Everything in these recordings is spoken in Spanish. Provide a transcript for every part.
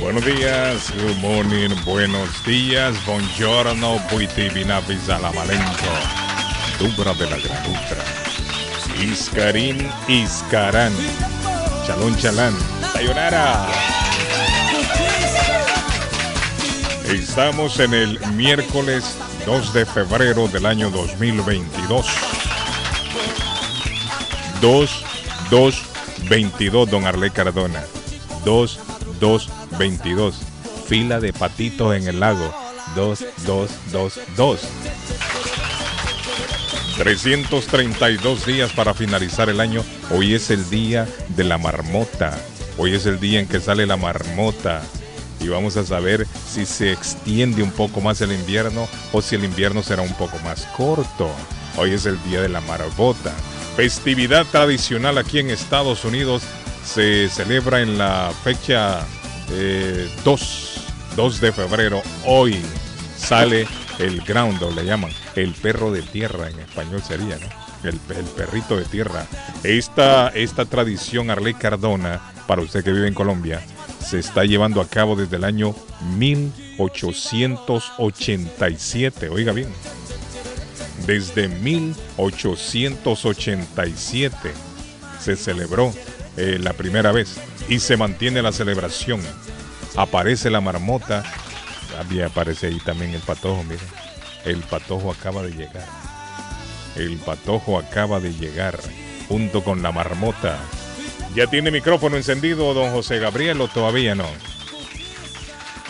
Buenos días, good morning, buenos días, buongiorno, buitibinavis a la Valento, Dubra de la Granutra, Iscarín, Iscarán, Chalón Chalán, Sayonara. Estamos en el miércoles 2 de febrero del año 2022. 2, 2, 22, don Arley Cardona. 2, 2, 22. Fila de patitos en el lago. 2, 2, 2, 2. 332 días para finalizar el año. Hoy es el día de la marmota. Hoy es el día en que sale la marmota. Y vamos a saber si se extiende un poco más el invierno o si el invierno será un poco más corto. Hoy es el día de la marmota. Festividad tradicional aquí en Estados Unidos se celebra en la fecha eh, 2, 2 de febrero. Hoy sale el groundo, le llaman, el perro de tierra en español sería, ¿no? El, el perrito de tierra. Esta, esta tradición, Arley Cardona, para usted que vive en Colombia, se está llevando a cabo desde el año 1887. Oiga bien, desde 1887 se celebró eh, la primera vez y se mantiene la celebración. Aparece la marmota, también aparece ahí también el patojo, miren. El patojo acaba de llegar. El patojo acaba de llegar junto con la marmota. ¿Ya tiene micrófono encendido, don José Gabriel, o todavía no?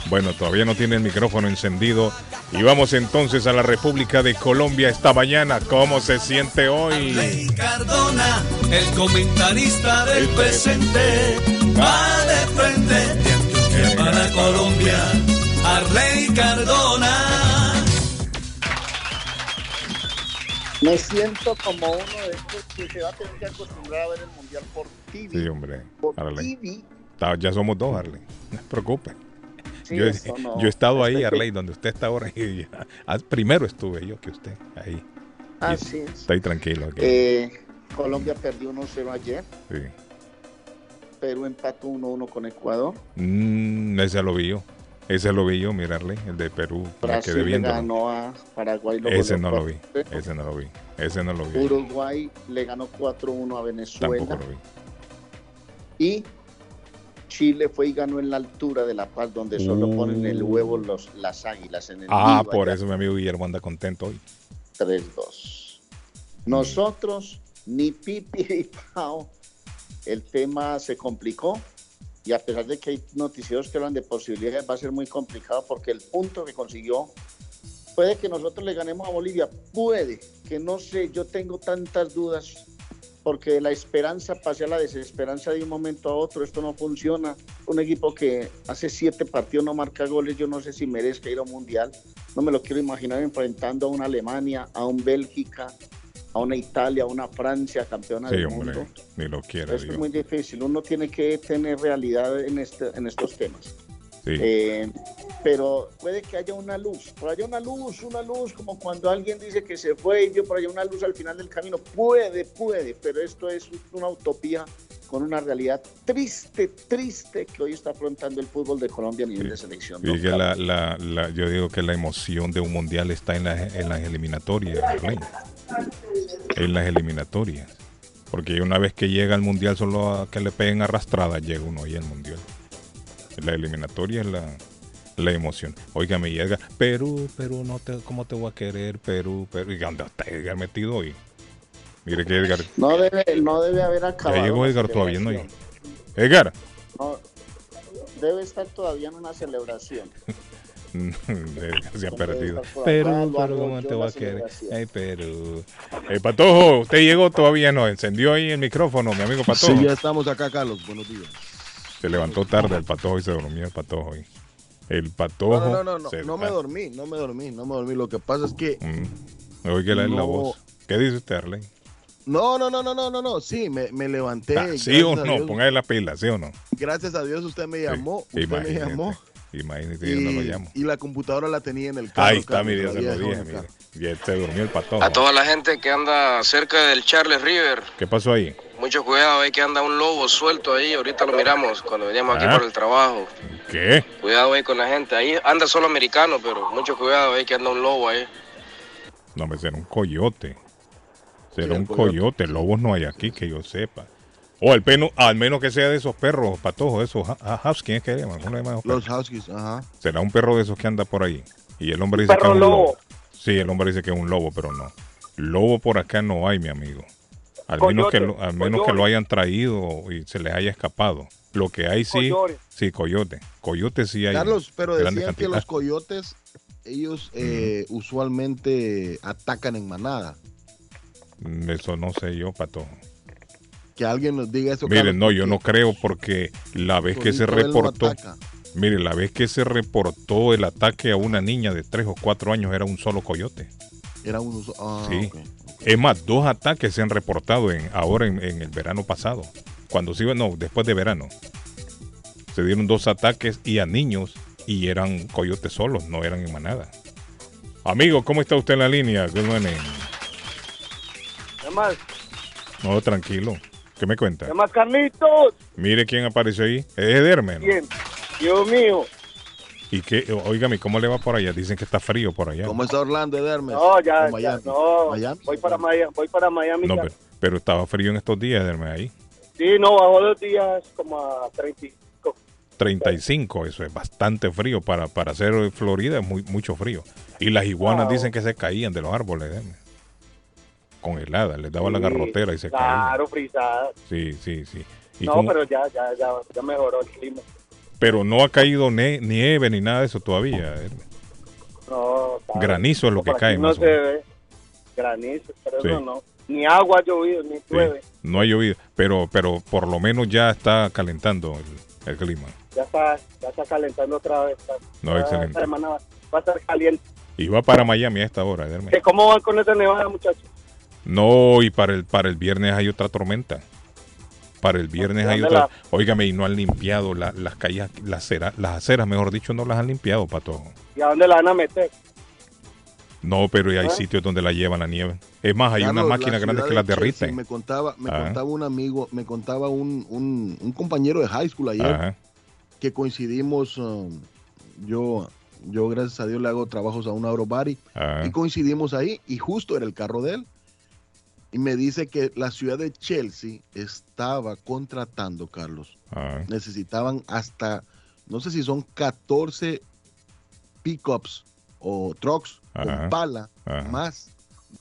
Bueno, todavía no tiene el micrófono encendido. Y vamos entonces a la República de Colombia esta mañana. ¿Cómo se siente hoy? Arley Cardona, el comentarista del presente, va de frente de para Colombia. Arley Cardona. Me siento como uno de estos que se va a tener que acostumbrar a ver el mundial por TV. Sí, hombre. Por Arley. TV. Ya somos dos, Arley. No se preocupe. Sí, yo, no. yo he estado ahí, Este que- Arley, donde usted está ahora. y ya- ah, primero estuve yo que usted, ahí. Así es. Estoy tranquilo aquí. Eh, Colombia perdió 1-0 ayer. Sí. Perú empató 1-1 con Ecuador. Mm, ese lo vi yo. Ese lo vi yo, mirarle, el de Perú. Brasil le viendo. ganó a Paraguay. lo Ese no lo vi. 4-0. Ese no lo vi. Ese no lo vi. Uruguay le ganó 4-1 a Venezuela. Tampoco lo vi. Y Chile fue y ganó en la altura de La Paz, donde solo ponen el huevo los, las águilas en el Ah, por eso mi amigo Guillermo anda contento hoy. 3-2. Nosotros, ni Pipi ni Pau, el tema se complicó y a pesar de que hay noticieros que hablan de posibilidades, va a ser muy complicado porque el punto que consiguió, puede que nosotros le ganemos a Bolivia, puede, que no sé, yo tengo tantas dudas porque de la esperanza pasé a la desesperanza de un momento a otro, esto no funciona. Un equipo que hace siete partidos no marca goles, yo no sé si merezca ir a un mundial, no me lo quiero imaginar enfrentando a una Alemania, a un Bélgica, a una Italia, a una Francia campeona Sí, del hombre. mundo. Ni lo quiere, Esto es muy difícil, uno tiene que tener realidad en, este, en estos temas. Sí. Eh, pero puede que haya una luz, por allá una luz, una luz, como cuando alguien dice que se fue y vio por allá una luz al final del camino. Puede, puede, pero esto es una utopía con una realidad triste, triste que hoy está afrontando el fútbol de Colombia a nivel de selección. Que la, la, la, yo digo que la emoción de un mundial está en, en las eliminatorias, en las eliminatorias. Porque una vez que llega al mundial, solo a que le peguen arrastrada llega uno ahí al mundial. La eliminatoria es la, la emoción. Oiga, me llega Perú, Perú, no te, ¿cómo te voy a querer? Perú, Perú. ¿Y dónde está Edgar metido hoy? Mire que Edgar. No debe, no debe haber acabado. Ya llegó Edgar todavía, ¿no? Edgar. No, debe estar todavía en una celebración. se ha perdido. Perú, Perú, ¿cómo te voy a querer? Ay, Perú. Eh, Patojo, usted llegó todavía, ¿no? Encendió ahí el micrófono, mi amigo Patojo. Sí, ya estamos acá, Carlos. Buenos días. Se levantó tarde el Patojo y se durmió el Patojo. hoy. El patojo. No, no, no, no, no me dormí, no me dormí, no me dormí. Lo que pasa es que. Mm. Me oí que no... la voz. ¿Qué dice usted, Arley? No, no, no, no, no, no, no. Sí, me, me levanté. Ah, ¿Sí o no? Póngale la pila, ¿sí o no? Gracias a Dios usted me llamó. Sí. Usted me llamó. Imagínate, yo no lo llamo. Y la computadora la tenía en el carro. Ahí está, mire, se lo dije, mire. Ya se durmió el patojo. A toda la gente que anda cerca del Charles River. ¿Qué pasó ahí? Mucho cuidado, hay que anda un lobo suelto ahí. Ahorita lo miramos cuando veníamos aquí ¿Ah? por el trabajo. ¿Qué? Cuidado ahí con la gente. Ahí anda solo americano, pero mucho cuidado, ahí que anda un lobo ahí. No, me será un coyote. Será sí, un coyote. coyote. Lobos no hay aquí, que yo sepa. O al, peno, al menos que sea de esos perros patojos, esos huskies, ¿qué llaman? Los huskies, ajá. Será un perro de esos que anda por ahí. Y el hombre dice perro que es un lobo. lobo. Sí, el hombre dice que es un lobo, pero no. Lobo por acá no hay, mi amigo. Al menos, que lo, al menos que lo hayan traído y se les haya escapado. Lo que hay sí, Coyote. sí, coyote. Coyote sí hay. Carlos, pero decían que los coyotes, ellos eh, usualmente atacan en manada. Mm, Eso no sé yo, pato. Que alguien nos diga eso. Miren, Carlos, no, yo no creo porque la vez que se solito él no reportó, ataca. Mire, la vez que se reportó el ataque a una niña de 3 o 4 años era un solo coyote. Era un uso. Ah, Sí. Es más, dos ataques se han reportado en, ahora en, en el verano pasado. Cuando se iba, no, después de verano. Se dieron dos ataques y a niños y eran coyotes solos, no eran en manada. Amigo, ¿cómo está usted en la línea? Good morning. ¿Qué más? No, tranquilo. ¿Qué me cuenta? ¿Qué más, Carlitos? Mire quién apareció ahí. Es Ederme. ¿no? Bien. Dios mío. Y que, oígame, ¿cómo le va por allá? Dicen que está frío por allá. ¿Cómo está Orlando de Hermes? No, ya, O ya, Miami. no. Miami. Voy para Miami, voy para Miami. No, pero, pero estaba frío en estos días, Ederme, ahí. Sí, no, bajó dos días como a 35. 35, eso es bastante frío para, para hacer Florida, es muy, mucho frío. Y las iguanas dicen que se caían de los árboles, Ederme. Congeladas, les daba la garrotera y se caían. Claro, frisada. Sí, sí, sí. Y No, como- pero ya, ya, ya, ya mejoró el clima. Pero no ha caído ne- nieve ni nada de eso todavía. Ederme. No, claro. Granizo es lo que Por cae No más se ve granizo, pero Sí. eso no. Ni agua ha llovido, ni Sí, llueve. no ha llovido, pero, pero por lo menos ya está calentando el, el clima. Ya está, ya está calentando otra vez. Está- No, excelente. Esta semana va, va a estar caliente. Y va para Miami a esta hora. ¿Que ¿Cómo van con esa nevada, muchachos? No, y para el, para el viernes hay otra tormenta. Para el viernes hay ¿Dónde otra. Óigame, y no han limpiado la- las calles, las, acera- las aceras, mejor dicho, no las han limpiado, pato. ¿Y a dónde la van a meter? No, pero hay ¿Ah? sitios donde la llevan la nieve. Es más, hay Carlos, unas máquinas grandes que las derriten. Me contaba, me Ah. contaba un amigo, me contaba un, un, un compañero de high school ayer Ajá. que coincidimos. um, yo, yo, gracias a Dios, le hago trabajos a un Aerobody ajá. y coincidimos ahí y justo era el carro de él. Y me dice que la ciudad de Chelsea estaba contratando, Carlos. ajá. Necesitaban hasta, no sé si son 14 pickups o trucks Ajá. con pala Ajá. más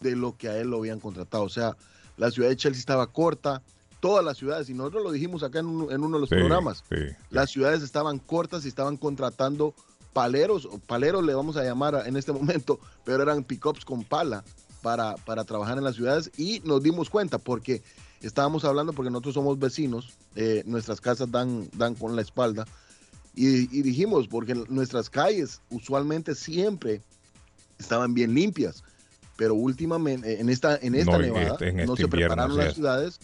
de lo que a él lo habían contratado. O sea, la ciudad de Chelsea estaba corta, todas las ciudades, y nosotros lo dijimos acá en, un- en uno de los Sí, programas, sí. las ciudades estaban cortas y estaban contratando paleros, o paleros le vamos a llamar en este momento, pero eran pickups con pala para, para trabajar en las ciudades y nos dimos cuenta porque estábamos hablando, porque nosotros somos vecinos, eh, nuestras casas dan, dan con la espalda, y, y dijimos, porque nuestras calles usualmente siempre estaban bien limpias, pero últimamente en esta, en esta No, en nevada este- en no este se invierno, prepararon las es. ciudades.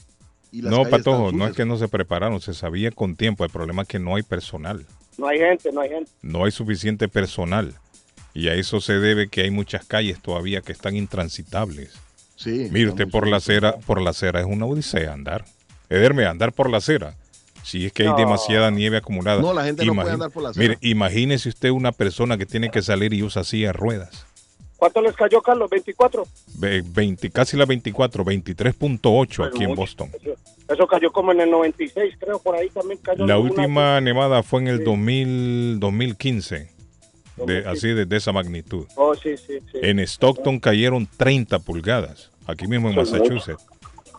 Y las No, calles Patojo, no es que no se prepararon, se sabía con tiempo. El problema es que no hay personal. No hay gente, no hay gente. no hay suficiente personal. Y a eso se debe que hay muchas calles todavía que están intransitables. Sí, Mire usted por la acera, por la acera es una odisea andar. Ederme, andar por la acera. Si es que hay No. demasiada nieve acumulada. No, la gente no puede Imagín- andar por la acera. Mire, imagínese usted una persona que tiene que salir y usa silla ruedas. ¿Cuánto les cayó, Carlos? ¿24? Ve- 20, casi la 24, 23.8 aquí en. Boston. Eso, eso cayó como en el 96, creo, por ahí también cayó. La última nevada fue en el Sí. 2000, 2015, de, 2015. así de, de esa magnitud. Oh, sí, sí, sí. En Stockton cayeron 30 pulgadas, aquí mismo en Eso es mucho. Massachusetts.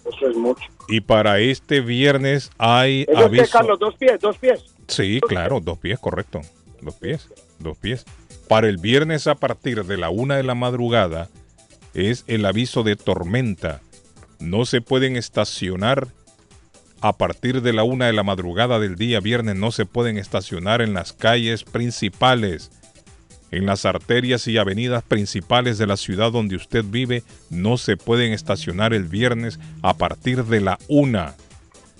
Eso es mucho. Y para este viernes hay ¿Eso es aviso. Carlos? ¿Dos pies? ¿Dos pies? Sí, claro, dos pies, correcto. Dos pies, dos pies. Para el viernes a partir de la una de la madrugada es el aviso de tormenta. No se pueden estacionar a partir de la una de la madrugada del día viernes. No se pueden estacionar en las calles principales. En las arterias y avenidas principales de la ciudad donde usted vive no se pueden estacionar el viernes a partir de la una.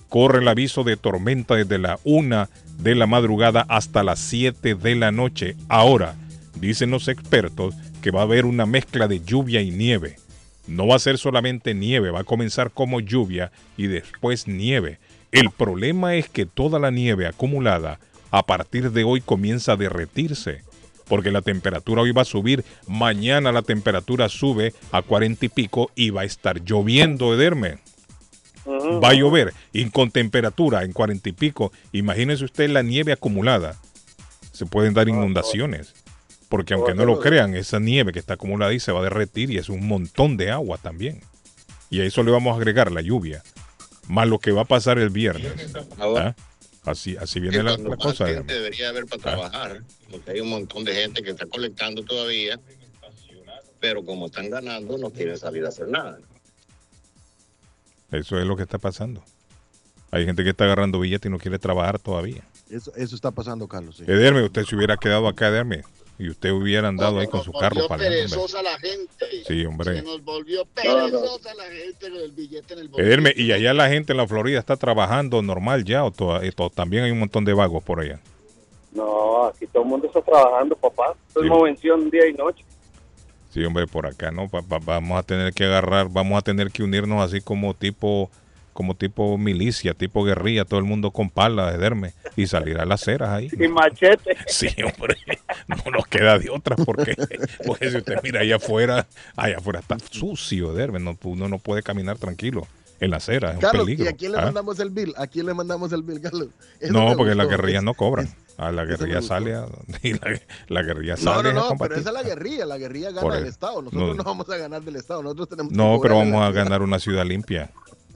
Corre el aviso de tormenta desde la una de la madrugada hasta las 7 de la noche. Ahora, dicen los expertos que va a haber una mezcla de lluvia y nieve. No va a ser solamente nieve, va a comenzar como lluvia y después nieve. El problema es que toda la nieve acumulada a partir de hoy comienza a derretirse. Porque la temperatura hoy va a subir, mañana la temperatura sube a 40 y pico y va a estar lloviendo, Ederme va a llover y con temperatura en cuarenta y pico, imagínese usted la nieve acumulada. Se pueden dar inundaciones. Porque aunque no lo crean, esa nieve que está acumulada ahí se va a derretir y es un montón de agua también. Y a eso le vamos a agregar la lluvia. Más lo que va a pasar el viernes. ¿Ah? Así, así viene la, la cosa. gente debería haber para Ah. trabajar, porque hay un montón de gente que está colectando todavía, pero como están ganando no quieren salir a hacer nada. Eso es lo que está pasando. Hay gente que está agarrando billetes y no quiere trabajar todavía. Eso, eso está pasando, Carlos. sí. Ederme, usted se hubiera quedado acá, Ederme, y usted hubiera andado ahí con su carro hombre. perezosa la gente. Sí, hombre. Se nos volvió perezosa la gente con el billete en el bolsillo. Ederme, y allá la gente en la Florida está trabajando normal ya, o to- eh, to- también hay un montón de vagos por allá. No, aquí todo el mundo está trabajando, papá. Esto Sí. es movención día y noche. Sí, hombre, por acá no, Pa- pa- vamos a tener que agarrar, vamos a tener que unirnos así como tipo, como tipo milicia, tipo guerrilla, todo el mundo con palas, Ederme, y salir a las ceras ahí. Y machete. Sí, hombre, no nos queda de otra porque, porque si usted mira allá afuera, allá afuera está sucio, Ederme, no, uno no puede caminar tranquilo en la acera, es un Carlos, peligro. ¿y a quién le ¿Ah? mandamos el bill? ¿A quién le mandamos el bill, Carlos? Eso No, porque las guerrillas no cobran. A la guerrilla sale a, y la, la guerrilla No, sale no, a no, combatir. pero esa es la guerrilla. La guerrilla gana del el- Estado. Nosotros no. no. vamos a ganar del Estado. Nosotros tenemos que No, pero vamos a ganar una ciudad limpia,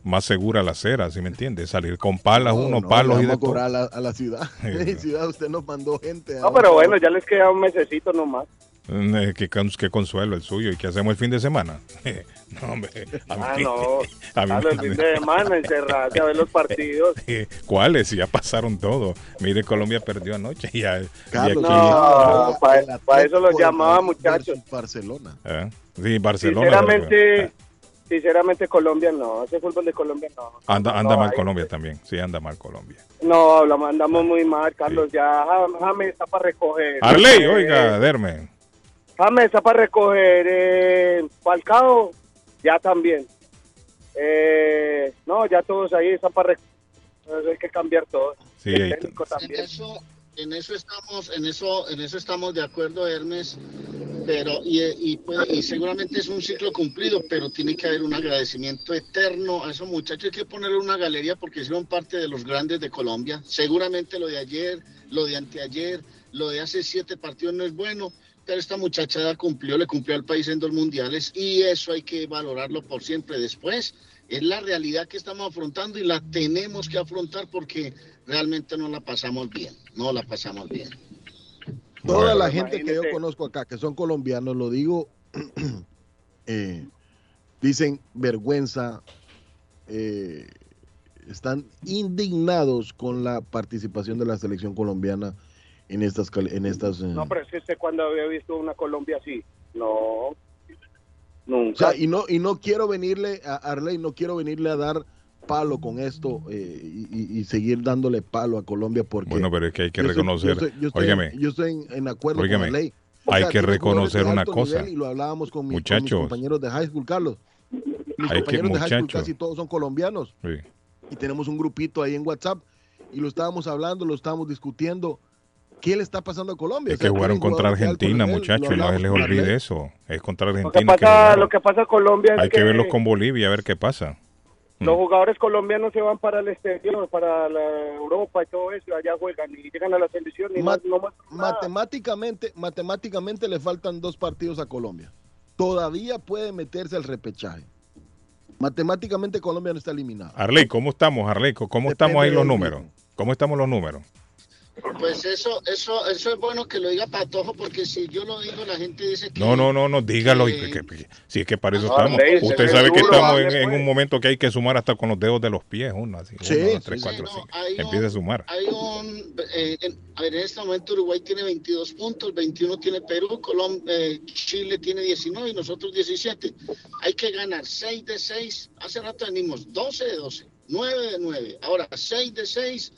más segura la acera, ¿sí me entiendes? Salir con palas, No, unos no, palos y de a todo. a la, a la ciudad. No. ciudad usted nos mandó gente. a No, pero bueno, ya les queda un mesecito nomás. Eh, Qué, qué consuelo el suyo. ¿Y qué hacemos el fin de semana? no, hombre. A Ah, mí, no. a mí A me- fines de semana, encerrarse a ver los partidos. Eh, ¿Cuáles? Ya pasaron todo. Mire, Colombia perdió anoche. y Ya, y Carlos, aquí- No, el pa- Atlético pa eso los llamaba, muchachos. Barcelona. ¿Eh? Sí, Barcelona. Sinceramente, sinceramente Colombia no. Ese fútbol de Colombia no. Anda, anda no mal hay. Colombia también. Sí, anda mal Colombia. No, la mandamos muy mal, Carlos. Ya Ja- James está para recoger. Arley, Eh, oiga, Derme. James está para recoger. Eh, Falcao, ya también. Eh, no, ya todos ahí están para recoger. Hay que cambiar todo. Sí, El técnico En también. eso, en eso estamos, en eso, en eso estamos de acuerdo, Hermes. Pero y, puede- y seguramente es un ciclo cumplido, pero tiene que haber un agradecimiento eterno a esos muchachos. Hay que ponerle una galería porque hicieron parte de los grandes de Colombia. Seguramente lo de ayer, lo de anteayer, lo de hace siete partidos no es bueno, pero esta muchachada cumplió, le cumplió al país en dos mundiales y eso hay que valorarlo por siempre. Después es la realidad que estamos afrontando y la tenemos que afrontar porque realmente no la pasamos bien, no la pasamos bien. Toda Bueno. la gente que yo conozco acá, que son colombianos, lo digo, eh, dicen vergüenza, eh, están indignados con la participación de la selección colombiana en estas, en estas. eh, No, pero es que usted cuando había visto una Colombia así. No. O Nunca. sea, y no, y no quiero venirle a Arley, no quiero venirle a dar palo con esto eh, y, seguir dándole palo a Colombia porque Bueno, pero es que hay que yo reconocer. yo estoy, yo estoy- Óigame, yo estoy en, en acuerdo Óigame, con Arley. hay que tiene jugadores reconocer una cosa. Y lo hablábamos con, mi- con mis Muchachos. compañeros de high school, Carlos. Mis Hay que- compañeros de high school muchachos. casi todos son colombianos. sí. y tenemos un grupito ahí en WhatsApp y lo estábamos hablando, lo estábamos discutiendo. ¿Qué le está pasando a Colombia? Es que jugaron contra Argentina, muchachos, no se les olvide eso. Es contra Argentina. Lo que pasa, lo que pasa a Colombia es Hay que, verlos con Bolivia a ver qué pasa. Los jugadores colombianos se van para el exterior, para la Europa y todo eso, allá juegan y llegan a la selección y Mat- no, no matemáticamente, matemáticamente le faltan dos partidos a Colombia. Todavía puede meterse al repechaje. Matemáticamente Colombia no está eliminada. Arley, ¿cómo estamos, Arley? ¿Cómo estamos ahí los números? ¿Cómo estamos los números? Pues eso, eso, eso es bueno que lo diga Patojo, porque si yo lo digo, la gente dice que. No, no, no, no, dígalo. y que- que- que- si es que para eso No, estamos. Se Usted sabe que duro, estamos en, en pues. un momento que hay que sumar hasta con los dedos de los pies. Uno, así. Sí, uno, dos, tres, sí, cuatro, cinco. no, un- Empieza a sumar. Hay un. eh, en, a ver, en este momento Uruguay tiene 22 puntos, 21 tiene Perú, Colom- eh, Chile tiene 19 y nosotros 17. Hay que ganar 6 de 6. Hace rato venimos 12 de 12, 9 de 9. Ahora 6 de 6,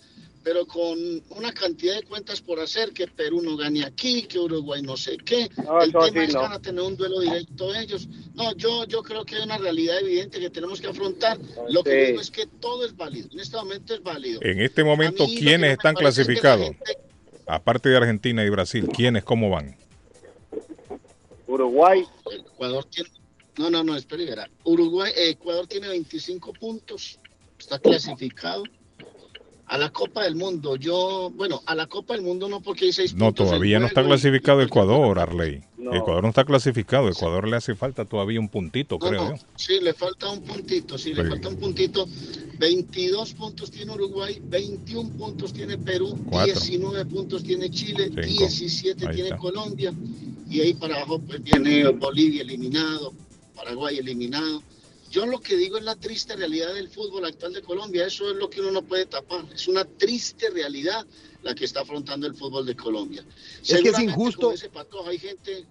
pero con una cantidad de cuentas por hacer, que Perú no gane aquí, que Uruguay no sé qué. No, El tema es no. que van a tener un duelo directo ellos. No, yo, yo creo que hay una realidad evidente que tenemos que afrontar. Lo que digo es que todo es válido. En este momento es válido. En este momento, ¿quiénes están es que clasificados? gente- Aparte de Argentina y Brasil, ¿quiénes cómo van? Uruguay, Ecuador tiene. No, no, no, espera. Uruguay, Ecuador tiene 25 puntos, está clasificado. A la Copa del Mundo, yo, bueno, a la Copa del Mundo no porque hay seis No, puntos todavía no está clasificado y- Ecuador, Arley. No. Ecuador no está clasificado. Ecuador le hace falta todavía un puntito, No, creo no, yo. sí, le falta un puntito, sí, le falta un puntito. 22 puntos tiene Uruguay, 21 puntos tiene Perú, Cuatro. 19 puntos tiene Chile, Cinco. 17 Ahí tiene está. Colombia y ahí para abajo pues viene Bolivia eliminado, Paraguay eliminado. Yo lo que digo es la triste realidad del fútbol actual de Colombia, eso es lo que uno no puede tapar, es una triste realidad la que está afrontando el fútbol de Colombia. que es injusto. Patojo, hay gente,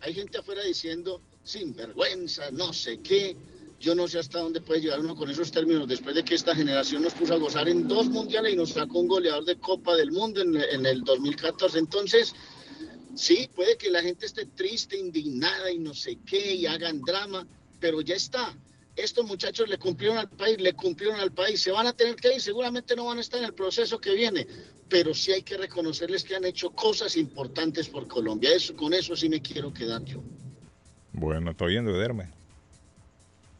hay gente afuera diciendo sinvergüenza, no sé qué. Yo no sé hasta dónde puede llegar uno con esos términos después de que esta generación nos puso a gozar en dos mundiales y nos sacó un goleador de Copa del Mundo en, en el 2014. Entonces, sí, puede que la gente esté triste, indignada y no sé qué y hagan drama, pero ya está. Estos muchachos le cumplieron al país, le cumplieron al país, se van a tener que ir, seguramente no van a estar en el proceso que viene, pero sí hay que reconocerles que han hecho cosas importantes por Colombia. Eso, con eso sí me quiero quedar yo. Bueno, estoy yendo, Ederme.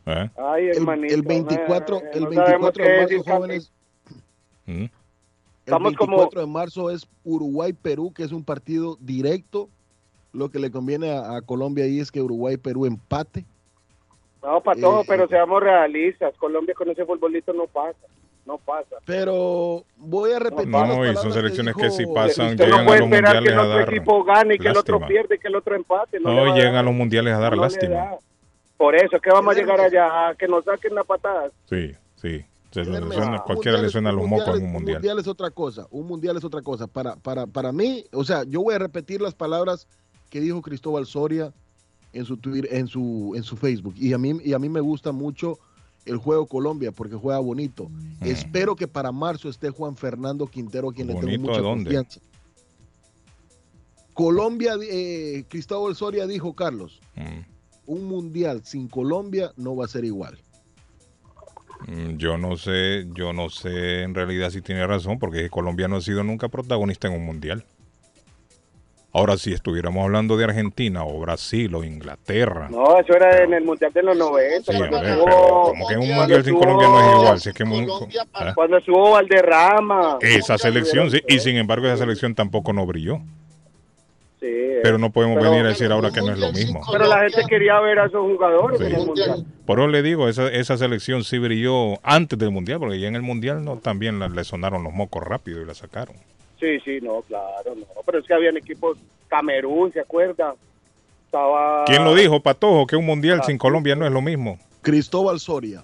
¿Eh? ay, El, hermanito. el 24, eh, el no sabemos 24 qué de marzo, jóvenes, ¿Mm? el Estamos como- 24 de marzo es Uruguay-Perú, que es un partido directo. Lo que le conviene a, a Colombia ahí es que Uruguay-Perú empate. No, para todo, Eh, pero seamos realistas. Colombia con ese futbolito no pasa. No pasa. Pero voy a repetir. las No, y son selecciones que dijo- si pasan llegan no a los esperar que mundiales el a otro dar. equipo gane y que el otro lástima. pierde y que el otro empate. No, le No, a llegan a los mundiales a dar No le lástima. da. Por eso, que vamos a llegar allá? A que nos saquen la patada. Sí, sí. Se- le suena- un cualquiera le mundial- suena a los un mocos en un mundial. mundial es otra cosa. Un mundial es otra cosa. Para, para, para mí, o sea, yo voy a repetir las palabras que dijo Cristóbal Soria en su Twitter, en su, en su Facebook. Y a mí, y a mí me gusta mucho el juego Colombia porque juega bonito. Espero que para marzo esté Juan Fernando Quintero, quien le tengo ¿Bonito mucha de dónde? confianza. Colombia, eh, Cristóbal Soria dijo, Carlos, Mm. un mundial sin Colombia no va a ser igual. Mm, Yo no sé, yo no sé en realidad si tiene razón, porque Colombia no ha sido nunca protagonista en un mundial. Ahora, si estuviéramos hablando de Argentina o Brasil o Inglaterra, No, eso era en el Mundial de los 90. sí, cuando hombre, estuvo- pero como que en un mundial sin Colombia no es igual. si es que mun- ¿Ah? Cuando estuvo Valderrama. Esa selección, sí, y sin embargo esa selección tampoco no brilló. Sí, Pero no podemos Pero- venir a decir ahora que no es lo mismo. Pero la gente quería ver a esos jugadores Sí. en el Mundial. Por eso le digo, esa, esa selección sí brilló antes del mundial, porque ya en el mundial no también la- le sonaron los mocos rápido y la sacaron. Sí, sí, no, claro, no. Pero es que habían equipos, Camerún, ¿se acuerda? Estaba... ¿Quién lo dijo, Patojo, que un mundial sin Colombia no es lo mismo? Cristóbal Soria.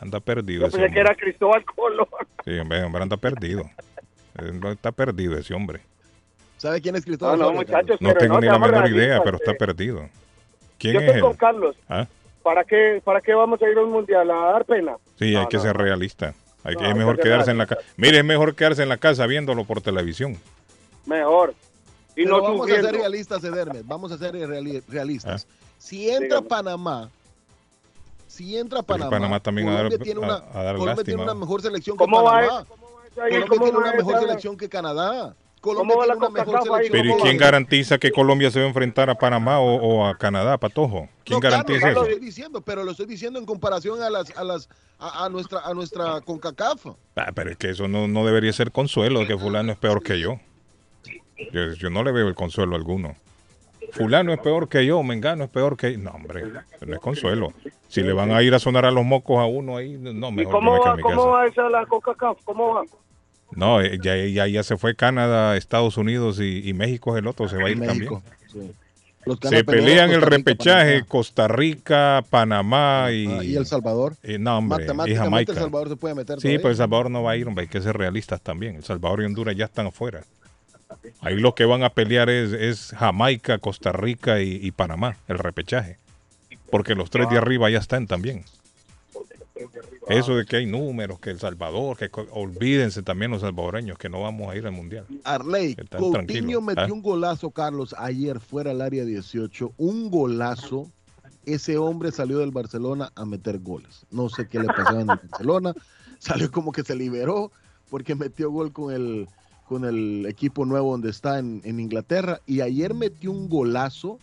Anda perdido Yo ese pensé que era Cristóbal Colón. Sí, hombre, hombre, anda perdido. Eh, Está perdido ese hombre. ¿Sabe quién es Cristóbal No, no, Soria? muchachos, No pero tengo no, ni la menor idea, pero está perdido. ¿Quién Yo es estoy él? con Carlos. ¿Ah? ¿Para qué, ¿Para qué vamos a ir a un Mundial? ¿A dar pena? Sí, hay No, que ser no. realista. Hay que, No, es mejor que quedarse en la casa. Mire, es mejor quedarse en la casa viéndolo por televisión. Mejor. Y Pero no vamos a sufriendo. ser realistas, Edermes. Vamos a ser reali- realistas. Ah. Si entra Dígame. Panamá, si entra Panamá, Panamá también a dar- Colombia, tiene, una, a- a dar Colombia tiene lástima. una mejor selección que ¿Cómo va Panamá. eso? ¿Cómo va eso ahí? Colombia ¿Cómo tiene va una mejor selección que Canadá. ¿Cómo Colombia va la tiene una mejor selección Pero ¿y ¿Cómo quién garantiza que Colombia se va a enfrentar a Panamá o, o a Canadá, Patojo? ¿Quién No, claro, garantiza lo eso? estoy diciendo, pero lo estoy diciendo en comparación a las a las a, a nuestra a nuestra CONCACAF. Ah, pero es que eso no, no debería ser consuelo de que fulano es peor que yo. yo. yo no le veo el consuelo alguno. Fulano es peor que yo, Mengano es peor que... No, hombre, no es consuelo. Si le van a ir a sonar a los mocos a uno ahí, no, ¿Y mejor yo cómo me quedo va, en mi cómo casa. va esa la CONCACAF? ¿Cómo va? No, eh, ya, ya, ya se fue Canadá, Estados Unidos y, y México es el otro, se va a ir México. también. sí. Los Se pelean el repechaje Panamá. Costa Rica, Panamá y, Ah, y El Salvador. eh, no, hombre, y Jamaica. El Salvador se puede meter. Sí, pero El Salvador no va a ir, hombre, hay que ser realistas también. El Salvador y Honduras ya están afuera. Ahí los que van a pelear es, es Jamaica, Costa Rica y, y Panamá, el repechaje. Porque los tres de arriba ya están también. Eso de que hay números, que El Salvador, que olvídense también los salvadoreños, que no vamos a ir al Mundial. Arley, Coutinho metió ¿ah? un golazo, Carlos, ayer fuera al área 18. Un golazo. Ese hombre salió del Barcelona a meter goles. No sé qué le pasaba en el Barcelona. Salió como que se liberó porque metió gol con el, con el equipo nuevo donde está en, en Inglaterra. Y ayer metió un golazo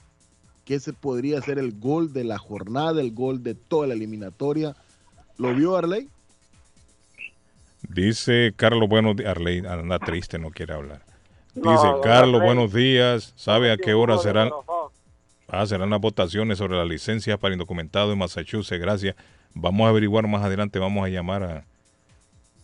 que ese podría ser el gol de la jornada, el gol de toda la eliminatoria. ¿Lo vio Arley? Dice Carlos, buenos días. Arley anda triste, no quiere hablar. Dice No, Carlos, Arley. buenos días. ¿Sabe a qué hora serán? Ah, serán las votaciones sobre la licencia para indocumentados en Massachusetts. Gracias. Vamos a averiguar más adelante. Vamos a llamar a,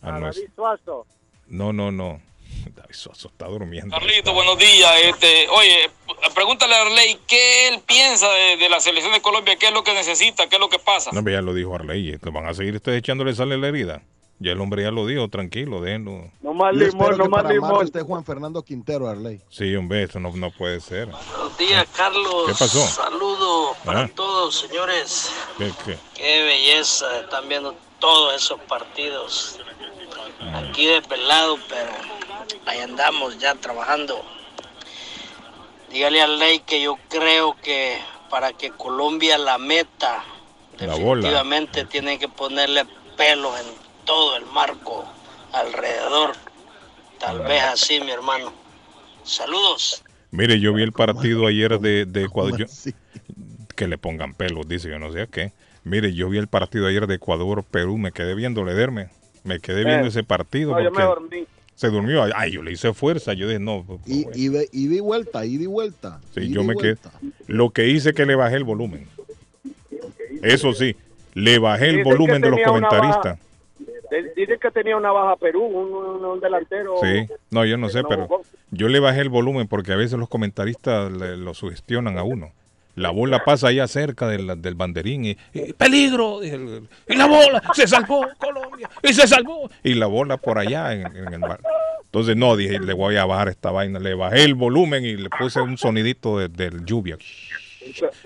a A nuestro. David Suazo. No, no, no. David Soso está durmiendo. Carlito, buenos días. Este, oye, pregúntale a Arley qué él piensa de, de la selección de Colombia, qué es lo que necesita, qué es lo que pasa. No, ya lo dijo Arley. eh, Van a seguir ustedes echándole sal en la herida. Ya el hombre ya lo dijo, tranquilo, déjenlo. No más limón, no más limón. esté Juan Fernando Quintero, Arley. Sí, hombre, eso no, no puede ser. Buenos días, Carlos. ¿Qué pasó? Saludos para Ah. todos, señores. ¿Qué, qué? Qué belleza, están viendo todos esos partidos. Aquí desvelado, pero ahí andamos ya trabajando. Dígale al ley que yo creo que para que Colombia la meta, La bola. definitivamente tiene que ponerle pelos en todo el marco alrededor. Tal vez así, mi hermano. Saludos. Mire, yo vi el partido ayer de, de Ecuador. ¿Cómo yo- que le pongan pelos, dice yo no sé a qué. Mire, yo vi el partido ayer de Ecuador-Perú, me quedé viendo Lederme. Me quedé viendo Eh, ese partido No, yo porque me dormí. Se durmió. Ay, yo le hice fuerza. Yo dije, no. pues, Y, y, de- y di vuelta, y di vuelta. Sí, yo me quedé. Lo que hice que le bajé el volumen. Eso sí, le bajé el volumen de los comentaristas. De- Dice que tenía una baja Perú, un, un- un delantero. Sí, no, yo no sé, no pero yo le bajé el volumen porque a veces los comentaristas le- lo sugestionan a uno. La bola pasa allá cerca del, del banderín y, y peligro. Y, el- y la bola se salvó Colombia y se salvó. Y la bola por allá en, en el mar. Entonces no, dije, le voy a bajar esta vaina. Le bajé el volumen y le puse un sonidito de, del lluvia.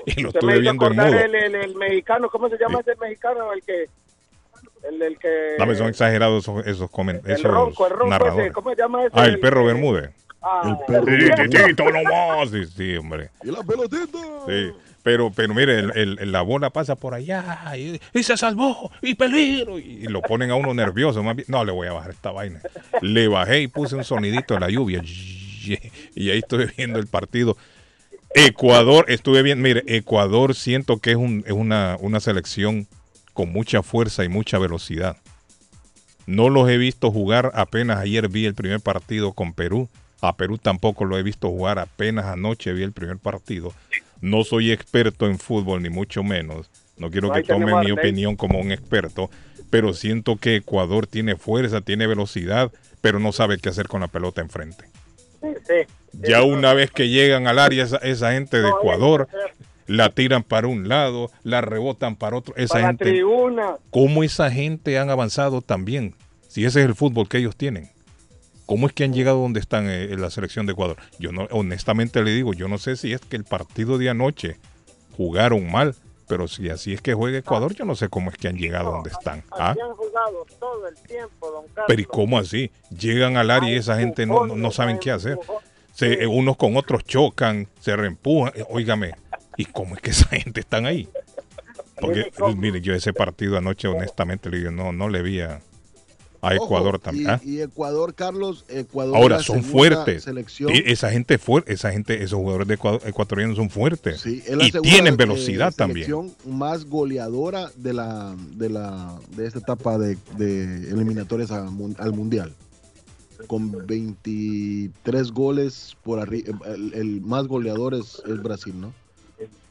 Y lo estuve viendo en mudo. el, el, el mexicano, ¿cómo se llama ese mexicano? El que. El, el que. Dame, son exagerados esos, esos, comen- el ronco, el ronco ese, ¿cómo se llama ese? Ah, el perro Bermúdez. Ah, El perro titito nomás. Sí, sí, hombre. Y la pelotita. Sí. Pero, pero mire, el- el- el- la bola pasa por allá y, y se salvó y peligro. Y, y lo ponen a uno nervioso. Más bien, no, le voy a bajar esta vaina. Le bajé y puse un sonidito de la lluvia. Y ahí estuve viendo el partido. Ecuador, estuve viendo, mire, Ecuador siento que es, un- es una, una selección con mucha fuerza y mucha velocidad. No los he visto jugar, apenas ayer vi el primer partido con Perú. A Perú tampoco lo he visto jugar, apenas anoche vi el primer partido. No soy experto en fútbol, ni mucho menos. No quiero No, que tomen mi opinión como un experto, pero siento que Ecuador tiene fuerza, tiene velocidad, pero no sabe qué hacer con la pelota enfrente. sí, sí. Ya una vez que llegan al área, esa, esa gente de Ecuador la tiran para un lado, la rebotan para otro. Esa Para gente, tribuna. ¿cómo esa gente han avanzado también? Si ese es el fútbol que ellos tienen. ¿Cómo es que han llegado donde están eh, en la selección de Ecuador? Yo no, honestamente le digo, yo no sé si es que el partido de anoche jugaron mal, pero si así es que juega Ecuador, yo no sé cómo es que han llegado donde están. ¿Ah? Han jugado todo el tiempo, don Carlos. Pero ¿y cómo así? Llegan al área y esa gente no, no, no saben qué hacer. Se, eh, unos con otros chocan, se reempujan. eh, Óigame, ¿y cómo es que esa gente están ahí? Porque, mire, yo ese partido anoche, honestamente, le digo, no, no le vi a, a Ojo, Ecuador también. Y, ¿ah? y Ecuador, Carlos, Ecuador. Ahora la son fuertes. Selección, Y esa gente fue, esa gente, esos jugadores de Ecuador- ecuatorianos son fuertes Sí, y tienen eh, velocidad también. selección más goleadora de la de la de esta etapa de, de eliminatorias al mundial con 23 goles por arriba el, el más goleador es, es Brasil no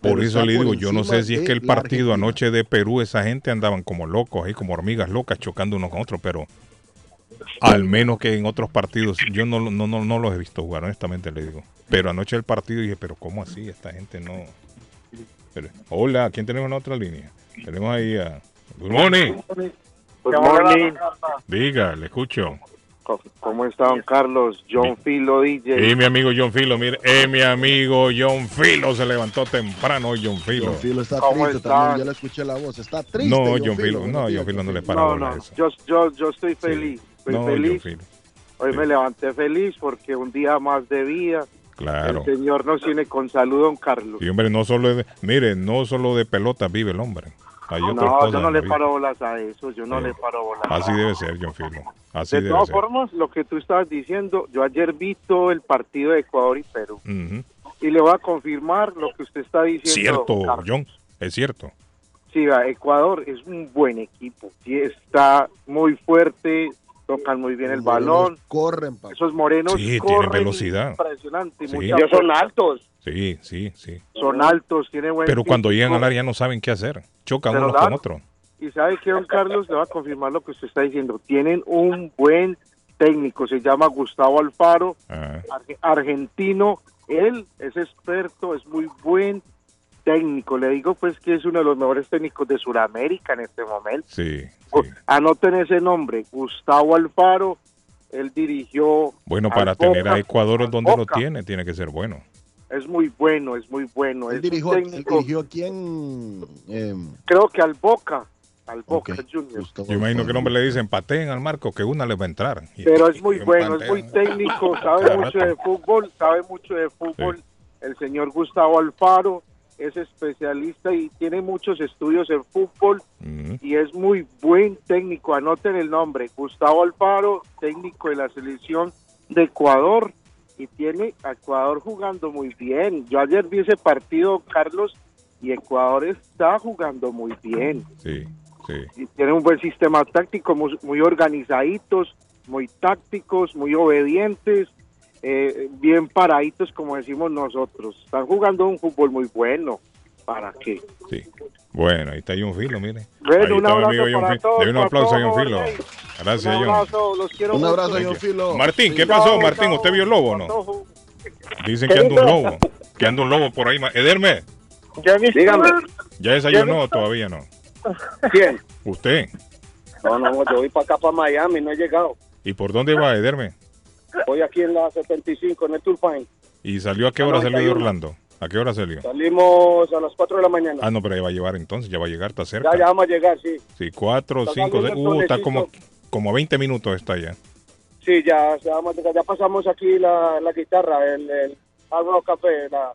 Por eso le digo, yo no sé si es de que el partido Argentina. anoche de Perú, esa gente andaban como locos, ahí como hormigas locas, chocando unos con otros, pero al menos que en otros partidos, yo no, no, no, no los he visto jugar, honestamente le digo. Pero anoche el partido dije, pero ¿cómo así? Esta gente no... Pero- hola, ¿quién tenemos en la otra línea? Tenemos ahí a... Good morning. Good morning. Diga, le escucho. ¿Cómo está, don Carlos? John Filo DJ. Y mi amigo John Filo, mire, eh, mi amigo John Filo se levantó temprano hoy, John Filo. John Filo está ¿Cómo triste también ya le escuché la voz está triste No, John John Filo, no, John Filo no le para No, no, eso. yo, yo, yo estoy feliz. Estoy No, John feliz. Filo. Hoy me levanté feliz porque un día más de vida. Claro. El Señor nos tiene con salud, don Carlos. Y hombre, no solo de, mire, no solo de pelota vive el hombre. Hay No, yo no le paro bolas a eso. Yo no Sí. le paro bolas. Así debe ser, John. Así de debe todas ser. formas, lo que tú estabas diciendo, yo ayer vi todo el partido de Ecuador y Perú. Ujú. Y le voy a confirmar lo que usted está diciendo. Cierto, Carlos. John, es cierto. Sí, va, Ecuador es un buen equipo. Sí, está muy fuerte, tocan muy bien el Los balón. corren papá. Esos morenos Sí, tienen corren velocidad. impresionante. Sí. Ellos son altos. Sí, sí, sí. Son altos, tienen buen Pero cuando llegan al área no saben qué hacer. Chocan unos con otros. Y sabe que don Carlos le va a confirmar lo que usted está diciendo. Tienen un buen técnico, se llama Gustavo Alfaro, Ah, arge- argentino. Él es experto, es muy buen técnico. Le digo pues que es uno de los mejores técnicos de Sudamérica en este momento. sí. Anoten ese nombre, Gustavo Alfaro. Él dirigió. Bueno, para tener a Ecuador donde lo tiene, tiene que ser bueno. Es muy bueno, es muy bueno. él es dirigió, él técnico, dirigió a quién Em, creo que al Boca, al Boca ok, Juniors. Gustavo Yo imagino que el hombre le dicen, pateen al marco, que una les va a entrar. Y- Pero es muy bueno, es muy técnico, sabe mucho de fútbol, sabe mucho de fútbol. El señor Gustavo Alfaro es especialista y tiene muchos estudios en fútbol y es muy buen técnico. Anoten el nombre, Gustavo Alfaro, técnico de la selección de Ecuador y tiene a Ecuador jugando muy bien. Yo ayer vi ese partido, Carlos, y Ecuador está jugando muy bien. Sí, sí. Y tienen un buen sistema táctico, muy, muy organizaditos, muy tácticos, muy obedientes, eh, bien paraditos, como decimos nosotros. Están jugando un fútbol muy bueno. ¿Para qué? Sí. Bueno, ahí está John Filo, mire. Bueno, ahí un está amigo John para todos, un aplauso a John Filo. Gracias, un John. abrazo, los quiero un abrazo John. Filo Martín, ¿qué pasó. Martín? ¿Usted vio el lobo o no? Dicen que anda un lobo. Que anda un lobo por ahí. Ederme, Dígame. ¿ya desayunó o todavía no? ¿Quién? ¿Usted? No, no, yo voy para acá, para Miami, no he llegado. ¿Y por dónde va, Ederme? Voy aquí en la 75, en el Turpine. ¿Y salió a qué hora salió de 91. Orlando? ¿A qué hora salió? Salimos a las 4 de la mañana. Ah, no, pero ya va a llevar entonces, ya va a llegar, está cerca. ya, ya vamos a llegar, sí. Sí, cuatro, Está cinco, saliendo seis. el Uh, está como, como 20 minutos está ya. Sí, ya, ya pasamos aquí la, la guitarra, el, el Hard Rock Café, la,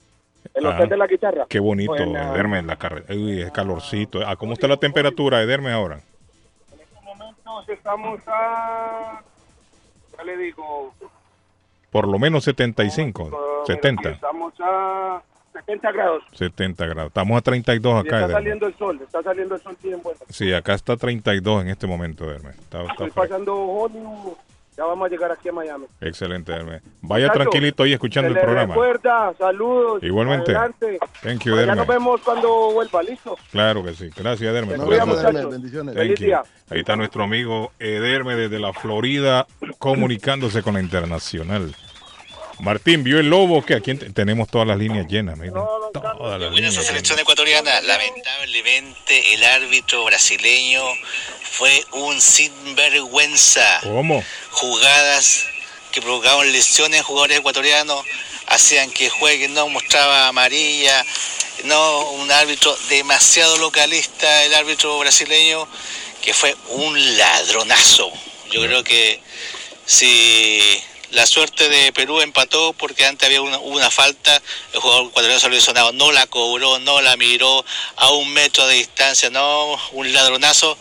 el Ajá. hotel de la guitarra. Qué bonito, Pues. Ederme, en la carretera. Uy, es calorcito. Ah, ¿cómo está la temperatura, Ederme, ahora? En estos momentos estamos a... Ya le digo... Por lo menos 75, uh, mira, aquí 70, Estamos a 70 grados. 70 grados. Estamos a 32 Y acá, está Ederme. saliendo el sol, está saliendo el sol bien bueno. Sí, acá está 32 en este momento, Ederme. Está, está Estoy pasando Hollywood. Ya vamos a llegar aquí a Miami. Excelente, Ederme. Vaya Muchacho, tranquilito ahí escuchando el programa. recuerda, saludos. Igualmente. Adelante. Thank you, Ya Ederme. nos vemos cuando vuelva, listo. Claro que sí. Gracias, muchachos. Ederme, bendiciones Feliz día. Ahí está nuestro amigo Ederme desde la Florida comunicándose con la internacional. Martín, ¿vio el lobo? que Aquí en- tenemos todas las líneas llenas. miren. Todas las Buena líneas esa llenas. selección ecuatoriana. Lamentablemente el árbitro brasileño fue un sinvergüenza. ¿Cómo? Jugadas que provocaban lesiones en jugadores ecuatorianos hacían que jueguen, no mostraba amarilla. No, un árbitro demasiado localista, el árbitro brasileño, que fue un ladronazo. Yo creo que si La suerte de Perú empató porque antes había una, una falta, el jugador ecuatoriano salió lesionado, no la cobró, no la miró a un metro de distancia, no un ladronazo.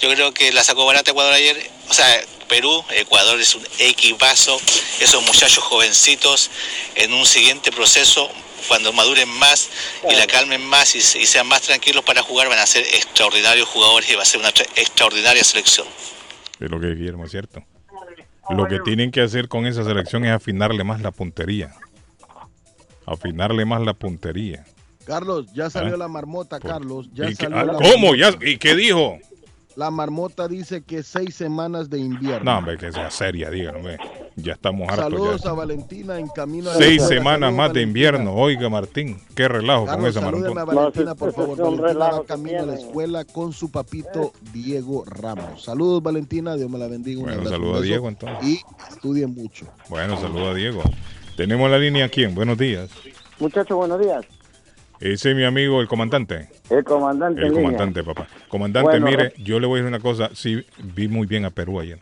Yo creo que la sacó barata Ecuador ayer. O sea, Perú, Ecuador es un equipazo, esos muchachos jovencitos en un siguiente proceso cuando maduren más y la calmen más y, y, sean más tranquilos para jugar, van a ser extraordinarios jugadores y va a ser una extraordinaria selección. Es lo que Guillermo es cierto. Lo que tienen que hacer con esa selección es afinarle más la puntería. Afinarle más la puntería. Carlos, ya salió ¿Ah? la marmota, Carlos. Ya ¿Y salió qué, la ¿Cómo? marmota. ¿Y qué dijo? La marmota dice que seis semanas de invierno. No, hombre, que sea seria, díganme. Ya estamos hartos. Saludos ya. a Valentina en camino a Seis la- semanas Saludos, más de invierno. Oiga, Martín, qué relajo con Carlos, esa salúdeme a. Valentina, por favor. Valentina va camino a la escuela con su papito Diego Ramos. Saludos, Valentina. Dios me la bendiga. Bueno, abrazo, saluda un a. Diego, entonces. Y estudien mucho. Bueno, saluda a Diego. Tenemos la línea aquí. Buenos días. Muchachos, buenos días. Ese es mi amigo, el comandante. El comandante. El comandante, papá. Comandante, Bueno, mire, eh. yo le voy a decir una cosa. Sí, vi muy bien a Perú ayer.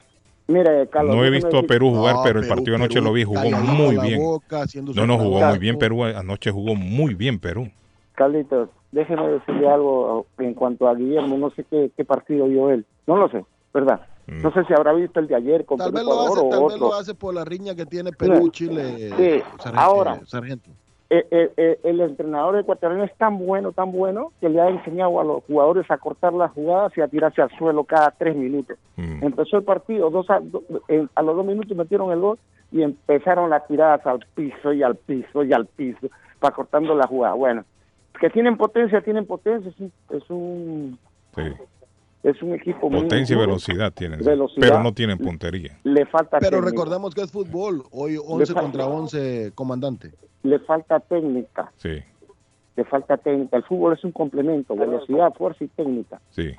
Mire, Carlos. No he visto a Perú jugar, No, pero el Perú, partido anoche Perú, lo vi, jugó muy bien. boca, No, no, jugó muy bien Perú. Anoche jugó muy bien Perú. Carlitos, déjeme decirle algo en cuanto a Guillermo. No sé qué, qué partido vio él. No lo sé, ¿verdad? Mm. No sé si habrá visto el de ayer con Tal Perú vez, lo Ecuador hace, o tal vez lo hace por la riña que tiene Perú-Chile. Sí, ahora. Sargento. Eh, eh, eh, el entrenador ecuatoriano es tan bueno, tan bueno, que le ha enseñado a los jugadores a cortar las jugadas y a tirarse al suelo cada tres minutos. Mm. Empezó el partido, dos a, do- eh, a los dos minutos metieron el gol y empezaron las tiradas al piso y al piso y al piso para cortando la jugada. Bueno, que tienen potencia, tienen potencia, es un, es un, Sí. Es un equipo muy Potencia y duro. velocidad tienen. Velocidad. Pero no tienen puntería. Le falta Pero técnica. recordemos que es fútbol. Hoy 11 falta- contra 11, comandante. le falta técnica, Sí, le falta técnica. El fútbol es un complemento, velocidad, fuerza y técnica. sí.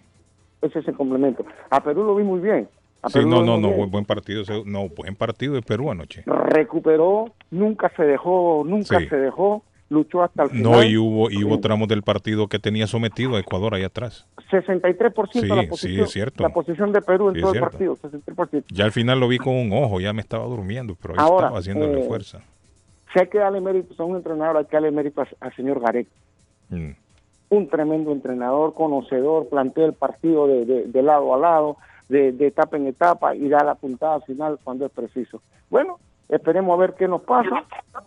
Ese es el complemento. A Perú lo vi muy bien. A Sí, Perú no, no, muy no, bien. buen, partido. No, buen partido de Perú anoche. Recuperó, nunca se dejó, nunca Sí. se dejó, luchó hasta el final. No, y hubo, y hubo tramos del partido que tenía sometido a Ecuador ahí atrás. 63% Sí, la sí, posición, es cierto. la posición de Perú en Sí, todo el partido, 63%. Ya al final lo vi con un ojo, ya me estaba durmiendo, pero ahí Ahora, estaba haciéndole eh, fuerza. Si hay que darle méritos a un entrenador, hay que darle méritos al señor Gareca. Mm. un tremendo entrenador, conocedor, plantea el partido de, de- de lado a lado, de, de etapa en etapa y da la puntada final cuando es preciso. Bueno, esperemos a ver qué nos pasa,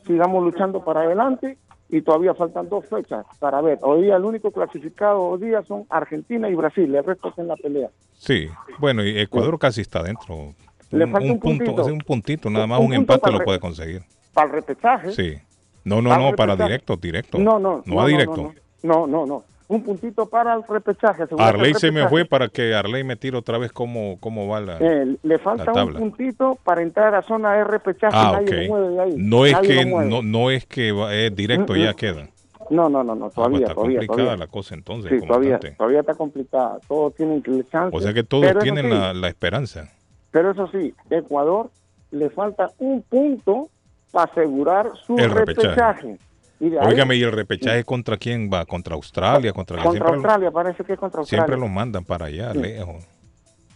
sigamos luchando para adelante y todavía faltan dos fechas para ver. Hoy día el único clasificado hoy día son Argentina y Brasil, el resto está en la pelea. Sí, bueno, y Ecuador casi está dentro. Le Un, falta un un punto, puntito. sí, un puntito, nada más un un, punto empate lo puede conseguir. Para el repechaje. Sí. No, no, Para no, para directo, directo. No, no, No a directo. No, no, no. Un puntito para el repechaje. el Arley se me fue para que Arley me tire otra vez cómo, cómo va la, Eh, le la falta un tabla. puntito para entrar a zona de repechaje. Ah, nadie ok. lo mueve de ahí. No es Nadie que no, no es que va- es directo, Mm, ya mm. queda. No, no, no, no, Ah, pues todavía, está todavía, complicada todavía. la cosa entonces, Sí, todavía, todavía está complicada. Todos tienen que chance. O sea que todos tienen sí, la, la esperanza. Pero eso sí, Ecuador le falta un punto para asegurar su El repechaje. repechaje. Y Óigame, ¿y el repechaje contra quién va? ¿Contra Australia? ¿Contra, contra siempre, lo- Australia, parece que es contra Australia. siempre los mandan para allá, Sí. lejos.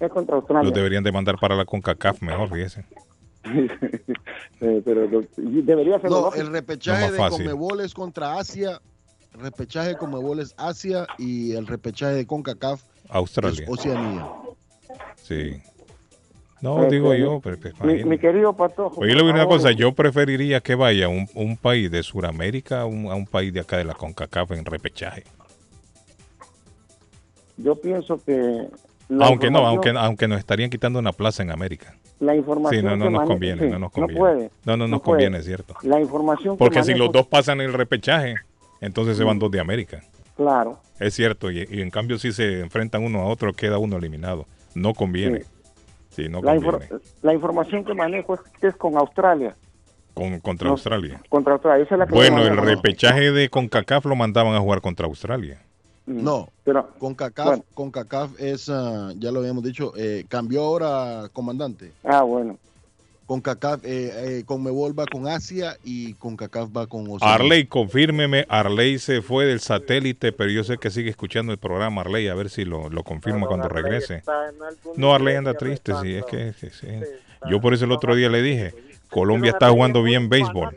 Es contra Australia. Los deberían de mandar para la CONCACAF mejor, fíjese. Eh, pero lo- debería ser lo No, el repechaje No, de. Comebol es contra Asia. El repechaje de Comebol es Asia y el repechaje de CONCACAF Australia. es Oceanía. Sí. No, Eh, digo yo, pero pues, mi, imagínate. mi querido Patojo. Oye, le voy a una cosa, yo preferiría que vaya un, un país de Sudamérica a un, a un país de acá de la CONCACAF en repechaje. Yo pienso que. la Aunque no, aunque, aunque nos estarían quitando una plaza en América. La información. Sí, no, no que nos conviene, sí, no nos conviene. puede. No, no nos puede. conviene, es cierto. La información. que Porque si los dos pasan el repechaje, entonces se van dos de América. Claro. Es cierto, y, y en cambio si se enfrentan uno a otro, queda uno eliminado. No conviene. Sí, no la, conviene. infor- la información que manejo es que es con Australia. Con, contra no- Australia. Contra Australia. Esa es la que Bueno, el repechaje de CONCACAF lo mandaban a jugar contra Australia. Mm. No, Pero, CONCACAF, Bueno. CONCACAF es, ah, ya lo habíamos dicho, eh, cambió ahora comandante. ah, bueno. CONCACAF, eh, eh, Conmebol va con Asia y CONCACAF va con Oceanía. Arley, confírmeme, Arley se fue del satélite, pero yo sé que sigue escuchando el programa Arley, a ver si lo, lo confirma cuando regrese. No, Arley anda triste, sí, es que, que sí. Yo por eso el otro día le dije, Colombia está jugando bien béisbol.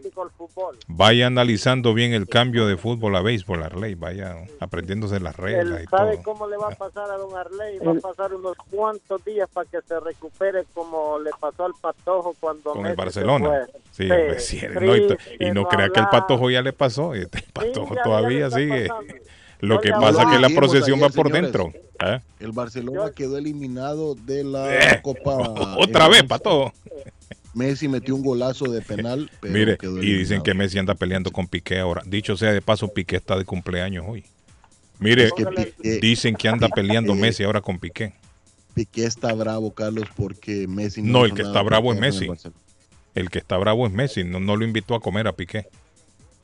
Vaya analizando bien el cambio de fútbol a béisbol, Arley. Vaya aprendiéndose las reglas Él y sabe todo. cómo le va a pasar a don Arley. Va a pasar unos cuantos días para que se recupere como le pasó al Patojo cuando Con Messi el se Barcelona. Sí, Sí, hombre, sí, no, y, no no crea que el patojo ya le pasó. Este patojo todavía sigue. pasando. Lo No que pasa es que la procesión va por señores. dentro. ¿eh? El Barcelona quedó eliminado de la Eh, Copa. Otra vez, patojo. Messi metió un golazo de penal, pero Mire, quedó y dicen que Messi anda peleando con Piqué ahora. Dicho sea de paso, Piqué está de cumpleaños hoy. Mire, Es que Piqué- dicen que anda peleando Piqué- Messi ahora con Piqué. Piqué está bravo, Carlos, porque Messi No, el hizo que está bravo es el Messi. El que está bravo es Messi, no, no lo invitó a comer a Piqué.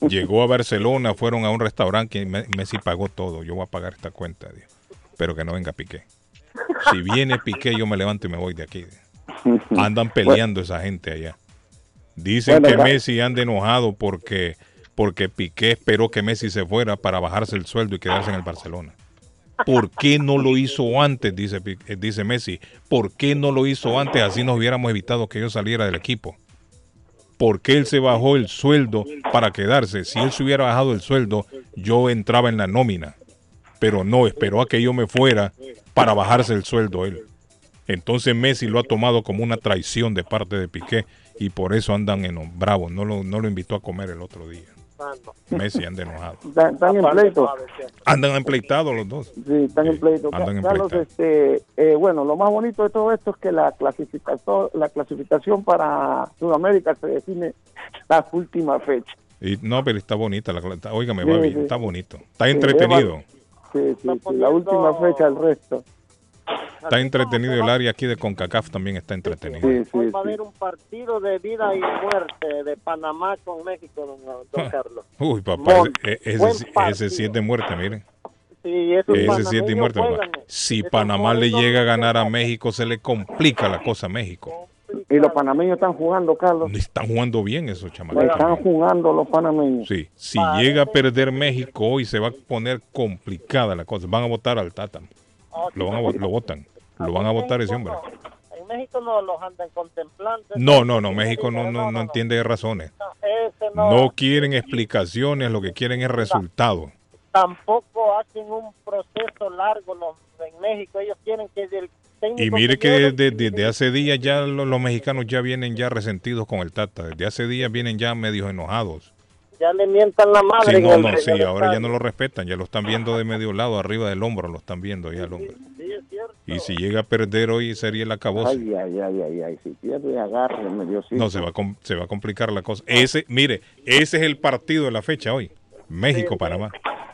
Llegó a Barcelona, fueron a un restaurante y Me- Messi pagó todo. Yo voy a pagar esta cuenta, dijo. pero que no venga Piqué. Si viene Piqué, yo me levanto y me voy de aquí. Andan peleando esa gente allá. Dicen Bueno, que Messi anda enojado porque, porque Piqué esperó que Messi se fuera para bajarse el sueldo y quedarse en el Barcelona. ¿Por qué no lo hizo antes? Dice, eh, dice Messi. ¿Por qué no lo hizo antes? Así nos hubiéramos evitado que yo saliera del equipo. ¿Por qué él se bajó el sueldo para quedarse? Si él se hubiera bajado el sueldo, yo entraba en la nómina. Pero no, esperó a que yo me fuera para bajarse el sueldo él. Entonces Messi lo ha tomado como una traición de parte de Piqué y por eso andan en bravos. No lo, no lo invitó a comer el otro día. Messi anda enojado. Están, en pleito. Andan empleitados los dos. Sí, están en pleito. andan en Carlos, pleito. este, eh, bueno, lo más bonito de todo esto es que la clasificación, la clasificación para Sudamérica se define la última fecha. Y, no, pero está bonita. La, está- óigame, Sí, va bien, sí. está bonito. Está Sí, entretenido. Sí, sí, sí, la última fecha, el resto. Está entretenido el área aquí de CONCACAF también está entretenido. Hoy va a haber un partido de vida y muerte de Panamá con México, don, don Carlos. Uy, papá, Mon- ese, ese, buen ese, sí es de muerte, miren. Sí, Ese sí es de muerte, juegan. Si Panamá le llega a ganar a México, se le complica la cosa a México. Y los panameños están jugando, Carlos. Están jugando bien esos Están chamacos. jugando los panameños. Sí, si llega a perder México hoy se va a poner complicada la cosa. Van a votar al Tata. Lo, van a, lo votan. Lo van a votar ese hombre. En México no los andan contemplando. No, no, no. México no, no, no entiende de razones. No, quieren explicaciones, lo que quieren es resultado. tampoco hacen un proceso largo los, en México. Ellos quieren que el Y mire que desde, desde hace días ya lo- los, mexicanos ya vienen ya resentidos con el Tata. Desde hace días vienen ya medio enojados. Ya le mientan la madre. Sí, no, no, sí, ahora ya no lo respetan, ya lo están viendo de medio lado, arriba del hombro, lo están viendo ya el hombre. Sí, es cierto. Y si llega a perder hoy sería el acabose. Ay, ay, ay, ay, ay. Si pierde, agárrenme, Diosito. No, se va, a com- se va a complicar la cosa. Ese, mire, ese es el partido de la fecha hoy. México-Panamá.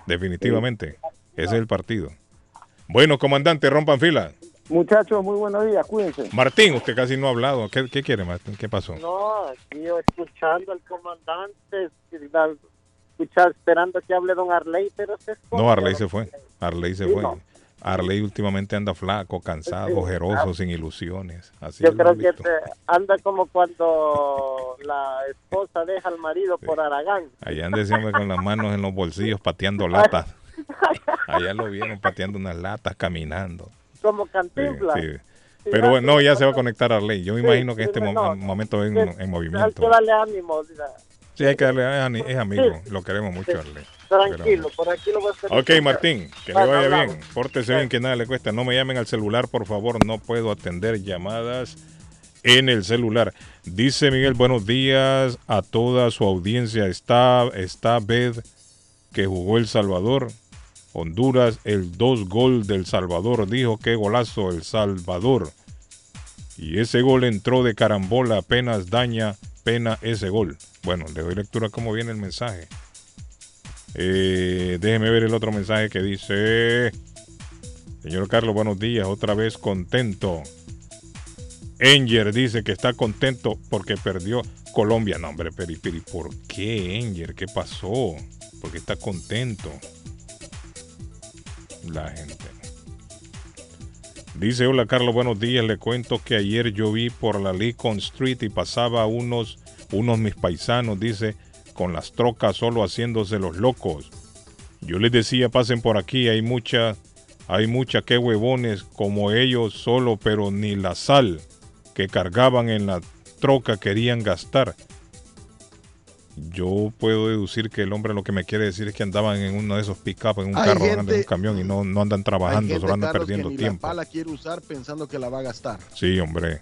Definitivamente. Ese es el partido. Bueno, comandante, rompan fila. Muchachos, muy buenos días, cuídense. Martín, usted casi no ha hablado. ¿Qué, qué quiere, Martín? ¿Qué pasó? No, aquí yo escuchando al comandante, escuchar, esperando que hable don Arley, pero se esconde. No, Arley se fue. Arley se Sí, fue. no. Arley últimamente anda flaco, cansado, Sí. ojeroso, sin ilusiones. Así Yo creo que te- anda como cuando la esposa deja al marido por Aragán. Allá anda hombre con las manos en los bolsillos pateando latas. Allá lo vieron pateando unas latas, caminando. Como Cantinflas. sí. Pero bueno, no, ya se va a conectar Arley. Yo me imagino que este no. momento es en, en Hay movimiento. que darle ánimo. diga. Sí, hay que darle, es, amigo. Lo queremos mucho, Sí. Arley. Tranquilo, por aquí lo voy a hacer. Ok, Martín, que le vaya hablamos. bien. Pórtese bien, que nada le cuesta. No me llamen al celular, por favor. No puedo atender llamadas en el celular. Dice Miguel, buenos días a toda su audiencia. Está, está Bed, que jugó El Salvador. Honduras, el dos gol del Salvador. Dijo que golazo El Salvador. Y ese gol entró de carambola, apenas daña pena ese gol. Bueno, le doy lectura cómo viene el mensaje. Eh, déjeme ver el otro mensaje que dice: Señor Carlos, buenos días, otra vez contento. Enger dice que está contento porque perdió Colombia. No, hombre, peri, peri, ¿por qué, Enger? ¿Qué pasó? Porque está contento. La gente. Dice, hola Carlos, buenos días. Le cuento que ayer yo vi por la Lincoln Street y pasaba unos, unos mis paisanos, dice, con las trocas solo haciéndose los locos. Yo les decía, pasen por aquí, hay mucha, hay mucha que huevones como ellos solo, pero ni la sal que cargaban en la troca querían gastar. Yo puedo deducir que el hombre lo que me quiere decir es que andaban en uno de esos pick-up, en un Hay carro, gente- en un camión y no, no andan trabajando, solo andan Carlos, perdiendo que ni tiempo. La pala quiere usar pensando que la va a gastar. Sí, hombre.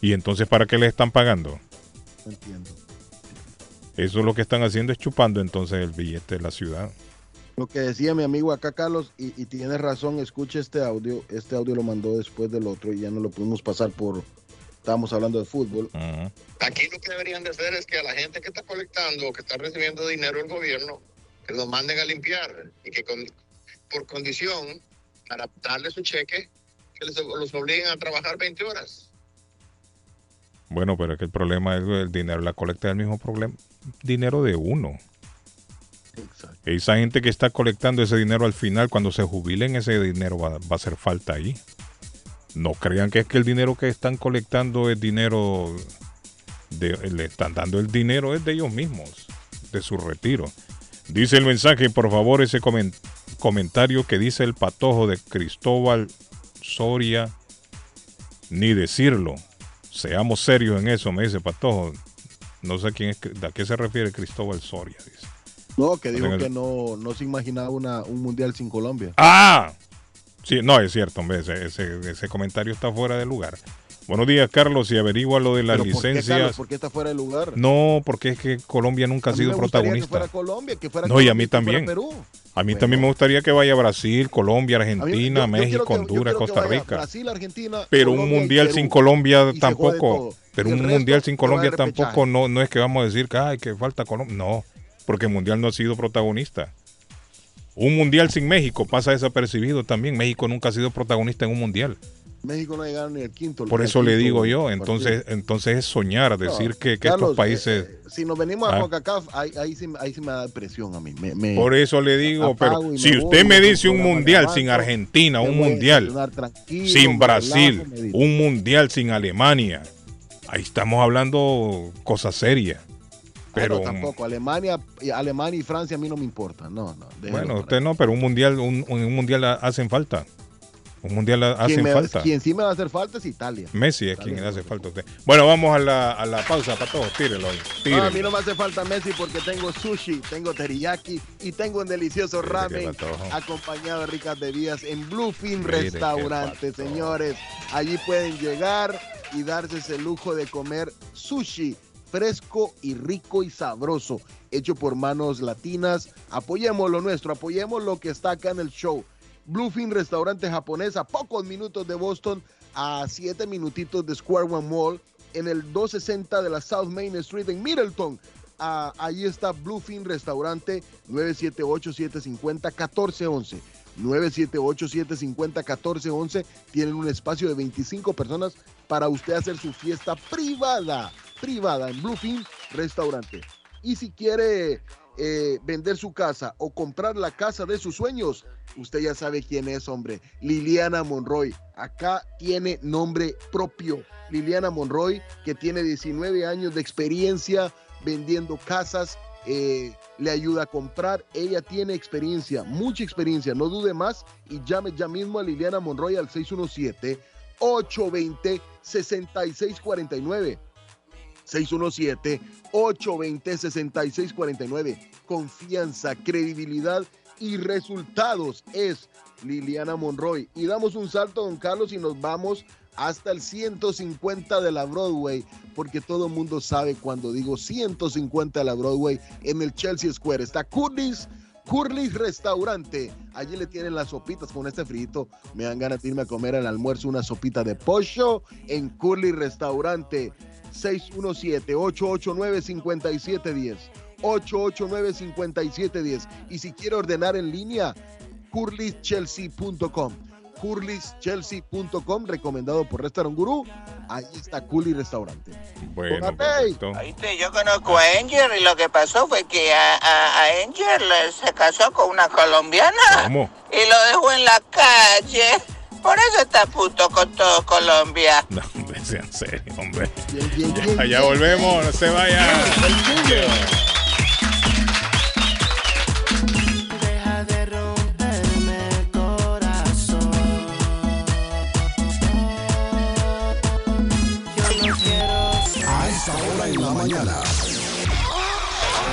¿Y entonces para qué le están pagando? No entiendo. Eso lo que están haciendo es chupando entonces el billete de la ciudad. Lo que decía mi amigo acá, Carlos, y, y tienes razón, escuche este audio. Este audio lo mandó después del otro y ya no lo pudimos pasar por. Estábamos hablando de fútbol. Aquí lo que deberían de hacer es que a la gente que está colectando o que está recibiendo dinero del gobierno, que los manden a limpiar y que con- por condición, para darle su cheque, que les, los obliguen a trabajar 20 horas. Bueno, pero es que el problema es el dinero, la colecta es el mismo problema. Dinero de uno. Esa gente que está colectando ese dinero al final, cuando se jubilen, ese dinero va, va a hacer falta ahí. No crean que es que el dinero que están colectando es dinero, de, le están dando el dinero es de ellos mismos, de su retiro. Dice el mensaje, por favor, ese comen- comentario que dice el patojo de Cristóbal Soria, ni decirlo. Seamos serios en eso, me dice Patojo. No sé quién es, a qué se refiere Cristóbal Soria. Dice. No, que dijo que no, no se imaginaba una, un mundial sin Colombia. ¡Ah! Sí, no, es cierto, hombre, ese, ese- ese comentario está fuera de lugar. Buenos días, Carlos, y averigua lo de las Pero ¿por qué, licencias. Carlos? ¿Por qué está fuera de lugar? No, porque es que Colombia nunca ha A mí sido me protagonista. Que fuera Colombia, que fuera No, y a mí también. Perú. A mí también me gustaría que vaya Brasil, Colombia, mí- Argentina, yo- yo quiero México, que- Honduras, Costa Rica. Brasil, Argentina, Pero un Colombia mundial sin Colombia tampoco. Pero un mundial sin Colombia tampoco no, no es que vamos a decir que, ay, que falta Colombia. No, porque el mundial no ha sido protagonista. Un mundial sin México pasa desapercibido también. México nunca ha sido protagonista en un mundial. México no ha llegado ni al quinto. Por eso le digo yo, partido. entonces, entonces es soñar, decir No, que, que Carlos, estos países... eh, si nos venimos a Ah. CONCACAF, ahí, ahí, sí, ahí sí me da presión a mí. Me- me- Por eso le digo, pero si usted voy, me dice un mundial sin Argentina, un mundial sin Brasil, un mundial sin Alemania, ahí estamos hablando cosas serias. Pero no, tampoco. Alemania, y- Alemania y Francia a mí no me importa. No, no. bueno, usted no, pero un mundial, un, un mundial hacen falta. Un mundial hacen me- falta. quien sí me va a hacer falta es Italia. Messi es quien le hace falta a usted. Bueno, vamos a la, a la pausa para todos. Tírelo ahí. No, tírelo. a mí no me hace falta Messi porque tengo sushi, tengo teriyaki y tengo un delicioso Mire ramen acompañado de ricas bebidas en Bluefin Mire Restaurante, señores. Allí pueden llegar y darse ese lujo de comer sushi fresco y rico y sabroso, hecho por manos latinas. Apoyemos lo nuestro, apoyemos lo que está acá en el show. Bluefin Restaurante japonés a pocos minutos de Boston, a siete minutitos de Square One Mall, en el 260 de la South Main Street en Middleton. Ah, ahí está Bluefin Restaurante 978-750-1411. 978-750-1411. Tienen un espacio de 25 personas para usted hacer su fiesta privada, privada en Bluefin Restaurante. Y si quiere eh, vender su casa o comprar la casa de sus sueños, usted ya sabe quién es, hombre. Liliana Monroy. Acá tiene nombre propio. Liliana Monroy, que tiene 19 años de experiencia vendiendo casas, eh, le ayuda a comprar. Ella tiene experiencia, mucha experiencia. No dude más y llame ya mismo a Liliana Monroy al 617 820 6649. 617-820-6649. Confianza, credibilidad y resultados es Liliana Monroy. Y damos un salto, don Carlos, y nos vamos hasta el 150 de la Broadway, porque todo el mundo sabe cuando digo 150 de la Broadway en el Chelsea Square. Está Curly's, Curly's Restaurante. Allí le tienen las sopitas con este frito. Me dan ganas de irme a comer al almuerzo una sopita de pollo en Curly's Restaurante. 617-889-5710. 889-5710. Y si quiere ordenar en línea, curlychelsea.com. curlychelsea.com, recomendado por Restaurant Guru. Ahí está Curly Restaurante. Bueno, perfecto. Viste, yo conozco a Angel y lo que pasó fue que a, a- a Angel eh, se casó con una colombiana ¿Cómo? y lo dejó en la calle. Por eso está puto con todo Colombia. No, hombre, en serio, hombre. Yeah, ya, ya volvemos, no se vaya. A esta hora en la mañana.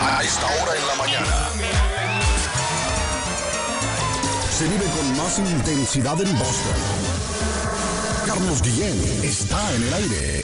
A esta hora en la mañana Se vive con más intensidad en Boston. Carlos Guillén está en el aire.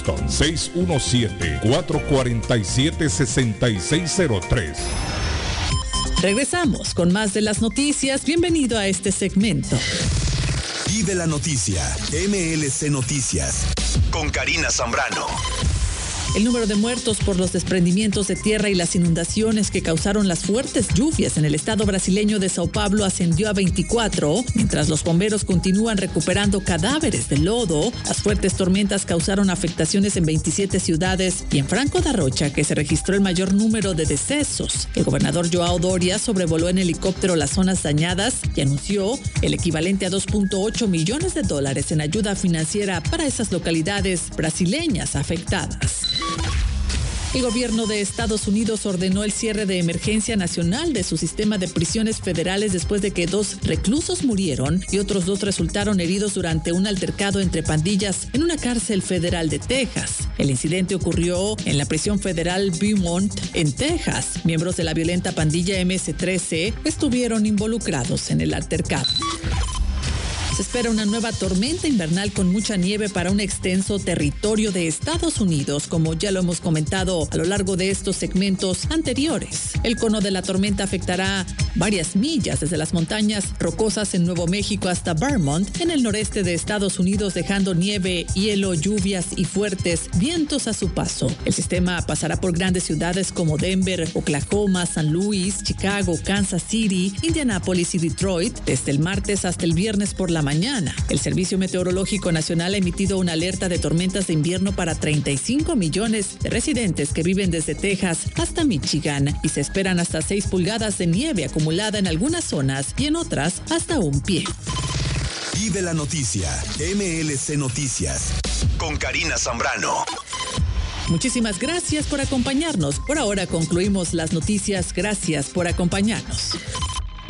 617-447-6603. Regresamos con más de las noticias. Bienvenido a este segmento. Vive la noticia. MLC Noticias. Con Karina Zambrano. El número de muertos por los desprendimientos de tierra y las inundaciones que causaron las fuertes lluvias en el estado brasileño de Sao Paulo ascendió a 24, mientras los bomberos continúan recuperando cadáveres de lodo. Las fuertes tormentas causaron afectaciones en 27 ciudades y en Franco da Rocha, que se registró el mayor número de decesos. El gobernador Joao Doria sobrevoló en helicóptero las zonas dañadas y anunció el equivalente a 2.8 millones de dólares en ayuda financiera para esas localidades brasileñas afectadas. El gobierno de Estados Unidos ordenó el cierre de emergencia nacional de su sistema de prisiones federales después de que dos reclusos murieron y otros dos resultaron heridos durante un altercado entre pandillas en una cárcel federal de Texas. El incidente ocurrió en la prisión federal Beaumont, en Texas. Miembros de la violenta pandilla MS-13 estuvieron involucrados en el altercado. Espera una nueva tormenta invernal con mucha nieve para un extenso territorio de Estados Unidos, como ya lo hemos comentado a lo largo de estos segmentos anteriores. El cono de la tormenta afectará varias millas desde las montañas rocosas en Nuevo México hasta Vermont, en el noreste de Estados Unidos, dejando nieve, hielo, lluvias y fuertes vientos a su paso. El sistema pasará por grandes ciudades como Denver, Oklahoma, San Luis, Chicago, Kansas City, Indianapolis y Detroit desde el martes hasta el viernes por la mañana. El Servicio Meteorológico Nacional ha emitido una alerta de tormentas de invierno para 35 millones de residentes que viven desde Texas hasta Michigan y se esperan hasta 6 pulgadas de nieve acumulada en algunas zonas y en otras hasta un pie. Vive la noticia. MLC Noticias. Con Karina Zambrano. Muchísimas gracias por acompañarnos. Por ahora concluimos las noticias. Gracias por acompañarnos.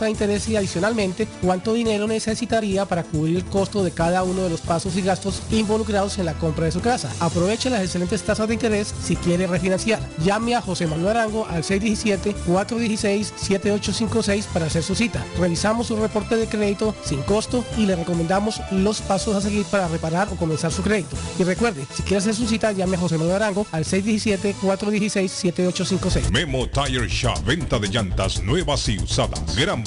tasa de interés y adicionalmente cuánto dinero necesitaría para cubrir el costo de cada uno de los pasos y gastos involucrados en la compra de su casa. Aproveche las excelentes tasas de interés si quiere refinanciar. Llame a José Manuel Arango al 617-416-7856 para hacer su cita. Revisamos su reporte de crédito sin costo y le recomendamos los pasos a seguir para reparar o comenzar su crédito. Y recuerde, si quiere hacer su cita, llame a José Manuel Arango al 617-416-7856. Memo Tire Shop, venta de llantas nuevas y usadas. Gran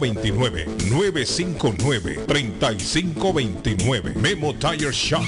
959-3529. Memo Tire Shop.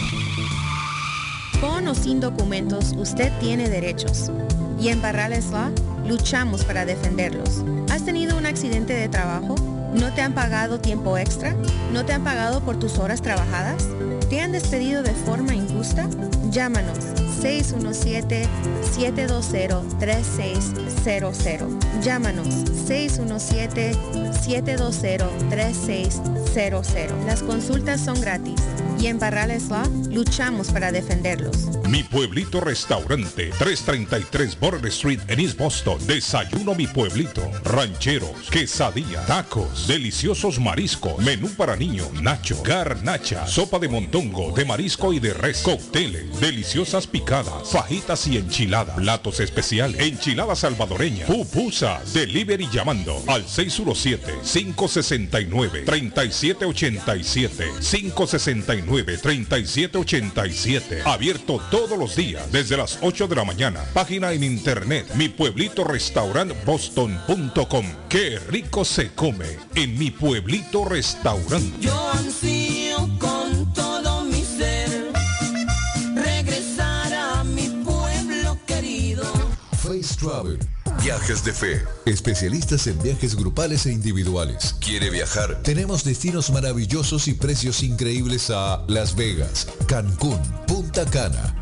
Con o sin documentos, usted tiene derechos. Y en Barrales Law luchamos para defenderlos. ¿Has tenido un accidente de trabajo? ¿No te han pagado tiempo extra? ¿No te han pagado por tus horas trabajadas? ¿Te han despedido de forma injusta? Llámanos 617-720-3600. Llámanos 617-720-3600. Las consultas son gratis y en Barrales Law luchamos para defenderlos. Mi pueblito restaurante, 333 Border Street en East Boston. Desayuno mi pueblito. Rancheros, quesadilla, tacos, deliciosos mariscos, menú para niños, nacho, garnacha, sopa de montongo, de marisco y de res, cócteles, deliciosas picadas, fajitas y enchiladas, platos especiales, enchiladas salvadoreñas, pupusas, delivery llamando al 617-569-3787, 569-3787, abierto todos los días desde las 8 de la mañana, página en internet, mi pueblito restaurant boston.com, qué rico se come en mi pueblito restaurante. Yo ansío con todo mi ser regresar a mi pueblo querido. Face Travel. Viajes de fe. Especialistas en viajes grupales e individuales. ¿Quiere viajar? Tenemos destinos maravillosos y precios increíbles a Las Vegas, Cancún, Punta Cana,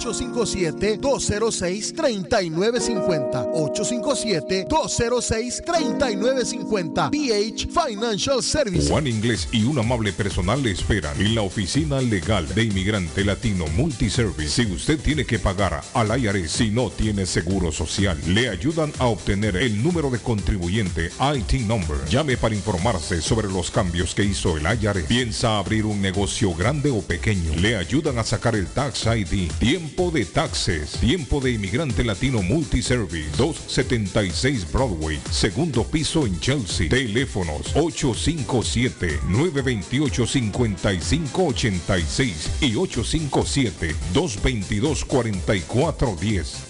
857-206-3950. 857-206-3950. BH Financial Services. Juan Inglés y un amable personal le esperan en la oficina legal de inmigrante latino Multiservice. Si usted tiene que pagar al IRS si no tiene seguro social, le ayudan a obtener el número de contribuyente IT number. Llame para informarse sobre los cambios que hizo el IRS. Piensa abrir un negocio grande o pequeño. Le ayudan a sacar el Tax ID. Tiempo de taxes. Tiempo de inmigrante latino Multiservice. 276 Broadway. Segundo piso en Chelsea. Teléfonos 857-928-5586 y 857-222-4410.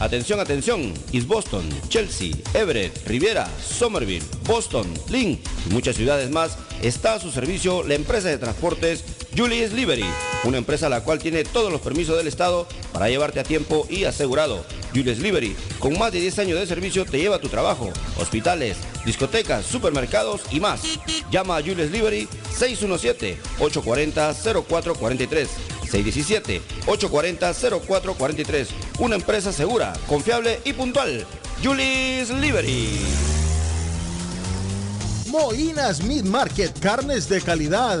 Atención, atención. East Boston, Chelsea, Everett, Riviera, Somerville, Boston, Lynn y muchas ciudades más está a su servicio la empresa de transportes Julius Livery, una empresa la cual tiene todos los permisos del Estado para llevarte a tiempo y asegurado. Julius Livery, con más de 10 años de servicio, te lleva a tu trabajo, hospitales, discotecas, supermercados y más. Llama a Julius Livery 617-840-0443. 617-840-0443. Una empresa segura, confiable y puntual. Julius Livery. Moinas Meat Market, carnes de calidad,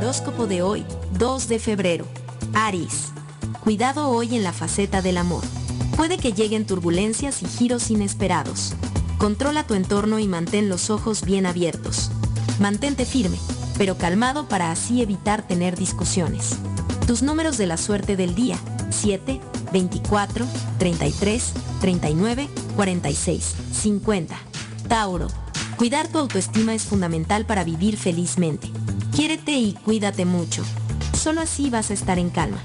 Horóscopo de hoy, 2 de febrero. Aries. Cuidado hoy en la faceta del amor. Puede que lleguen turbulencias y giros inesperados. Controla tu entorno y mantén los ojos bien abiertos. Mantente firme, pero calmado para así evitar tener discusiones. Tus números de la suerte del día, 7, 24, 33, 39, 46, 50. Tauro. Cuidar tu autoestima es fundamental para vivir felizmente. Quiérete y cuídate mucho. Solo así vas a estar en calma.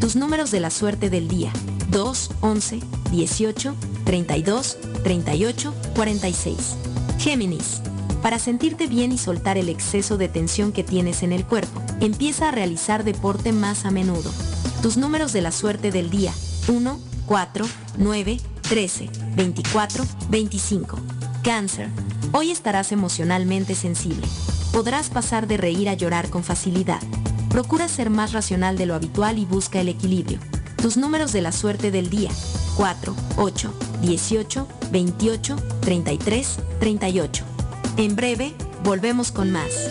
Tus números de la suerte del día. 2, 11, 18, 32, 38, 46. Géminis. Para sentirte bien y soltar el exceso de tensión que tienes en el cuerpo, empieza a realizar deporte más a menudo. Tus números de la suerte del día. 1, 4, 9, 13, 24, 25. Cáncer. Hoy estarás emocionalmente sensible. Podrás pasar de reír a llorar con facilidad. Procura ser más racional de lo habitual y busca el equilibrio. Tus números de la suerte del día. 4, 8, 18, 28, 33, 38. En breve, volvemos con más.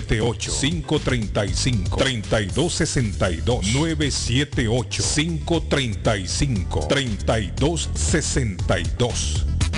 978-535-3262. 978-535-3262.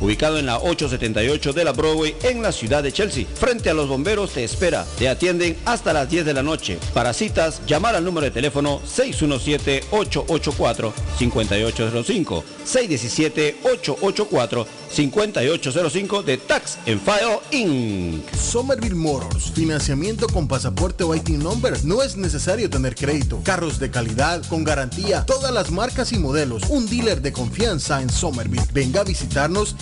ubicado en la 878 de la Broadway en la ciudad de Chelsea. Frente a los bomberos te espera. Te atienden hasta las 10 de la noche. Para citas, llamar al número de teléfono 617-884-5805. 617-884-5805 de Tax en File Inc. Somerville Motors, financiamiento con pasaporte o IT number. No es necesario tener crédito. Carros de calidad, con garantía, todas las marcas y modelos. Un dealer de confianza en Somerville. Venga a visitarnos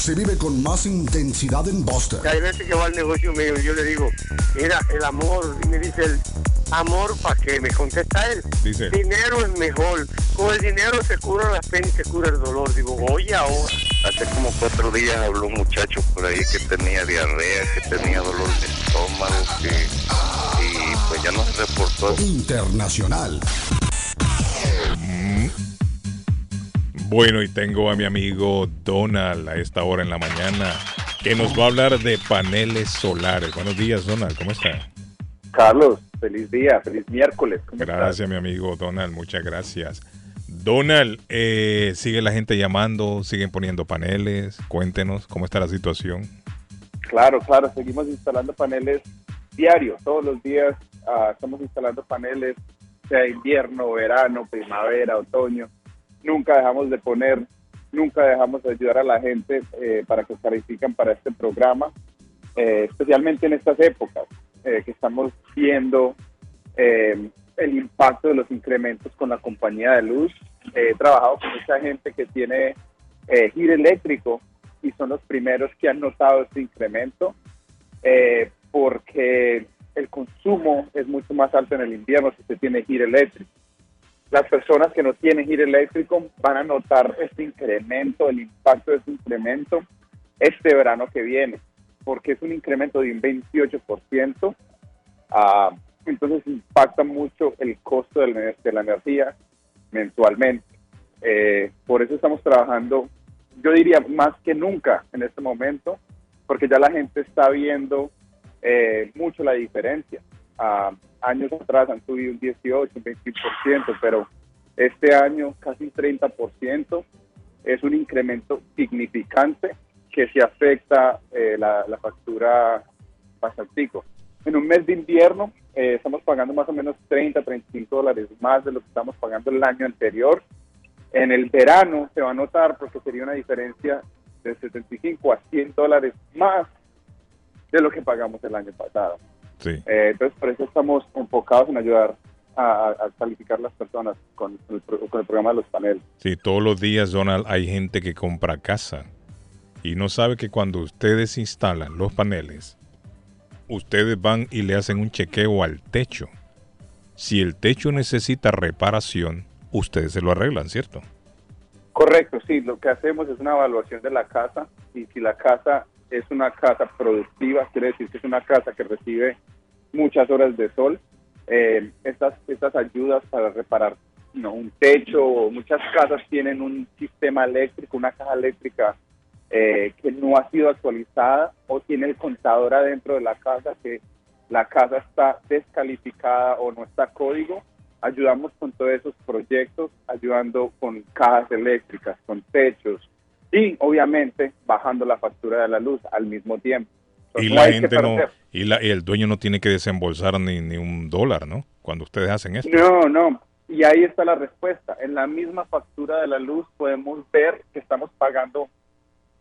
se vive con más intensidad en Boston. Hay veces que va al negocio mío y yo le digo, mira, el amor, y me dice él, amor, ¿para qué? Me contesta él, Dice. dinero es mejor, con el dinero se cura la pena y se cura el dolor. Digo, oye ahora. Hace como cuatro días habló un muchacho por ahí que tenía diarrea, que tenía dolor de estómago, que, y pues ya no se reportó. Internacional. Bueno, y tengo a mi amigo Donald a esta hora en la mañana que nos va a hablar de paneles solares. Buenos días, Donald, ¿cómo está? Carlos, feliz día, feliz miércoles. ¿Cómo Gracias, mi amigo Donald, muchas gracias. Donald, eh, sigue la gente llamando, siguen poniendo paneles. Cuéntenos cómo está la situación. Claro, claro, seguimos instalando paneles diarios, todos los días ah, estamos instalando paneles, sea invierno, verano, primavera, otoño. Nunca dejamos de poner, nunca dejamos de ayudar a la gente eh, para que califican para este programa, eh, especialmente en estas épocas eh, que estamos viendo el impacto de los incrementos con la compañía de luz. he trabajado con mucha gente que tiene giro eléctrico y son los primeros que han notado este incremento porque el consumo es mucho más alto en el invierno si usted tiene giro eléctrico. Las personas que no tienen giro eléctrico van a notar este incremento, el impacto de este incremento este verano que viene, porque es un incremento de un 28%. ah, entonces impacta mucho el costo de la, energía mensualmente. Eh, por eso estamos trabajando, yo diría más que nunca en este momento, porque ya la gente está viendo eh, mucho la diferencia. Ah, años atrás han subido un 18, un 20%, pero este año casi un 30%. Es un incremento significante que se afecta eh, la, la factura bastante. En un mes de invierno eh, estamos pagando más o menos 30, 35 dólares más de lo que estamos pagando el año anterior. En el verano se va a notar porque sería una diferencia de 75 a 100 dólares más de lo que pagamos el año pasado. Sí. Eh, entonces, por eso estamos enfocados en ayudar a, a- calificar las personas con, el, con el programa de los paneles. Sí, todos los días, Donald, hay gente que compra casa y no sabe que cuando ustedes instalan los paneles, ustedes van y le hacen un chequeo al techo. Si el techo necesita reparación, ustedes se lo arreglan, ¿cierto? Correcto, sí, lo que hacemos es una evaluación de la casa y si la casa es una casa productiva, quiere decir que es una casa que recibe muchas horas de sol, eh, estas, estas ayudas para reparar ¿no? un techo, muchas casas tienen un sistema eléctrico, una caja eléctrica eh, que no ha sido actualizada o tiene el contador adentro de la casa que la casa está descalificada o no está código. ayudamos con todos esos proyectos, ayudando con cajas eléctricas, con techos y obviamente bajando la factura de la luz al mismo tiempo. Y la gente no, y, la, y el dueño no tiene que desembolsar ni, ni un dólar, ¿no? Cuando ustedes hacen esto. No, no. Y ahí está la respuesta. En la misma factura de la luz podemos ver que estamos pagando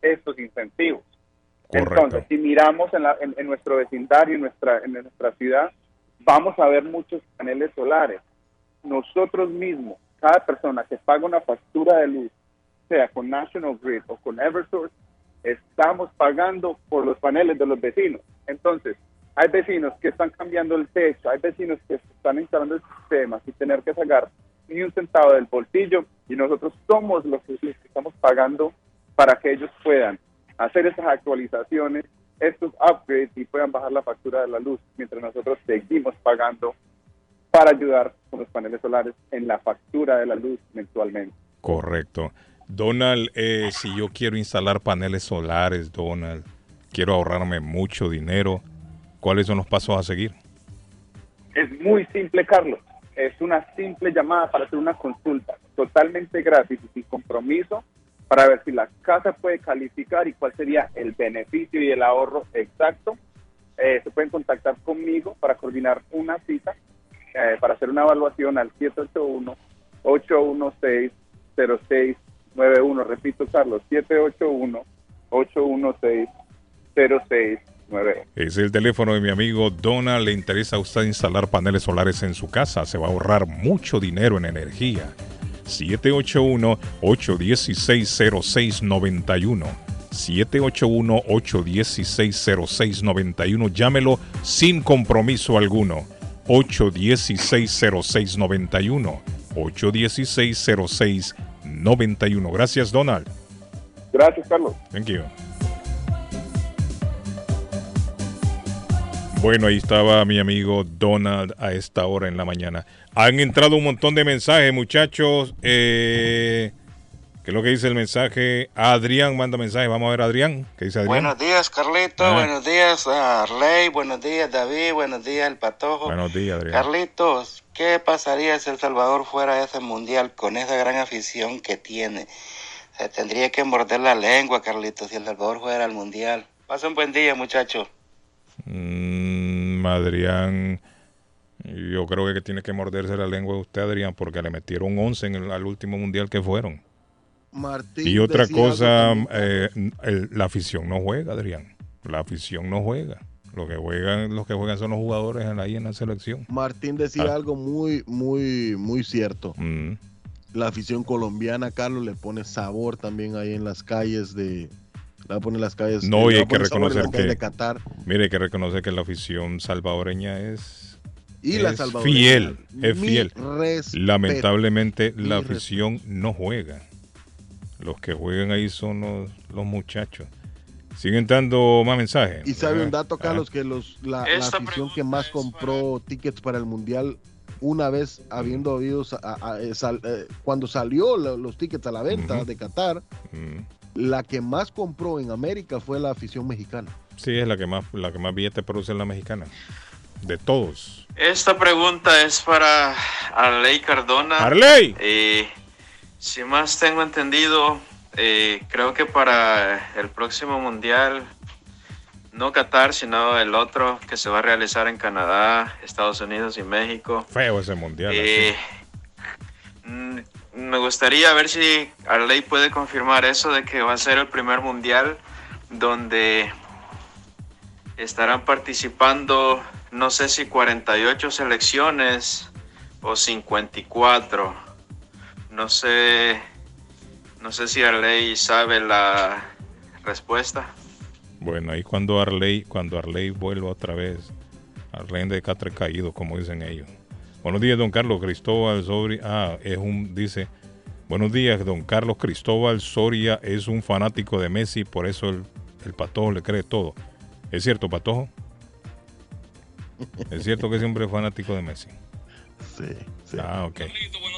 estos incentivos. Entonces, si miramos en, la- en- en nuestro vecindario, en nuestra, en nuestra ciudad, vamos a ver muchos paneles solares. Nosotros mismos, cada persona que paga una factura de luz, sea con National Grid o con Eversource, estamos pagando por los paneles de los vecinos. Entonces, hay vecinos que están cambiando el techo, hay vecinos que están instalando el sistema sin tener que sacar ni un centavo del bolsillo y nosotros somos los que, estamos pagando para que ellos puedan hacer esas actualizaciones, estos upgrades y puedan bajar la factura de la luz, mientras nosotros seguimos pagando para ayudar con los paneles solares en la factura de la luz mensualmente. Correcto. Donald, eh, si yo quiero instalar paneles solares, Donald, quiero ahorrarme mucho dinero, ¿cuáles son los pasos a seguir? Es muy simple, Carlos. Es una simple llamada para hacer una consulta totalmente gratis y sin compromiso para ver si la casa puede calificar y cuál sería el beneficio y el ahorro exacto. Eh, se pueden contactar conmigo para coordinar una cita eh, para hacer una evaluación al 781-816-0691. Repito, Carlos, 781-816-0691. Es el teléfono de mi amigo Donald. ¿Le interesa a usted instalar paneles solares en su casa? Se va a ahorrar mucho dinero en energía. 781-816-0691. 781-816-0691. Llámelo sin compromiso alguno. 816-0691. 816-0691. Gracias, Donald. Gracias, Carlos. Thank you. Bueno, ahí estaba mi amigo Donald a esta hora en la mañana. Han entrado un montón de mensajes, muchachos. Eh, ¿Qué es lo que dice el mensaje? Adrián manda mensaje. Vamos a ver, Adrián. ¿Qué dice Adrián? Buenos días, Carlito. Ah. Buenos días, ah, Arley. Buenos días, David. Buenos días, El Patojo. Buenos días, Adrián. Carlitos, ¿qué pasaría si El Salvador fuera a ese mundial con esa gran afición que tiene? Se tendría que morder la lengua, Carlitos, si El Salvador fuera al mundial. Pasa un buen día, muchacho. Mm, Adrián, yo creo que tiene que morderse la lengua de usted, Adrián, porque le metieron 11 en el, al último mundial que fueron. Martín Y otra cosa, eh, el- la afición no juega, Adrián. La afición no juega. Lo que juegan, los que juegan son los jugadores ahí en la selección. Martín decía Ah. algo muy, muy, muy cierto. Mm. La afición colombiana, Carlos, le pone sabor también ahí en las calles de. La las calles. No, y hay que reconocer que, de Qatar. mire, hay que reconocer que la afición salvadoreña es, Y la es salvadoreña. fiel, es fiel. respeto. Lamentablemente la respeto. afición no juega. Los que juegan ahí son los, los muchachos. Siguen dando más mensajes. Y sabe un dato, Ah. Carlos, que los, la, afición que más compró tickets para el Mundial, una vez habiendo habido, sa- a- a- eh, sal- eh, cuando salió lo- los tickets a la venta de Qatar, la que más compró en América fue la afición mexicana. Sí, es la que más, la que más billetes produce la mexicana. De todos. Esta pregunta es para Arley Cardona. ¡Arley! Eh, si más tengo entendido, eh, creo que para el próximo mundial, no Qatar, sino el otro que se va a realizar en Canadá, Estados Unidos y México. Feo ese mundial. Eh, mm, me gustaría ver si Arley puede confirmar eso de que va a ser el primer mundial donde estarán participando, no sé si 48 selecciones o 54. No sé, no sé si Arley sabe la respuesta. Bueno, ahí cuando Arley, cuando Arley vuelva otra vez, Arley de Catre caído, como dicen ellos. Buenos días, don Carlos Cristóbal Soria. Ah, es un, dice, buenos días, don Carlos Cristóbal Soria es un fanático de Messi, por eso el, el patojo le cree todo. ¿Es cierto, patojo? ¿Es cierto que siempre es fanático de Messi? Sí, Ah, ok.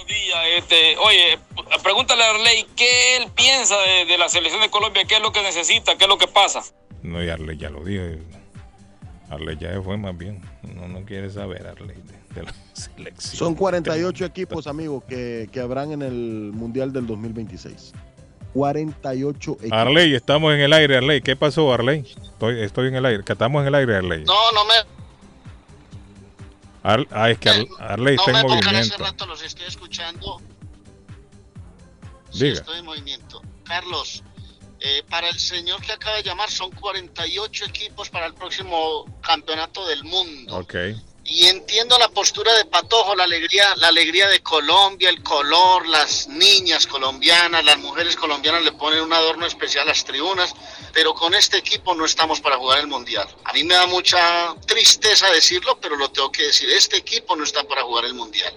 día, este, oye, pregúntale a Arley qué él piensa de, de la selección de Colombia, qué es lo que necesita, qué es lo que pasa. No, y Arley ya lo dijo. Arley ya fue más bien. No, no quiere saber, Arley. de la selección. Son 48 equipos, amigos, que, que habrán en el Mundial del 2026. 48 equipos. Arley, estamos en el aire, Arley. ¿Qué pasó, Arley? Estoy, estoy en el aire. Que estamos en el aire, Arley. No, no me, Ar- ah, es que Ar- Arley no está me en pongan hace movimiento. rato, los estoy escuchando. Sí, Diga. estoy en movimiento. Carlos, eh, para el señor que acaba de llamar, son 48 equipos para el próximo campeonato del mundo. Ok. Y entiendo la postura de Patojo, la alegría, la alegría de Colombia, el color, las niñas colombianas, las mujeres colombianas le ponen un adorno especial a las tribunas, pero con este equipo no estamos para jugar el mundial. A mí me da mucha tristeza decirlo, pero lo tengo que decir. Este equipo no está para jugar el mundial.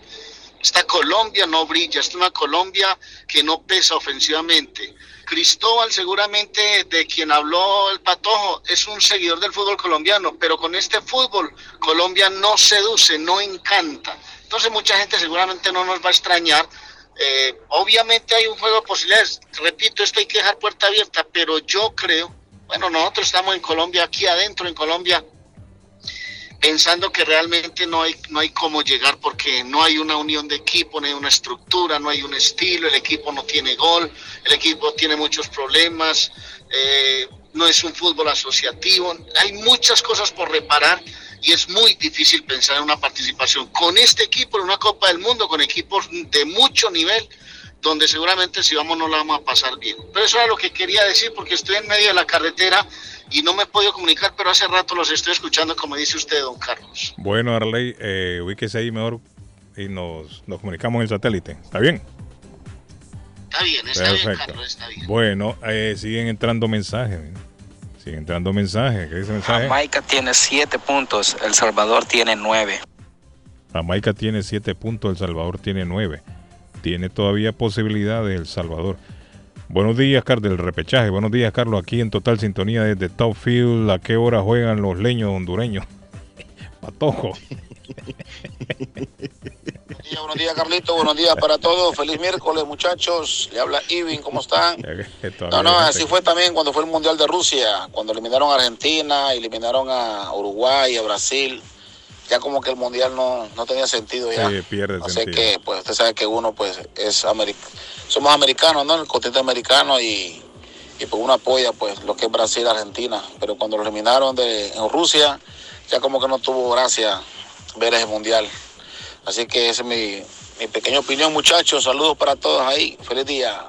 Esta Colombia no brilla, es una Colombia que no pesa ofensivamente. Cristóbal seguramente de quien habló el Patojo es un seguidor del fútbol colombiano, pero con este fútbol Colombia no seduce, no encanta. Entonces mucha gente seguramente no nos va a extrañar. Eh, obviamente hay un juego de posibilidades. Repito, esto hay que dejar puerta abierta, pero yo creo, bueno, nosotros estamos en Colombia, aquí adentro en Colombia, pensando que realmente no hay, no hay cómo llegar porque no hay una unión de equipo, no hay una estructura, no hay un estilo, el equipo no tiene gol, el equipo tiene muchos problemas, eh, no es un fútbol asociativo, hay muchas cosas por reparar y es muy difícil pensar en una participación con este equipo en una Copa del Mundo, con equipos de mucho nivel, donde seguramente si vamos no la vamos a pasar bien. Pero eso era lo que quería decir porque estoy en medio de la carretera y no me he podido comunicar, pero hace rato los estoy escuchando como dice usted, don Carlos. Bueno, Arley, eh, ubíquese ahí mejor y nos, nos comunicamos en el satélite. ¿Está bien? Está bien, está bien, Perfecto. Carlos, está bien. Bueno, eh, siguen entrando mensajes. mira. Siguen entrando mensajes. ¿Qué dice el mensaje? Jamaica tiene siete puntos, El Salvador tiene nueve. Jamaica tiene 7 puntos, El Salvador tiene 9. Tiene todavía posibilidades El Salvador. Buenos días, Carlos, del repechaje. Buenos días, Carlos, aquí en total sintonía desde Top Field. ¿A qué hora juegan los leños hondureños? Patojo. Buenos días, Carlito. Buenos días para todos. Feliz miércoles, muchachos. Le habla Ivin. ¿Cómo están? No, no, así fue también cuando fue el Mundial de Rusia, cuando eliminaron a Argentina, eliminaron a Uruguay, a Brasil. Ya como que el Mundial no, no tenía sentido ya. Sí, pierde Así sentido. que, pues, usted sabe que uno, pues, es. Somos americanos, ¿no? El continente americano y, y pues uno apoya, pues, lo que es Brasil, Argentina. Pero cuando lo eliminaron de, en Rusia, ya como que no tuvo gracia ver ese Mundial. Así que esa es mi, mi pequeña opinión, muchachos. Saludos para todos ahí. Feliz día.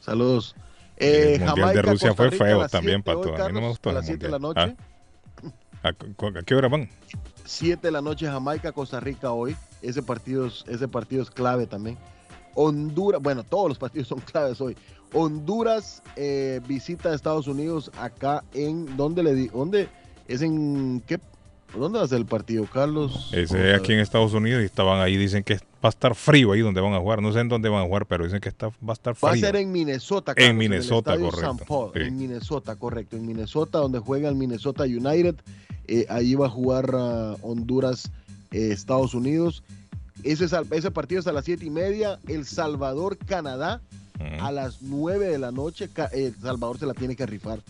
Saludos. el Eh, Mundial de Rusia Costa fue Rica feo también, 7 hoy, Pato. A mí no me gustó a el las 7 de la noche. Ah. ¿A, cu- a qué hora van? 7 de la noche Jamaica, Costa Rica hoy. Ese partido, es- ese partido es clave también. Honduras, bueno, todos los partidos son claves hoy. Honduras eh, visita a Estados Unidos acá en, ¿dónde le di? ¿Dónde? ¿Es en qué? ¿Dónde va a ser el partido, Carlos? Ese es aquí en Estados Unidos y estaban ahí. Dicen que va a estar frío ahí donde van a jugar. No sé en dónde van a jugar, pero dicen que está, va a estar frío. Va a ser en Minnesota. En Carlos, Minnesota, el estadio correcto. St. Paul, Sí. En Minnesota, correcto. En Minnesota, donde juega el Minnesota United. Eh, ahí va a jugar Honduras, eh, Estados Unidos. Ese, ese partido es a las siete y media. El Salvador, Canadá, a las 9 de la noche. Ca- El Salvador se la tiene que rifar.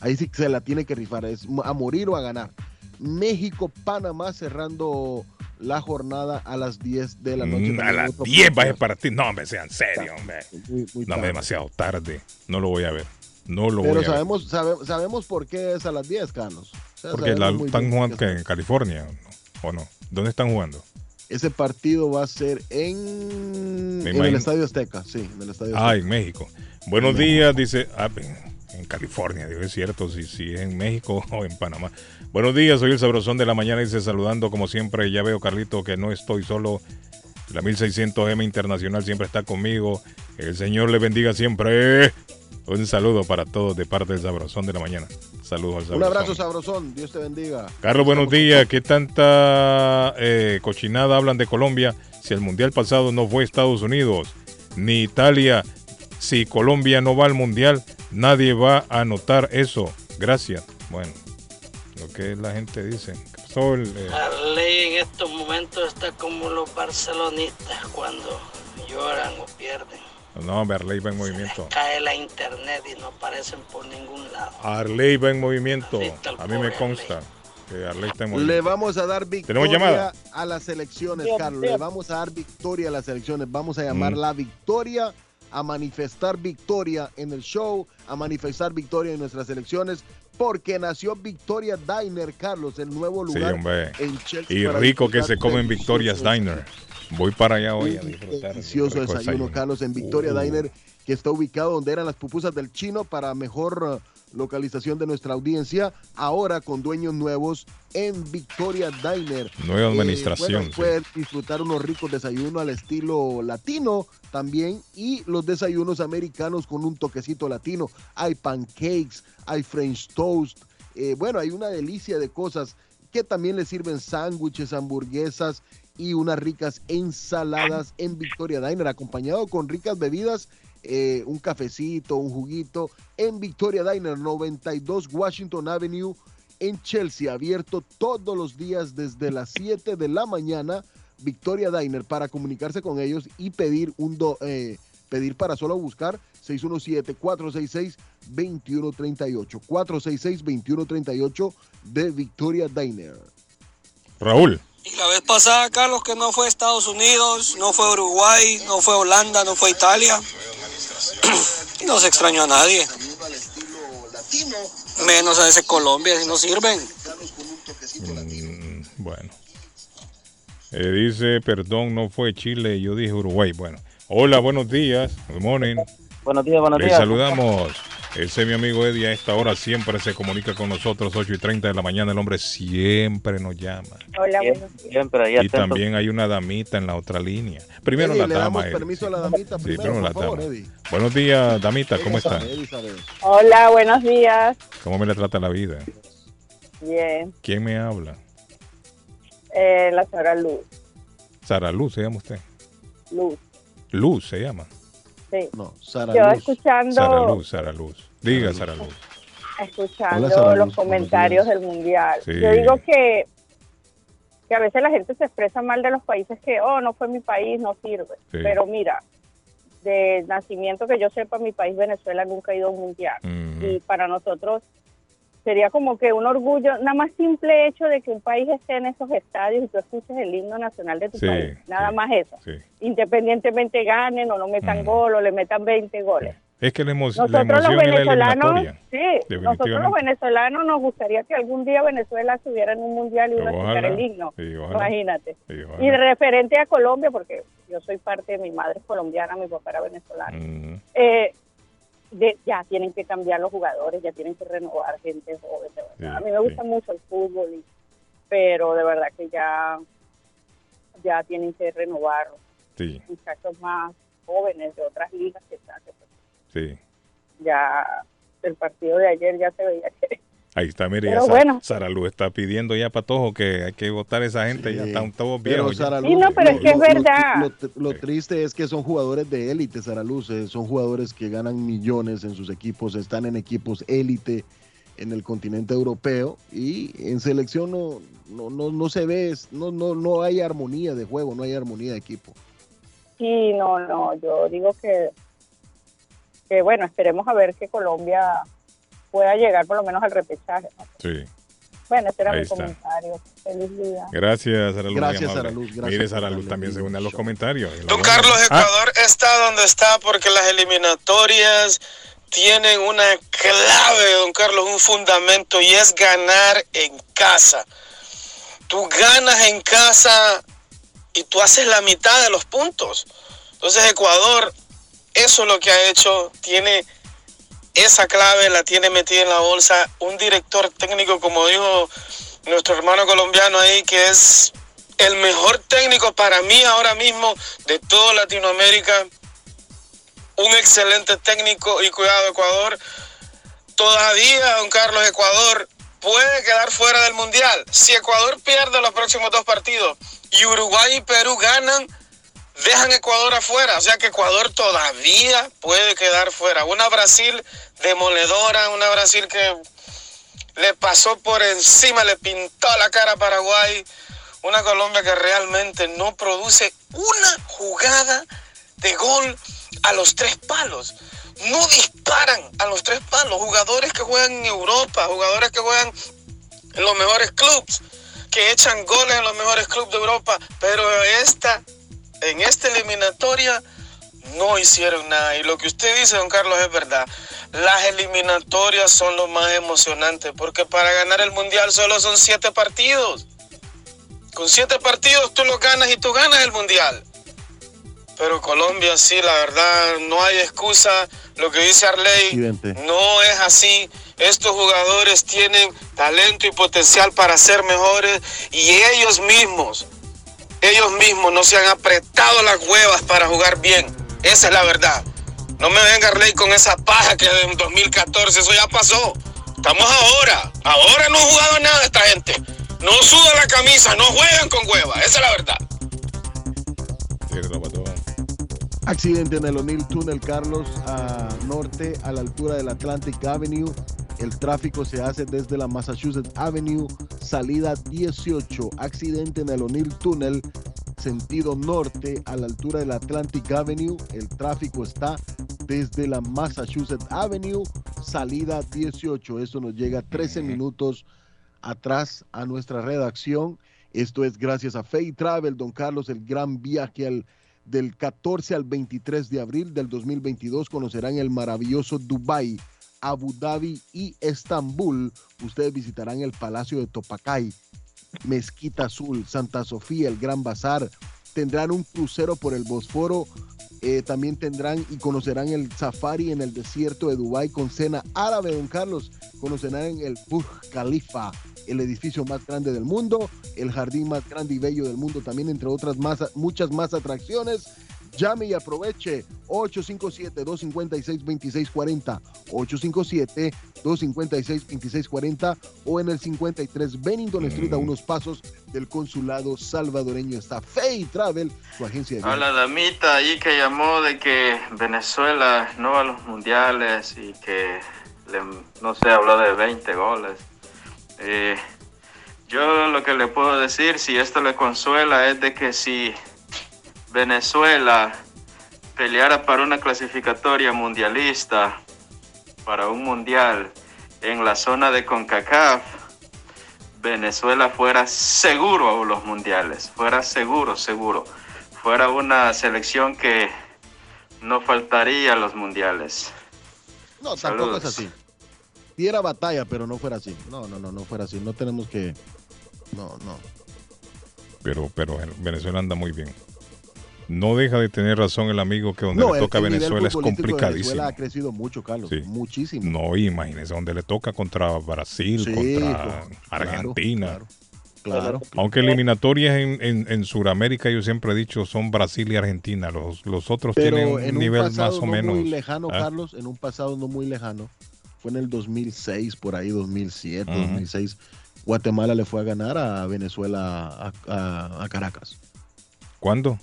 Ahí sí que se la tiene que rifar. Es a morir o a ganar. México, Panamá cerrando la jornada a las 10 de la noche. Mm, a las otro 10 va ese partido. No, hombre, sean serios, hombre. Muy- muy No, tarde. demasiado tarde. No lo voy a ver. No lo Pero voy a ver. sabemos, sabe- sabemos por qué es a las 10, Carlos. Porque la, están jugando en California ¿o no? ¿Dónde están jugando? Ese partido va a ser en, en el. Estadio Azteca, sí, en el Estadio Ah, Azteca. en México. Buenos días, dice. ah, en, en California, digo, es cierto, si, si es en México o en Panamá. Buenos días, soy el sabrosón de la mañana, dice saludando como siempre. Ya veo, Carlito, que no estoy solo. La 1600M Internacional siempre está conmigo. El Señor le bendiga siempre. Un saludo para todos de parte del sabrosón de la mañana. Saludos al sabrosón. Un abrazo sabrosón, Dios te bendiga. Carlos, buenos días. ¿Qué tanta eh, cochinada hablan de Colombia si el mundial pasado no fue Estados Unidos ni Italia? Si Colombia no va al mundial, nadie va a notar eso. Gracias. Bueno, lo que la gente dice. ¿Qué pasó, el, eh, Arley en estos momentos está como los barcelonistas cuando lloran o pierden. No, hombre, Arley va en movimiento. Cae la internet y no aparecen por ningún lado. Arley va en movimiento. A mí me consta. que Arley está muy Le vamos a dar ¿Tenemos victoria llamada? a las elecciones, Carlos. Le vamos a dar victoria a las elecciones. Vamos a llamar Mm. la victoria, a manifestar victoria en el show, a manifestar victoria en nuestras elecciones, porque nació Victoria Diner, Carlos, el nuevo lugar en Chelsea. Y rico que se come en delicioso Victoria's Diner. Voy para allá hoy a disfrutar. Delicioso rico desayuno, Carlos, en Victoria Uh. Diner, que está ubicado donde eran las pupusas del chino para mejor uh, localización de nuestra audiencia. Ahora con dueños nuevos en Victoria Diner. Nueva administración, bueno, sí. pueden disfrutar unos ricos desayunos al estilo latino también y los desayunos americanos con un toquecito latino. Hay pancakes, hay French toast. eh, bueno, hay una delicia de cosas que también le sirven sándwiches, hamburguesas y unas ricas ensaladas en Victoria Diner, acompañado con ricas bebidas, eh, un cafecito, un juguito, en Victoria Diner, 92 Washington Avenue, en Chelsea, abierto todos los días desde las 7 de la mañana. Victoria Diner para comunicarse con ellos y pedir un do- eh, pedir para solo buscar 617-466-2138. 466-2138 de Victoria Diner. Raúl. Y la vez pasada, Carlos, que no fue Estados Unidos, no fue Uruguay, no fue Holanda, no fue Italia. y no se extrañó a nadie. Menos a ese Colombia, si no sirven. Mm, bueno. Eh, dice, perdón, no fue Chile, yo dije Uruguay. Bueno. Hola, buenos días. Good morning. Buenos días, buenos Les días. saludamos. Ese es mi amigo Eddie. A esta hora siempre se comunica con nosotros, 8 y 30 de la mañana. El hombre siempre nos llama. Hola, buenos días. Siempre ahí Y atento. también hay una damita en la otra línea. Primero Eddie, la le dama. damos Eddie. permiso a la damita Sí, primero, primero la favor, dama. Eddie. Buenos días, damita. ¿Cómo está? Hola, buenos días. ¿Cómo me la trata la vida? Bien, ¿Quién me habla? eh, la señora Luz. Sara Luz, se llama usted. Luz, Luz se llama. Sí. No, Sara Yo Luz. escuchando, Sara Luz, Sara Luz. Diga, Sara Luz. escuchando Hola, Sara los Luz, comentarios del mundial. Sí. Yo digo que que a veces la gente se expresa mal de los países que, oh, no fue mi país, no sirve. Sí. Pero mira, de nacimiento que yo sepa, mi país Venezuela nunca ha ido a un mundial. Y para nosotros sería como que un orgullo, nada más simple hecho de que un país esté en esos estadios y tú escuches el himno nacional de tu Sí, país. Nada más eso. sí. Independientemente ganen o no metan gol o le metan 20 goles. Es que la, emo- la Nosotros los emoción la venezolanos, sí, nosotros los venezolanos nos gustaría que algún día Venezuela estuviera en un mundial y uno escuchara el himno. Imagínate. Y referente a Colombia, porque yo soy parte de mi madre es colombiana, mi papá era venezolano. Mm, Eh, de- ya tienen que cambiar los jugadores, ya tienen que renovar gente joven. de verdad. a mí me gusta mucho el fútbol, y- pero de verdad que ya, ya tienen que renovar Sí, muchachos más jóvenes de otras ligas que, están- que sí. ya el partido de ayer ya se veía que Ahí está, mire, ya bueno. Sara Luz está pidiendo ya Patojo que hay que votar a esa gente, ya están todos viejos. Sí, no, pero es que es verdad. Lo, lo triste es que son jugadores de élite, Sara Luz. eh, Son jugadores que ganan millones en sus equipos, están en equipos élite en el continente europeo y en selección no, no, no, no se ve, no, no, no hay armonía de juego, no hay armonía de equipo. Sí, no, no, yo digo que, que bueno, esperemos a ver que Colombia pueda llegar por lo menos al repechaje. ¿no? Sí. Bueno, ese era Ahí mi está. comentario. Feliz día. Gracias, Sara Luz. Gracias. Sara Luz, gracias Mire, Sara Luz también se une a los comentarios. Don Carlos, Ecuador está donde está porque las eliminatorias tienen una clave, don Carlos, un fundamento y es ganar en casa. Tú ganas en casa y tú haces la mitad de los puntos. Entonces Ecuador, eso es lo que ha hecho, tiene esa clave, la tiene metida en la bolsa. Un director técnico, como dijo nuestro hermano colombiano ahí, que es el mejor técnico para mí ahora mismo de toda Latinoamérica. Un excelente técnico y cuidado Ecuador. Todavía, don Carlos, Ecuador puede quedar fuera del Mundial. Si Ecuador pierde los próximos dos partidos y Uruguay y Perú ganan, dejan Ecuador afuera. O sea que Ecuador todavía puede quedar fuera. Una Brasil demoledora, una Brasil que le pasó por encima, le pintó la cara a Paraguay. Una Colombia que realmente no produce una jugada de gol a los tres palos. No disparan a los tres palos. Jugadores que juegan en Europa, jugadores que juegan en los mejores clubes, que echan goles en los mejores clubes de Europa, pero esta, en esta eliminatoria no hicieron nada. Y lo que usted dice, don Carlos, es verdad. Las eliminatorias son lo más emocionante, porque para ganar el mundial solo son siete partidos. Con siete partidos tú lo ganas y tú ganas el mundial. Pero Colombia sí, la verdad, no hay excusa. Lo que dice Arley no es así. Estos jugadores tienen talento y potencial para ser mejores y ellos mismos, ellos mismos no se han apretado las huevas para jugar bien. Esa es la verdad. No me venga Arley con esa paja que en 2014, eso ya pasó. Estamos ahora. Ahora no han jugado nada esta gente. No sudan la camisa, no juegan con hueva. Esa es la verdad. Accidente en el O'Neill Tunnel, Carlos, a norte, a la altura del Atlantic Avenue. El tráfico se hace desde la Massachusetts Avenue, salida 18. Accidente en el O'Neill Tunnel, sentido norte, a la altura del Atlantic Avenue. El tráfico está desde la Massachusetts Avenue, salida 18. Eso nos llega 13 minutos atrás a nuestra redacción. Esto es gracias a Fay Travel, don Carlos, el gran viaje al del 14 al 23 de abril del 2022 conocerán el maravilloso Dubai, Abu Dhabi y Estambul. Ustedes visitarán el Palacio de Topacay, Mezquita Azul, Santa Sofía, el Gran Bazar. Tendrán un crucero por el Bosforo. Eh, también tendrán y conocerán el safari en el desierto de Dubai con cena árabe, don Carlos. Conocerán el Burj Khalifa, el edificio más grande del mundo, el jardín más grande y bello del mundo, también entre otras muchas más atracciones. Llame y aproveche. 857-256-2640, 857-256-2640 o en el 53 Bennington Street a unos pasos del consulado salvadoreño. Está Fay Travel, su agencia de A la damita ahí que llamó de que Venezuela no va a los mundiales y que, no sé, habló de 20 goles. Eh, yo lo que le puedo decir, si esto le consuela, es de que si Venezuela peleara para una clasificatoria mundialista, para un mundial en la zona de CONCACAF, Venezuela fuera seguro a los mundiales, fuera seguro, seguro, fuera una selección que no faltaría a los mundiales. No, tampoco es así diera batalla, pero no fuera así. No, no, no, no fuera así. No tenemos que. No, no. Pero, pero Venezuela anda muy bien. No deja de tener razón el amigo que donde le toca a Venezuela es complicadísimo. Venezuela ha crecido mucho, Carlos. Muchísimo. No, imagínese, donde le toca contra Brasil, contra Argentina. Claro, Aunque eliminatorias en, en, en Sudamérica, yo siempre he dicho, son Brasil y Argentina. Los, los otros tienen un, nivel más o menos. muy lejano, ¿ah? Carlos, en un pasado no muy lejano, fue en el 2006, por ahí 2007, 2006. Guatemala le fue a ganar a Venezuela a, Caracas. ¿Cuándo?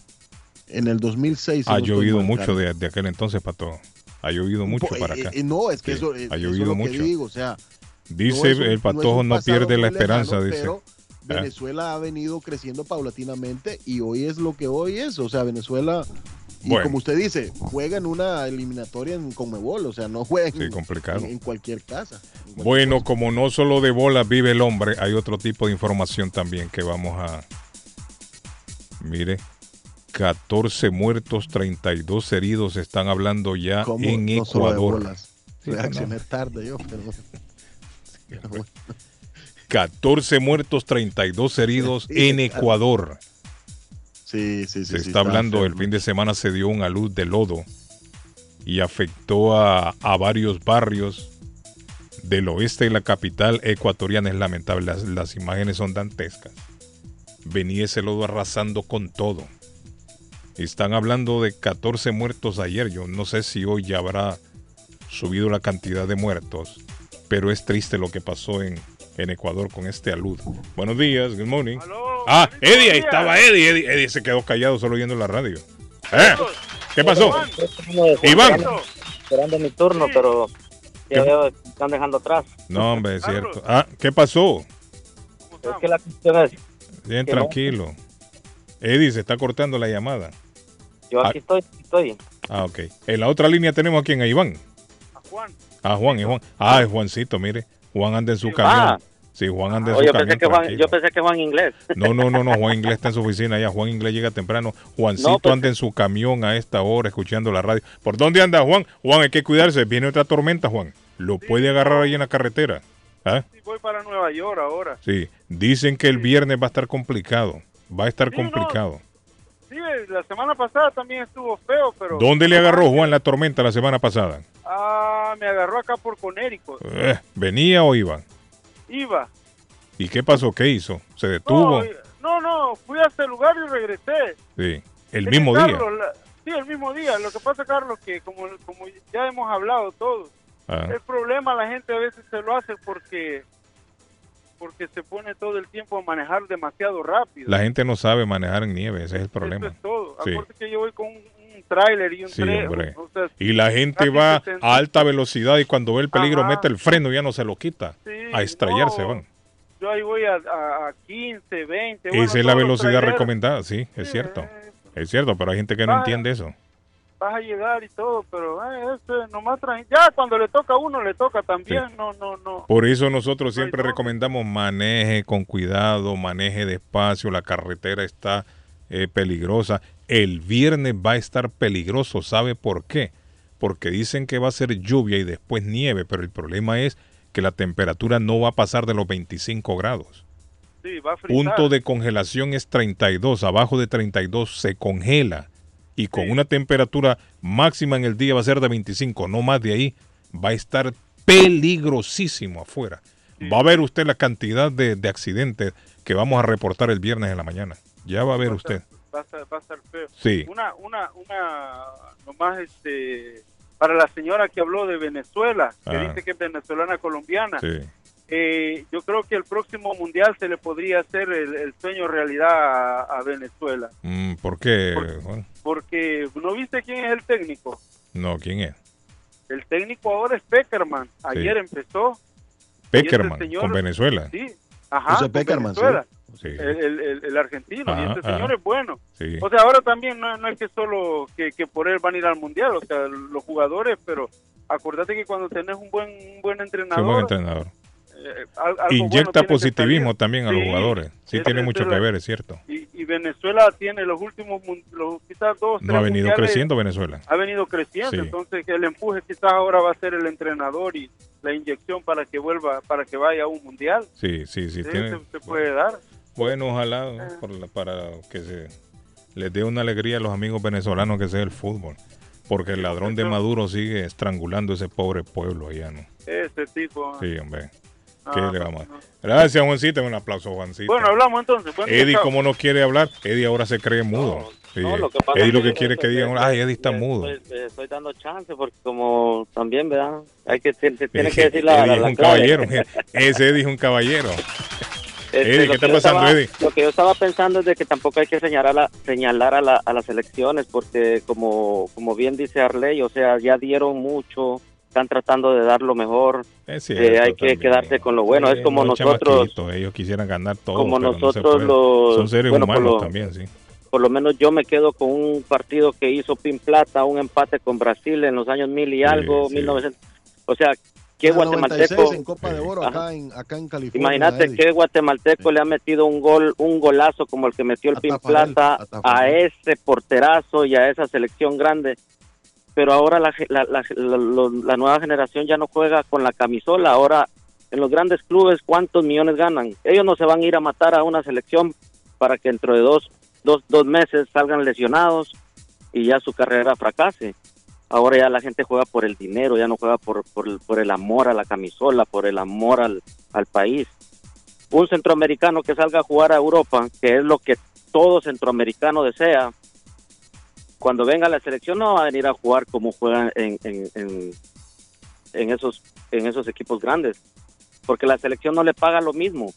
En el 2006. Ha llovido mucho de, aquel entonces, Pato. Ha llovido mucho para acá. Eh, eh, no, es que eso, ha llovido mucho. digo, o sea, dice el Patojo no, pierde la esperanza, dice. Pero ¿Eh? Venezuela ha venido creciendo paulatinamente y hoy es lo que hoy es. O sea, Venezuela y como usted dice, juega en una eliminatoria en Conmebol, o sea, no juega en, cualquier casa. bueno, como no solo de bola vive el hombre, hay otro tipo de información también que vamos a... Mire, 14 muertos, 32 heridos, están hablando ya en Ecuador. Reaccioné tarde yo, perdón. 14 muertos, 32 heridos en Ecuador. Sí, sí, Se está hablando, el fin de semana se dio una luz de lodo y afectó a, varios barrios del oeste de la capital ecuatoriana. Es lamentable, las, imágenes son dantescas. Venía ese lodo arrasando con todo. Están hablando de 14 muertos ayer. Yo no sé si hoy ya habrá subido la cantidad de muertos, pero es triste lo que pasó en, en Ecuador con este alud. Buenos días, good morning. Ah, Eddie, ahí estaba Eddie. Eddie. se quedó callado solo oyendo la radio. ¿Eh? ¿Qué pasó? Iván. Esperando mi turno, pero ya veo que están dejando atrás. No, hombre, es cierto. Ah, ¿qué pasó? Es que la cuestión es. Bien, tranquilo. Eddie, se está cortando la llamada. Yo aquí estoy, estoy. Ah, ok. En la otra línea tenemos aquí a Iván. A Juan. A Juan, y Juan. Ah, es Juancito, mire. Juan anda en su camión. Sí, Juan anda en su yo pensé, camión que Juan, yo pensé que Juan Inglés. No, no, no, no, Juan Inglés está en su oficina ya. Juan Inglés llega temprano. Juancito No, pues- anda en su camión a esta hora escuchando la radio. ¿Por dónde anda Juan? Juan, hay que cuidarse. Viene otra tormenta, Juan. Lo puede agarrar ahí en la carretera. ¿Ah? Sí, voy para Nueva York ahora. Sí. Dicen que el viernes va a estar complicado. Va a estar Sí, no. Sí, la semana pasada también estuvo feo, pero... ¿Dónde le agarró Juan la tormenta la semana pasada? Ah, me agarró acá por Conérico. Eh, ¿Venía o iba? Iba. ¿Y qué pasó? ¿Qué hizo? ¿Se detuvo? No, no, no, fui a este lugar y regresé. Sí. El Es mismo día. La- sí, el mismo día. Lo que pasa, Carlos, que como, como ya hemos hablado todos, Ah. el problema la gente a veces se lo hace porque porque se pone todo el tiempo a manejar demasiado rápido. La gente no sabe manejar en nieve, ese es el problema. Eso es todo. Sí. Que yo voy con un, un tráiler y un Sí, tren. o sea, Y la gente va 60. a alta velocidad y cuando ve el peligro Ajá. mete el freno y ya no se lo quita. Sí, a estrellarse no, van. Yo ahí voy a, a, a 15, 20. bueno, Esa es la velocidad recomendada, sí, es cierto. Es cierto, pero hay gente que no entiende eso. Vas a llegar y todo, pero eh, eso es nomás tra- Ya cuando le toca a uno, le toca también. No, no, no. Por eso nosotros siempre recomendamos maneje con cuidado, maneje despacio, la carretera está eh, peligrosa. El viernes va a estar peligroso, ¿sabe por qué? Porque dicen que va a ser lluvia y después nieve, pero el problema es que la temperatura no va a pasar de los 25 grados. Sí, va a. Punto de congelación es 32, abajo de 32 se congela y con una temperatura máxima en el día va a ser de 25, no más de ahí, va a estar peligrosísimo afuera. Va a ver usted la cantidad de, de accidentes que vamos a reportar el viernes en la mañana. Ya va a ver usted. Va a, ser, va a ser feo. Sí. Una, una, una, nomás este, para la señora que habló de Venezuela, que Ah. dice que es venezolana colombiana. Sí. Eh, yo creo que el próximo mundial se le podría hacer el, el sueño realidad a, a Venezuela. Mm, ¿Por qué, Juan? Porque, ¿no viste quién es el técnico? No, ¿quién es? El técnico ahora es Peckerman. Ayer empezó. Peckerman, señor- con Venezuela. Sí, ajá. José Peckerman, Venezuela. Sí. El, el- el- el argentino. y este ajá. señor es bueno. Sí. O sea, ahora también no, no es que solo que, que por él van a ir al mundial, o sea, los jugadores, pero acordate que cuando tenés un buen un buen Sí, entrenador, buen entrenador. Eh, algo Inyecta positivismo también a los jugadores. Sí, tiene es mucho que ver, es cierto. Y, y Venezuela tiene los últimos, los, quizás dos, No ha venido creciendo Venezuela. Ha venido creciendo, Sí. entonces el empuje quizás ahora va a ser el entrenador y la inyección para que vuelva, para que vaya a un mundial. Sí, sí, sí. Sí, tiene- se, se puede dar. Bueno, ojalá para que se les dé una alegría a los amigos venezolanos que sea el fútbol. Porque el ladrón de Maduro sigue estrangulando ese pobre pueblo allá, ¿no? Ese tipo. Sí, hombre. Ah, ¿Qué le vamos a Gracias, Juancito. Un aplauso, Juancito. Bueno, hablamos entonces. Día, Eddie, como no quiere hablar, Eddie ahora se cree mudo. Sí, no, lo que pasa Eddie lo que que quiere es que digan, ay, Eddie está mudo. Estoy, eh, estoy dando chance porque como también, ¿verdad? Hay que, se- se tiene que decir la, Eddie la, es un clave. caballero. Ese Eddie es un caballero. Este, Eddie, lo ¿qué está que yo pasando, estaba- Eddie? Lo que yo estaba pensando es de que tampoco hay que señalar a, la- señalar a, la- a las elecciones porque como, como bien dice Arley, o sea, ya dieron mucho, están tratando de dar lo mejor, Es eh, hay que también. quedarse con lo bueno, Sí, es como nosotros, ellos quisieran ganar todo. como pero no se nosotros los... Son seres bueno, por humanos lo- también, sí. por lo menos yo me quedo con un partido que hizo Pin Plata, un empate con Brasil en los años mil y algo, 1900. O sea, ¿qué guatemalteco? 96 en Copa de Oro acá en, acá en California. Imagínate qué guatemalteco le ha metido un gol, un golazo como el que metió el Pin Plata a ese porterazo y a esa selección grande. Pero ahora la, la, la- nueva generación ya no juega con la camisola. Ahora en los grandes clubes, ¿cuántos millones ganan? Ellos no se van a ir a matar a una selección para que dentro de dos, dos, dos meses salgan lesionados y ya su carrera fracase. Ahora ya la gente juega por el dinero, ya no juega por, por, el- por el amor a la camisola, por el amor al, al país. Un centroamericano que salga a jugar a Europa, que es lo que todo centroamericano desea, cuando venga la selección no va a venir a jugar como juegan en, en, en, en esos, en esos equipos grandes, porque la selección no le paga lo mismo.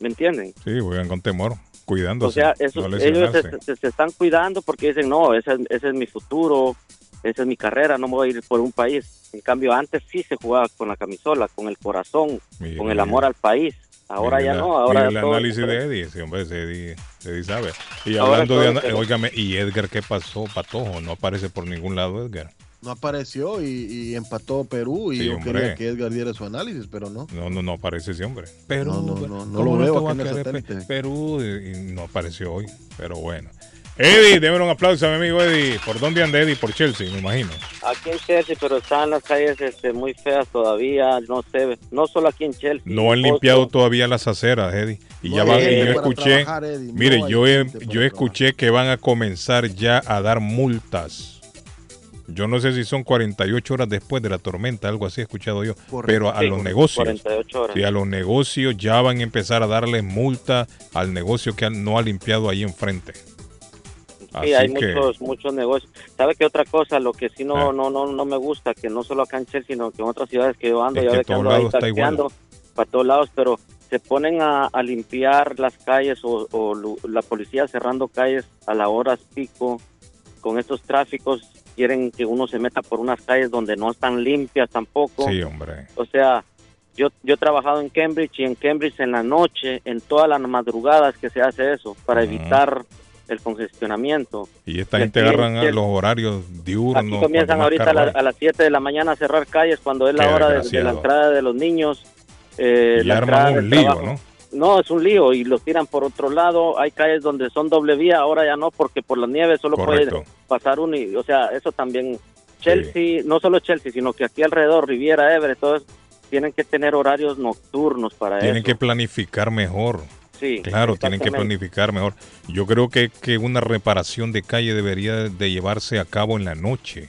¿Me entienden? Sí, juegan con temor, cuidándose. O sea, esos- no ellos se, se- se están cuidando porque dicen, no, ese, es- ese es mi futuro, esa es mi carrera, no me voy a ir por un país. En cambio, antes sí se jugaba con la camisola, con el corazón, con el amor al país. Ahora Mire ya la- no, ahora el análisis de. Eddie, sí, hombre, Eddie, Eddie sabe. Y hablando de, óigame, ¿y Edgar qué pasó, Patojo? No aparece por ningún lado Edgar. No apareció y, y empató Perú y Sí, yo hombre. quería que Edgar diera su análisis, pero no. No, no, no aparece ese hombre. Perú, No, no, no, no ¿cómo lo veo aquí en el satélite. Perú y y no apareció hoy, pero bueno. Eddie, démosle un aplauso a mi amigo Eddie. ¿Por dónde anda Eddie? Por Chelsea, me imagino. Aquí en Chelsea, pero están las calles este, muy feas todavía, no sé, no solo aquí en Chelsea. No han limpiado todavía las aceras, Eddie. Y No ya van, y gente yo escuché, trabajar, Eddie, no mire, yo, yo escuché que van a comenzar ya a dar multas. Yo no sé si son 48 horas después de la tormenta, algo así he escuchado yo. Correcto. Pero a Sí, los negocios, 48 horas. sí, a los negocios ya van a empezar a darles multa al negocio que no ha limpiado ahí enfrente. Sí, hay que- muchos muchos negocios. ¿Sabe qué otra cosa? Lo que sí Ah. no no no no me gusta, que no solo acá en Chelsea, sino que en otras ciudades que yo ando, Es ya ve que ando ahí taxeando para todos lados, pero se ponen a, a limpiar las calles o, la policía cerrando calles a las horas pico con estos tráficos quieren que uno se meta por unas calles donde no están limpias tampoco. Sí, hombre. O sea, yo, yo he trabajado en Cambridge y en Cambridge en la noche, en todas las madrugadas que se hace eso, para evitar el congestionamiento. Y esta gente agarran a los horarios diurnos. Aquí comienzan ahorita a, la- a las 7 de la mañana a cerrar calles cuando es la Qué hora de, de la entrada de los niños. eh, Y arman un lío, trabajo. ¿no? No, es un lío y los tiran por otro lado. Hay calles donde son doble vía, ahora ya no, porque por la nieve solo Correcto. puede pasar uno. Y, o sea, eso también. Chelsea, no solo Chelsea, sino que aquí alrededor, Riviera, Everett, todos tienen que tener horarios nocturnos para Tienen eso. que planificar mejor. Sí, Claro, tienen que planificar mejor. Yo creo que, que una reparación de calle debería de llevarse a cabo en la noche.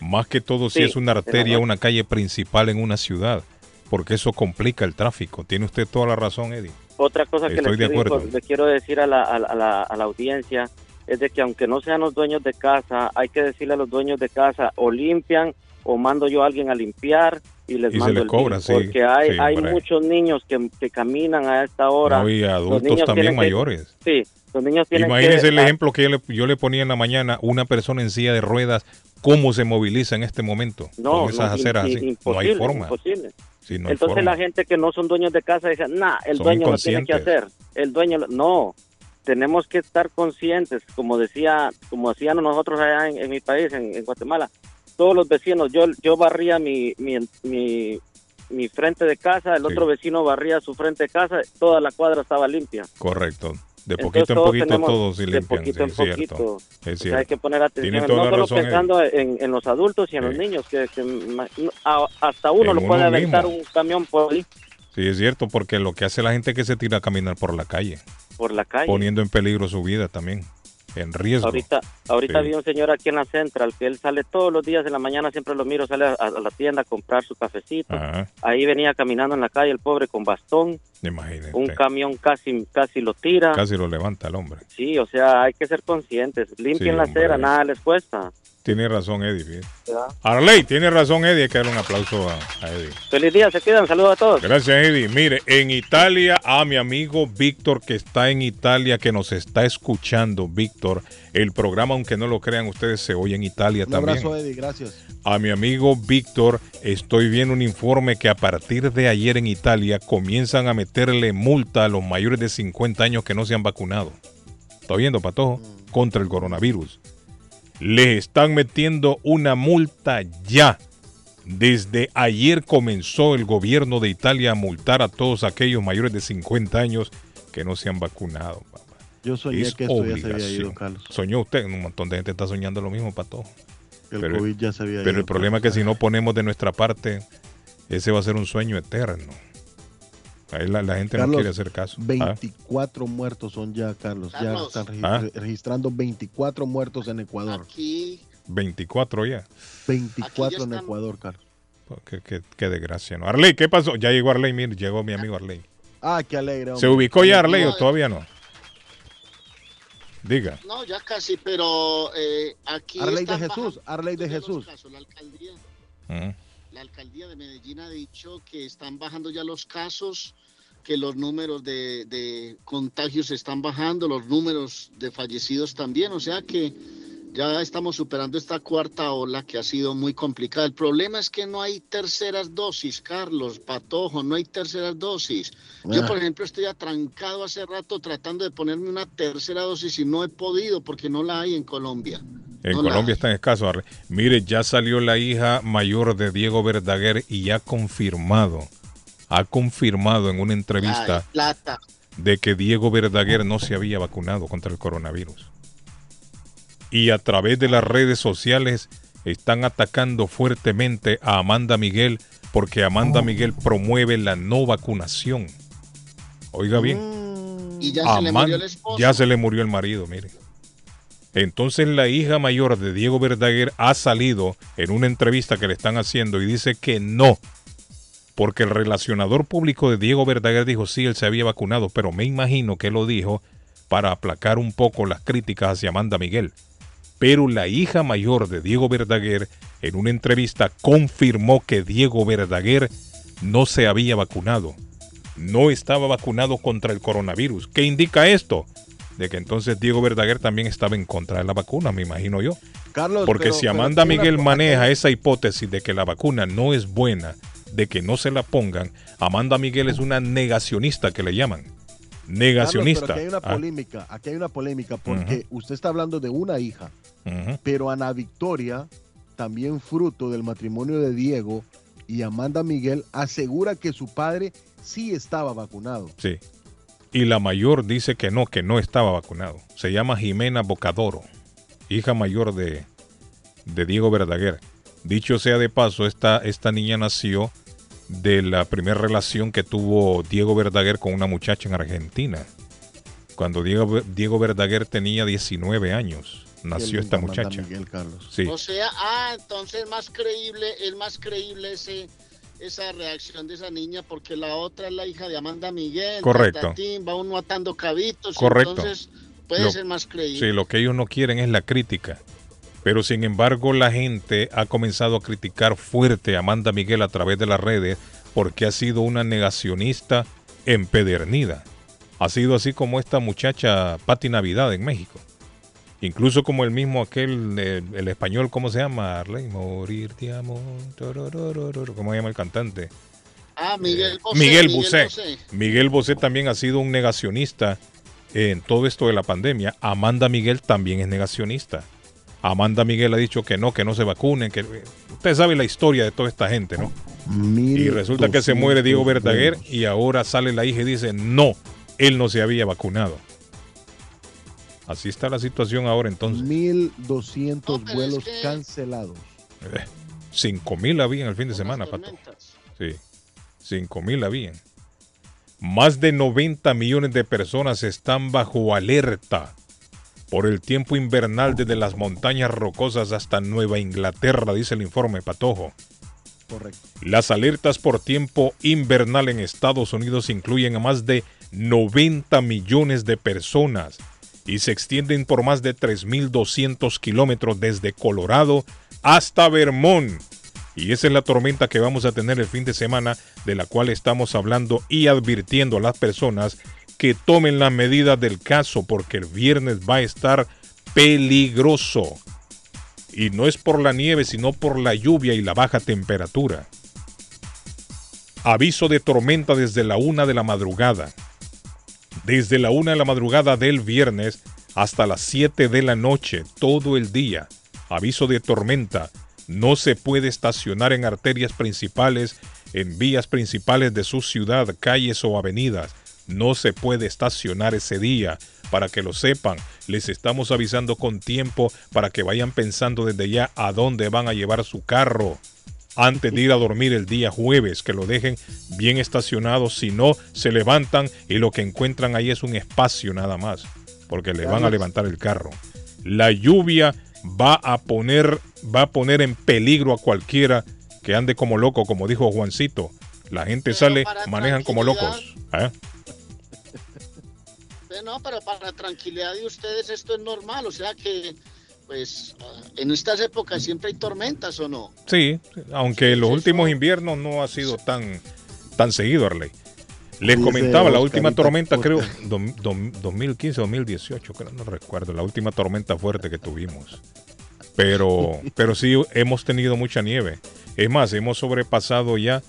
Más que todo si Sí, es una arteria, una calle principal en una ciudad. Porque eso complica el tráfico. Tiene usted toda la razón, Eddie. Otra cosa que Estoy le de quiero, le quiero decir a la, a, la- a la, a la audiencia es de que aunque no sean los dueños de casa, hay que decirle a los dueños de casa o limpian o mando yo a alguien a limpiar y les Y se les el cobra, sí, porque hay, sí, hay muchos niños que, que caminan a esta hora. No, y adultos también tienen que- mayores. sí, los niños tienen Imagínense que... el ejemplo que yo le, yo le ponía en la mañana, una persona en silla de ruedas, cómo se moviliza en este momento No, con esas no, aceras i- así. imposible, no hay forma. imposible. Sí, no hay Entonces forma. la gente que no son dueños de casa dice, nah, el Son dueño lo tiene que hacer. El dueño, lo-". no, tenemos que estar conscientes, como decía, como hacían nosotros allá en, en mi país, en, en Guatemala, todos los vecinos, yo, yo barría mi, mi, mi, mi frente de casa, el otro vecino barría su frente de casa, toda la cuadra estaba limpia. Correcto. De Entonces, poquito en todos poquito todos se de limpian. poquito sí, en es cierto. poquito. Es O sea, cierto. hay que poner atención, no solo Eddie. pensando en, en los adultos y en los niños, que, a- hasta uno En lo puede uno aventar mismo. un camión por ahí, Sí, es cierto, porque lo que hace la gente es que se tira a caminar por la calle, por la calle. poniendo en peligro su vida también, en riesgo. Ahorita, ahorita Sí. vi un señor aquí en la Central que él sale todos los días en la mañana, siempre lo miro, sale a, a la tienda a comprar su cafecito. Ajá, Ahí venía caminando en la calle el pobre con bastón, imagínate. un camión casi casi lo tira. Casi lo levanta el hombre. Sí, o sea, hay que ser conscientes. Limpien Sí, la hombre. acera, nada les cuesta. Tiene razón Eddie. Arley, tiene razón Eddie, hay que darle un aplauso a, a Eddie. Feliz día, se cuidan, saludos a todos. Gracias, Eddie. Mire, en Italia, a mi amigo Víctor, que está en Italia, que nos está escuchando, Víctor. El programa, aunque no lo crean ustedes, se oye en Italia Un también. abrazo, Eddie, gracias. A mi amigo Víctor, estoy viendo un informe que a partir de ayer en Italia comienzan a meterle multa a los mayores de 50 años que no se han vacunado. ¿Está viendo, Patojo? Contra el coronavirus. Les están metiendo una multa ya. Desde ayer comenzó el gobierno de Italia a multar a todos aquellos mayores de 50 años que no se han vacunado. papá. Yo soñé Es que esto ya se había ido, Carlos. Soñó usted, un montón de gente está soñando lo mismo, Patojo. El Pero- COVID ya se había Pero ido. el problema es que si no ponemos de nuestra parte, ese va a ser un sueño eterno. Ahí la, la gente no Carlos, quiere hacer caso. ¿Ah? 24 muertos son ya, Carlos. Ya Carlos. están regi- Ah. registrando 24 muertos en Ecuador. Aquí, 24 ya. 24 en están- Ecuador, Carlos. Pues, Qué, qué- qué desgracia, ¿no? Arley, ¿qué pasó? Ya llegó Arley, mire, llegó mi amigo Arley. Ah, qué alegre. ¿Se hombre. ubicó ya Arley o No, todavía no? Diga. no, ya casi, pero eh, aquí. Arley de Jesús, Arley de ya Jesús. casos. La alcaldía, Mm. La alcaldía de Medellín ha dicho que están bajando ya los casos, que los números de, de contagios están bajando, los números de fallecidos también, o sea que ya estamos superando esta cuarta ola que ha sido muy complicada. El problema es que no hay terceras dosis, Carlos, Patojo, no hay terceras dosis. Yo, Ah. por ejemplo, estoy atrancado hace rato tratando de ponerme una tercera dosis y no he podido porque no la hay en Colombia. En No Colombia está en escaso. Mire, ya salió la hija mayor de Diego Verdaguer y ha confirmado, ha confirmado en una entrevista Ay, plata. de que Diego Verdaguer no se había vacunado contra el coronavirus. Y a través de las redes sociales están atacando fuertemente a Amanda Miguel porque Amanda Miguel promueve la no vacunación. Oiga bien. Y ya se le murió el esposo. ya se le murió el marido, mire. Entonces la hija mayor de Diego Verdaguer ha salido en una entrevista que le están haciendo y dice que no. Porque el relacionador público de Diego Verdaguer dijo sí, él se había vacunado, pero me imagino que lo dijo para aplacar un poco las críticas hacia Amanda Miguel. Pero la hija mayor de Diego Verdaguer en una entrevista confirmó que Diego Verdaguer no se había vacunado. No estaba vacunado contra el coronavirus. ¿Qué indica esto? De que entonces Diego Verdaguer también estaba en contra de la vacuna, me imagino yo. Carlos, Porque pero- si Amanda Miguel maneja esa hipótesis de que la vacuna no es buena, de que no se la pongan, Amanda Miguel es una negacionista que le llaman. Negacionista. Carlos, pero aquí hay una Ah, polémica, aquí hay una polémica porque usted está hablando de una hija, pero Ana Victoria, también fruto del matrimonio de Diego y Amanda Miguel, asegura que su padre sí estaba vacunado. Sí. Y la mayor dice que no, que no estaba vacunado. Se llama Jimena Bocadoro, hija mayor de, de Diego Verdaguer. Dicho sea de paso, esta, esta niña nació de la primera relación que tuvo Diego Verdaguer con una muchacha en Argentina. Cuando Diego, Diego Verdaguer tenía 19 años, nació esta muchacha. Miguel, Carlos. Sí. O sea, ah, entonces más creíble, es más creíble ese, esa reacción de esa niña porque la otra es la hija de Amanda Miguel. Correcto. patatín, va uno atando cabitos. Correcto. Entonces puede Lo- ser más creíble. Sí, lo que ellos no quieren es la crítica. Pero sin embargo, la gente ha comenzado a criticar fuerte a Amanda Miguel a través de las redes porque ha sido una negacionista empedernida. Ha sido así como esta muchacha Patti Navidad en México. Incluso como el mismo aquel, eh, el, español, ¿cómo se llama? Arley, morir de amor. ¿Cómo se llama el cantante? Ah, Miguel Bosé. Miguel Bosé. Miguel Bosé también ha sido un negacionista en todo esto de la pandemia. Amanda Miguel también es negacionista. Amanda Miguel ha dicho que no, que no se vacunen, que usted sabe la historia de toda esta gente, ¿no? Y resulta que se muere Diego Verdaguer y ahora sale la hija y dice, no, él no se había vacunado. Así está la situación ahora entonces. 1200 vuelos cancelados. Eh, 5 mil habían el fin de semana, Pato. Sí, 5 mil habían. Más de 90 millones de personas están bajo alerta por el tiempo invernal desde las montañas rocosas hasta Nueva Inglaterra, dice el informe Patojo. Correcto. Las alertas por tiempo invernal en Estados Unidos incluyen a más de 90 millones de personas y se extienden por más de 3.200 kilómetros desde Colorado hasta Vermont. Y esa es la tormenta que vamos a tener el fin de semana, de la cual estamos hablando y advirtiendo a las personas que tomen las medidas del caso, porque el viernes va a estar peligroso. Y no es por la nieve, sino por la lluvia y la baja temperatura. Aviso de tormenta desde la una de la madrugada. Desde la una de la madrugada del viernes hasta las 7 de la noche, todo el día. Aviso de tormenta. No se puede estacionar en arterias principales, en vías principales de su ciudad, calles o avenidas. No se puede estacionar ese día. Para que lo sepan, les estamos avisando con tiempo para que vayan pensando desde ya a dónde van a llevar su carro. Antes de ir a dormir el día jueves, que lo dejen bien estacionado, si no, se levantan y lo que encuentran ahí es un espacio nada más, porque le van a levantar el carro. La lluvia va a poner, va a poner en peligro a cualquiera que ande como loco, como dijo Juancito. La gente sale, manejan como locos. ¿eh? No, pero para la tranquilidad de ustedes esto es normal, o sea que, pues, ah, en estas épocas siempre hay tormentas o no. Sí, aunque en los últimos inviernos no ha sido tan, tan seguido, Arley. Les Dice comentaba, la última tormenta, creo, dom- dom- 2015 2018, creo, no recuerdo, la última tormenta fuerte que tuvimos. Pero, pero sí hemos tenido mucha nieve. Es más, hemos sobrepasado ya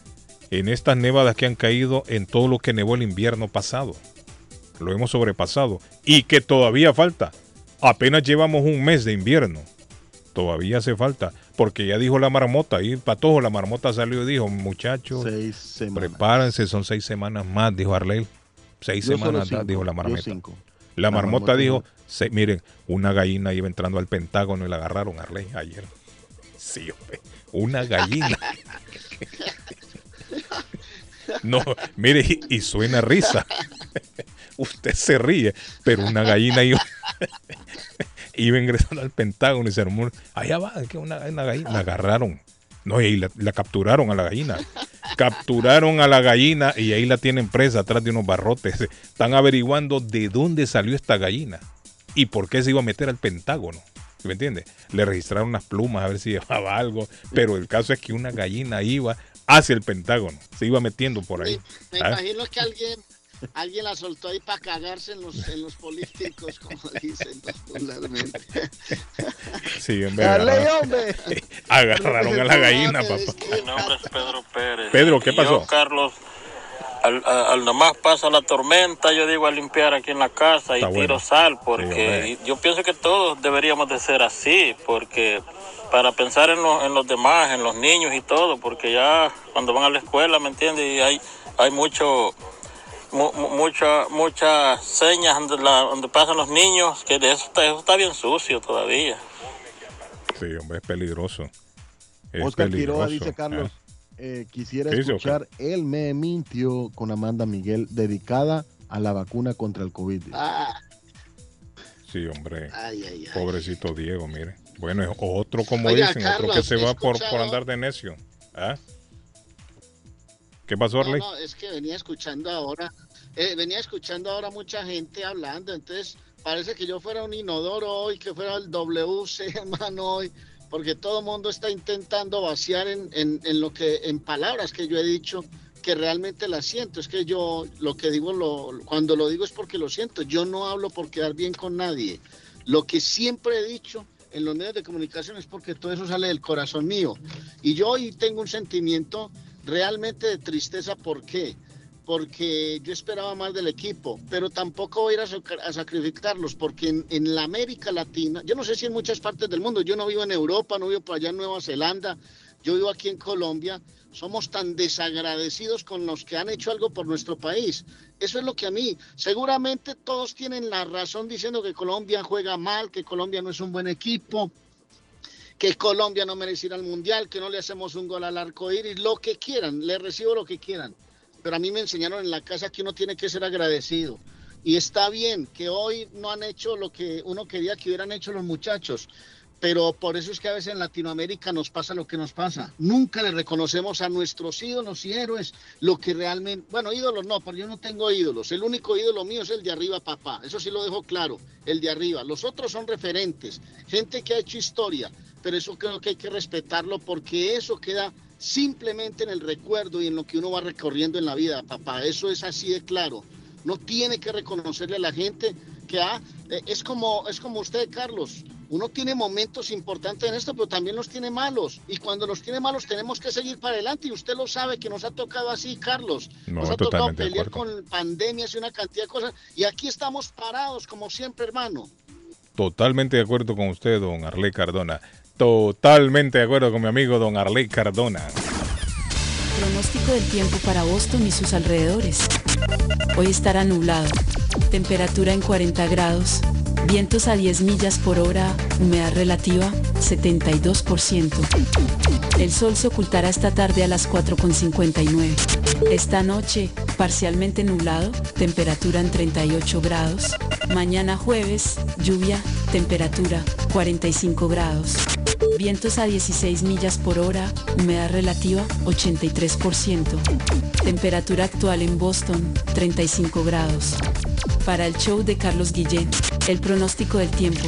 en estas nevadas que han caído en todo lo que nevó el invierno pasado. Lo hemos sobrepasado. Y que todavía falta. Apenas llevamos un mes de invierno. Todavía hace falta. Porque ya dijo la marmota. Y Patojo, la marmota salió y dijo, muchachos, prepárense, son seis semanas más, dijo Arley. Seis semanas, dijo la marmota. La, marmota, dijo, miren, una gallina iba entrando al Pentágono y la agarraron Arley ayer. Sí, una gallina. No, mire, y, suena risa. Usted se ríe, pero una gallina iba, iba ingresando al Pentágono y se armó. Allá va, que una, gallina. La agarraron. No, y la, la, capturaron a la gallina. Capturaron a la gallina y ahí la tienen presa atrás de unos barrotes. Están averiguando de dónde salió esta gallina y por qué se iba a meter al Pentágono. ¿Me entiende? Le registraron unas plumas a ver si llevaba algo, pero el caso es que una gallina iba hacia el Pentágono, se iba metiendo por ahí. Me, imagino que alguien alguien la soltó ahí para cagarse en los, en los políticos, como dicen popularmente. Sí, en verdad. hombre. Agarraron a la gallina, papá. Mi nombre es Pedro Pérez. Pedro, ¿qué pasó? Yo, Carlos, al, al, nomás pasa la tormenta, yo digo a limpiar aquí en la casa y tiro sal, porque yo pienso que todos deberíamos de ser así, porque para pensar en, en los demás, en los niños y todo, porque ya cuando van a la escuela, ¿me entiendes? Y hay, hay mucho, mucha, muchas señas donde, la, donde pasan los niños, que de eso está, eso está bien sucio todavía. Sí, hombre, es peligroso. Oscar Quiroga dice Carlos. ¿eh? Eh, quisiera escuchar El Me Mintió con Amanda Miguel, dedicada a la vacuna contra el COVID. Ah. Sí, hombre. Pobrecito Diego, mire. Bueno, es otro, como dicen, otro que se va por, por andar de necio. ¿Ah? ¿Qué pasó, Arley? No, es que venía escuchando ahora, eh, venía escuchando ahora mucha gente hablando, entonces parece que yo fuera un inodoro hoy, que fuera el WC, hermano, hoy porque todo el mundo está intentando vaciar en, en, lo que, en palabras que yo he dicho, que realmente las siento. Es que yo lo que digo, lo, cuando lo digo es porque lo siento. Yo no hablo por quedar bien con nadie. Lo que siempre he dicho en los medios de comunicación es porque todo eso sale del corazón mío. Y yo hoy tengo un sentimiento realmente de tristeza. ¿Por qué? porque yo esperaba más del equipo, pero tampoco voy a ir a, sacrificarlos, porque en, la América Latina, yo no sé si en muchas partes del mundo, yo no vivo en Europa, no vivo por allá en Nueva Zelanda, yo vivo aquí en Colombia, somos tan desagradecidos con los que han hecho algo por nuestro país. Eso es lo que a mí, seguramente todos tienen la razón diciendo que Colombia juega mal, que Colombia no es un buen equipo, que Colombia no merece ir al mundial, que no le hacemos un gol al arco iris, lo que quieran, le recibo lo que quieran pero a mí me enseñaron en la casa que uno tiene que ser agradecido. Y está bien que hoy no han hecho lo que uno quería que hubieran hecho los muchachos, pero por eso es que a veces en Latinoamérica nos pasa lo que nos pasa. Nunca le reconocemos a nuestros ídolos y héroes lo que realmente, bueno, ídolos no, porque yo no tengo ídolos. El único ídolo mío es el de arriba, papá. Eso sí lo dejo claro, el de arriba. Los otros son referentes, gente que ha hecho historia, pero eso creo que hay que respetarlo porque eso queda simplemente en el recuerdo y en lo que uno va recorriendo en la vida, papá. Eso es así de claro. No tiene que reconocerle a la gente que ah, eh, es como es como usted, Carlos. Uno tiene momentos importantes en esto, pero también los tiene malos. Y cuando los tiene malos tenemos que seguir para adelante. Y usted lo sabe que nos ha tocado así, Carlos. nos ha tocado pelear con pandemias y una cantidad de cosas. Y aquí estamos parados, como siempre, hermano. Totalmente de acuerdo con usted, don Arley Cardona. Totalmente de acuerdo con mi amigo don Arley Cardona. Pronóstico del tiempo para Boston y sus alrededores. Hoy estará nublado. Temperatura en 40 grados. Vientos a 10 millas por hora. Humedad relativa 72%. El sol se ocultará esta tarde a las 4.59. Esta noche, parcialmente nublado, temperatura en 38 grados. Mañana jueves, lluvia, temperatura 45 grados. Vientos a 16 millas por hora, humedad relativa 83%. Temperatura actual en Boston 35 grados. Para el show de Carlos Guillén, el pronóstico del tiempo.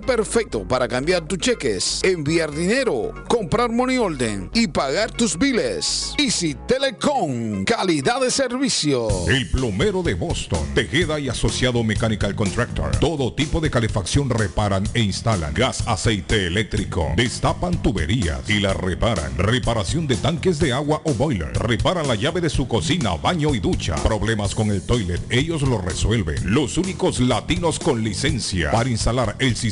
perfecto para cambiar tus cheques, enviar dinero, comprar money order y pagar tus biles. Easy Telecom, calidad de servicio. El plomero de Boston, Tejeda y Asociado Mechanical Contractor. Todo tipo de calefacción reparan e instalan. Gas, aceite eléctrico. Destapan tuberías y las reparan. Reparación de tanques de agua o boiler. Reparan la llave de su cocina, baño y ducha. Problemas con el toilet, ellos lo resuelven. Los únicos latinos con licencia para instalar el sistema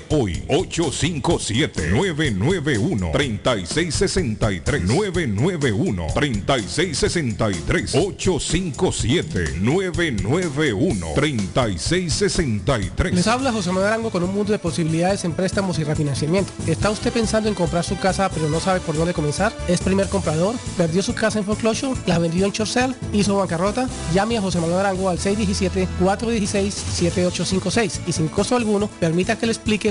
hoy. 857-991-3663. 991-3663. 857-991-3663. Les habla José Manuel Arango con un mundo de posibilidades en préstamos y refinanciamiento. ¿Está usted pensando en comprar su casa pero no sabe por dónde comenzar? ¿Es primer comprador? ¿Perdió su casa en foreclosure? ¿La vendió en Chorcel? ¿Hizo bancarrota? Llame a José Manuel Arango al 617-416-7856 y sin costo alguno permita que le explique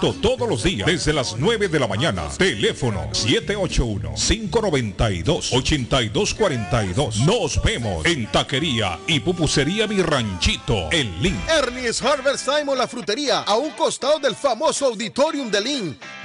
todos los días desde las 9 de la mañana. Teléfono 781-592-8242. Nos vemos en Taquería y Pupusería Mi Ranchito en Link. Ernie's Harvest Time la frutería, a un costado del famoso auditorium de Lynn.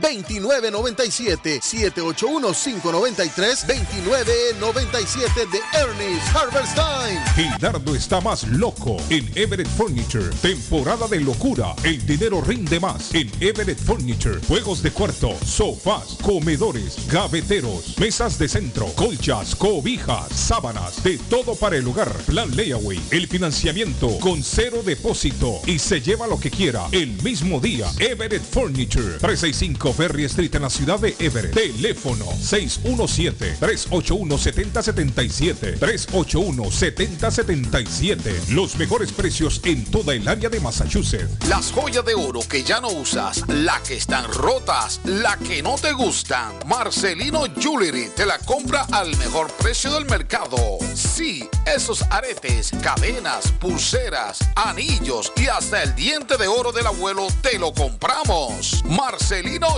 2997 781-593-2997 de Ernest Harvest Time. Gildardo está más loco en Everett Furniture. Temporada de locura. El dinero rinde más en Everett Furniture. Juegos de cuarto, sofás, comedores, gaveteros, mesas de centro, colchas, cobijas, sábanas, de todo para el hogar. Plan Layaway. El financiamiento con cero depósito y se lleva lo que quiera el mismo día. Everett Furniture. 365 Ferry Street en la ciudad de Everett. Teléfono 617-381-7077. 3077. Los mejores precios en toda el área de Massachusetts. Las joyas de oro que ya no usas, la que están rotas, la que no te gustan. Marcelino Jewelry te la compra al mejor precio del mercado. Sí, esos aretes, cadenas, pulseras, anillos y hasta el diente de oro del abuelo te lo compramos. Marcelino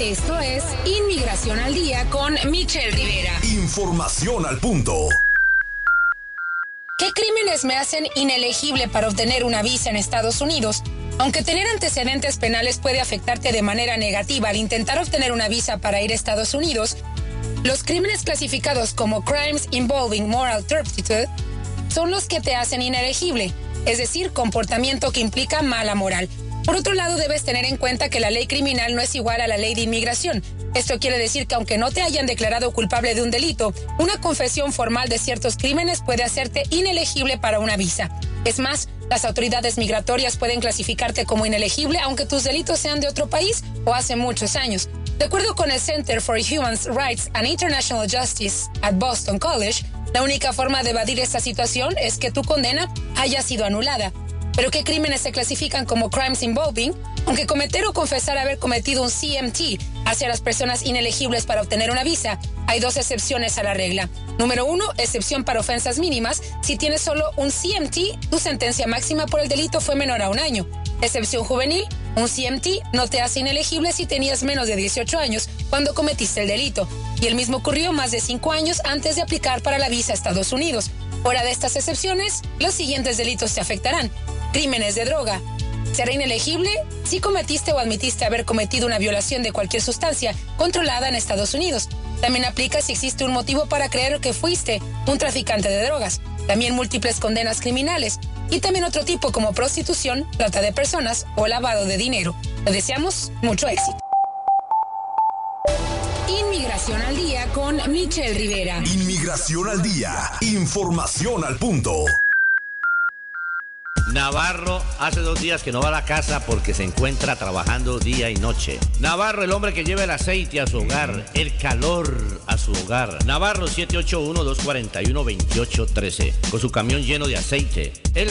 Esto es Inmigración al Día con Michelle Rivera. Información al punto. ¿Qué crímenes me hacen inelegible para obtener una visa en Estados Unidos? Aunque tener antecedentes penales puede afectarte de manera negativa al intentar obtener una visa para ir a Estados Unidos, los crímenes clasificados como Crimes Involving Moral Turpitude son los que te hacen inelegible, es decir, comportamiento que implica mala moral. Por otro lado, debes tener en cuenta que la ley criminal no es igual a la ley de inmigración. Esto quiere decir que aunque no te hayan declarado culpable de un delito, una confesión formal de ciertos crímenes puede hacerte inelegible para una visa. Es más, las autoridades migratorias pueden clasificarte como inelegible aunque tus delitos sean de otro país o hace muchos años. De acuerdo con el Center for Human Rights and International Justice at Boston College, la única forma de evadir esta situación es que tu condena haya sido anulada. Pero ¿qué crímenes se clasifican como crimes involving? Aunque cometer o confesar haber cometido un CMT hacia las personas inelegibles para obtener una visa, hay dos excepciones a la regla. Número uno, excepción para ofensas mínimas. Si tienes solo un CMT, tu sentencia máxima por el delito fue menor a un año. Excepción juvenil, un CMT no te hace inelegible si tenías menos de 18 años cuando cometiste el delito. Y el mismo ocurrió más de 5 años antes de aplicar para la visa a Estados Unidos. Fuera de estas excepciones, los siguientes delitos te afectarán. Crímenes de droga. Será inelegible si cometiste o admitiste haber cometido una violación de cualquier sustancia controlada en Estados Unidos. También aplica si existe un motivo para creer que fuiste un traficante de drogas. También múltiples condenas criminales. Y también otro tipo como prostitución, trata de personas o lavado de dinero. Le deseamos mucho éxito. Inmigración al día con Michelle Rivera. Inmigración al día. Información al punto. Navarro hace dos días que no va a la casa porque se encuentra trabajando día y noche. Navarro, el hombre que lleva el aceite a su hogar, el calor a su hogar. Navarro 781-241-2813, con su camión lleno de aceite. Él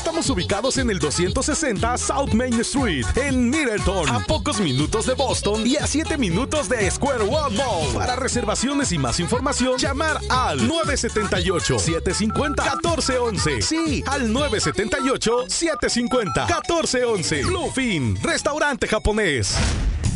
Estamos ubicados en el 260 South Main Street, en Middleton, a pocos minutos de Boston y a 7 minutos de Square One Mall. Para reservaciones y más información, llamar al 978 750 1411 Sí, al 978-750-1411. Bluefin, restaurante japonés.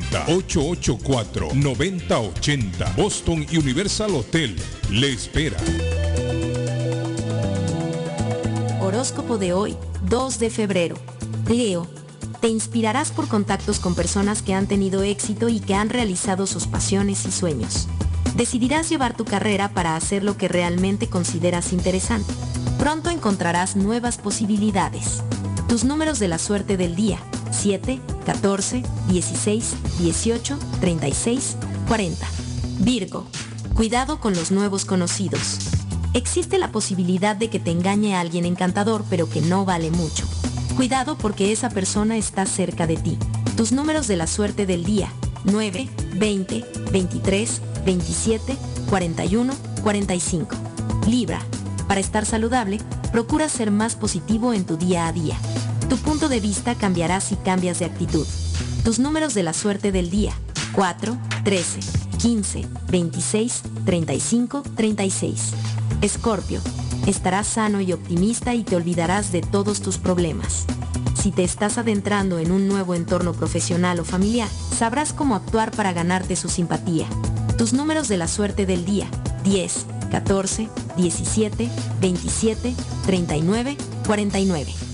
884-9080. Boston Universal Hotel le espera. Horóscopo de hoy, 2 de febrero. Leo, te inspirarás por contactos con personas que han tenido éxito y que han realizado sus pasiones y sueños. Decidirás llevar tu carrera para hacer lo que realmente consideras interesante. Pronto encontrarás nuevas posibilidades. Tus números de la suerte del día, 7, 14, 16, 18, 36, 40. Virgo, cuidado con los nuevos conocidos. Existe la posibilidad de que te engañe alguien encantador pero que no vale mucho. Cuidado porque esa persona está cerca de ti. Tus números de la suerte del día, 9, 20, 23, 27, 41, 45. Libra, para estar saludable, procura ser más positivo en tu día a día. Tu punto de vista cambiará si cambias de actitud. Tus números de la suerte del día. 4, 13, 15, 26, 35, 36. Escorpio. Estarás sano y optimista y te olvidarás de todos tus problemas. Si te estás adentrando en un nuevo entorno profesional o familiar, sabrás cómo actuar para ganarte su simpatía. Tus números de la suerte del día. 10, 14, 17, 27, 39, 49.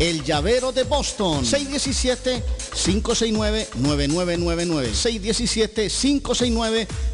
el llavero de Boston. 617 617-569-9999.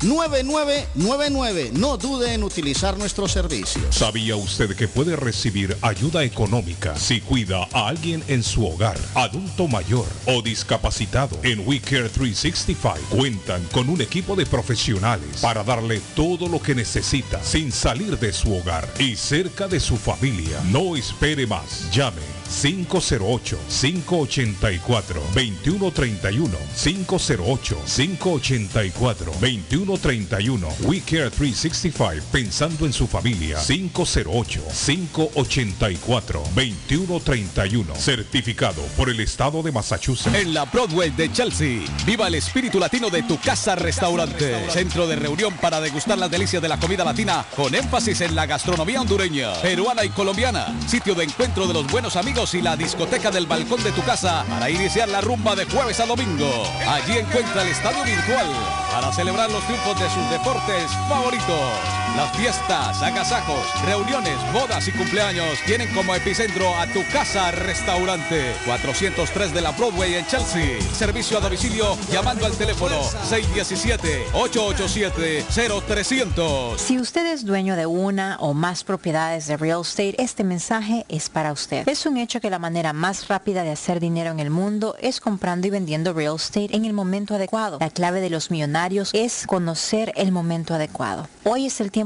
617-569-9999. No dude en utilizar nuestros servicios. ¿Sabía usted que puede recibir ayuda económica si cuida a alguien en su hogar, adulto mayor o discapacitado? En We Care 365 cuentan con un equipo de profesionales para darle todo lo que necesita sin salir de su hogar y cerca de su familia. No espere más. Llame 508-584-2131. 508-584-2131. We Care 365. Pensando en su familia. 508-584-2131. Certificado por el Estado de Massachusetts. En la Broadway de Chelsea, viva el espíritu latino de tu casa restaurante. Centro de reunión para degustar las delicias de la comida latina con énfasis en la gastronomía hondureña, peruana y colombiana. Sitio de encuentro de los buenos amigos y la discoteca del balcón de tu casa para iniciar la rumba de jueves a domingo. Allí encuentra el estadio virtual para celebrar los triunfos de sus deportes favoritos. Las fiestas, agasajos, reuniones, bodas y cumpleaños tienen como epicentro a tu casa restaurante 403 de la Broadway en Chelsea. Servicio a domicilio llamando al teléfono 617-887-0300. Si usted es dueño de una o más propiedades de real estate, este mensaje es para usted. Es un hecho que la manera más rápida de hacer dinero en el mundo es comprando y vendiendo real estate en el momento adecuado. La clave de los millonarios es conocer el momento adecuado. Hoy es el tiempo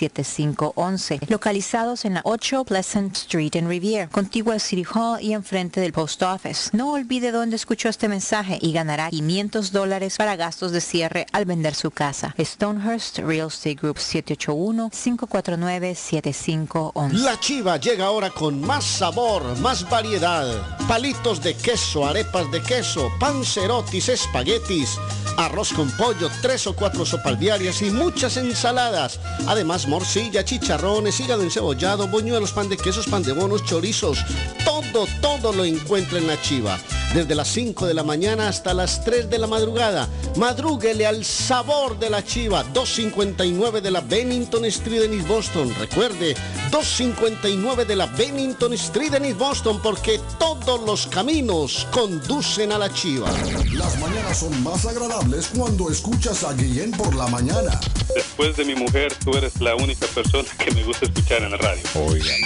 781-549-7511, localizados en la 8 Pleasant Street en Rivier, contigua al City Hall y enfrente del Post Office. No olvide dónde escuchó este mensaje y ganará 500 dólares para gastos de cierre al vender su casa. Stonehurst Real Estate Group 781-549-7511. La chiva llega ahora con más sabor, más variedad. Palitos de queso, arepas de queso, pancerotis, espaguetis, arroz con pollo, tres o cuatro sopas diarias y muchas ensaladas. Además, morcilla, chicharrones, hígado encebollado, boñuelos, pan de quesos, pan de bonos, chorizos. Todo, todo lo encuentra en la chiva. Desde las 5 de la mañana hasta las 3 de la madrugada. Madrúguele al sabor de la chiva. 259 de la Bennington Street en East Boston. Recuerde, 259 de la Bennington Street en East Boston porque todos los caminos conducen a la chiva. Las mañanas son más agradables cuando escuchas a Guillén por la mañana. Después de mi mujer, tú eres la única persona que me gusta escuchar en la radio. Oigan.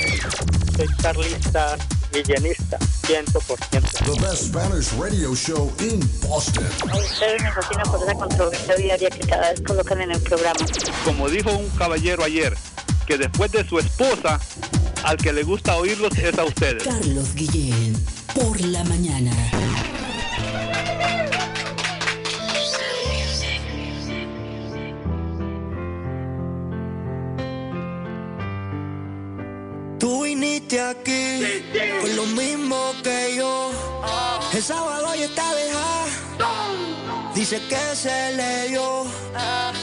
Soy Carlista Guillenista, 100%. The best Spanish radio show in Boston. A ustedes me fascina por esa controversia diaria que cada vez colocan en el programa. Como dijo un caballero ayer, que después de su esposa, al que le gusta oírlos es a ustedes. Carlos Guillén, por la mañana. Tú viniste aquí con lo mismo que yo. El sábado ya está dejada. Dice que se le dio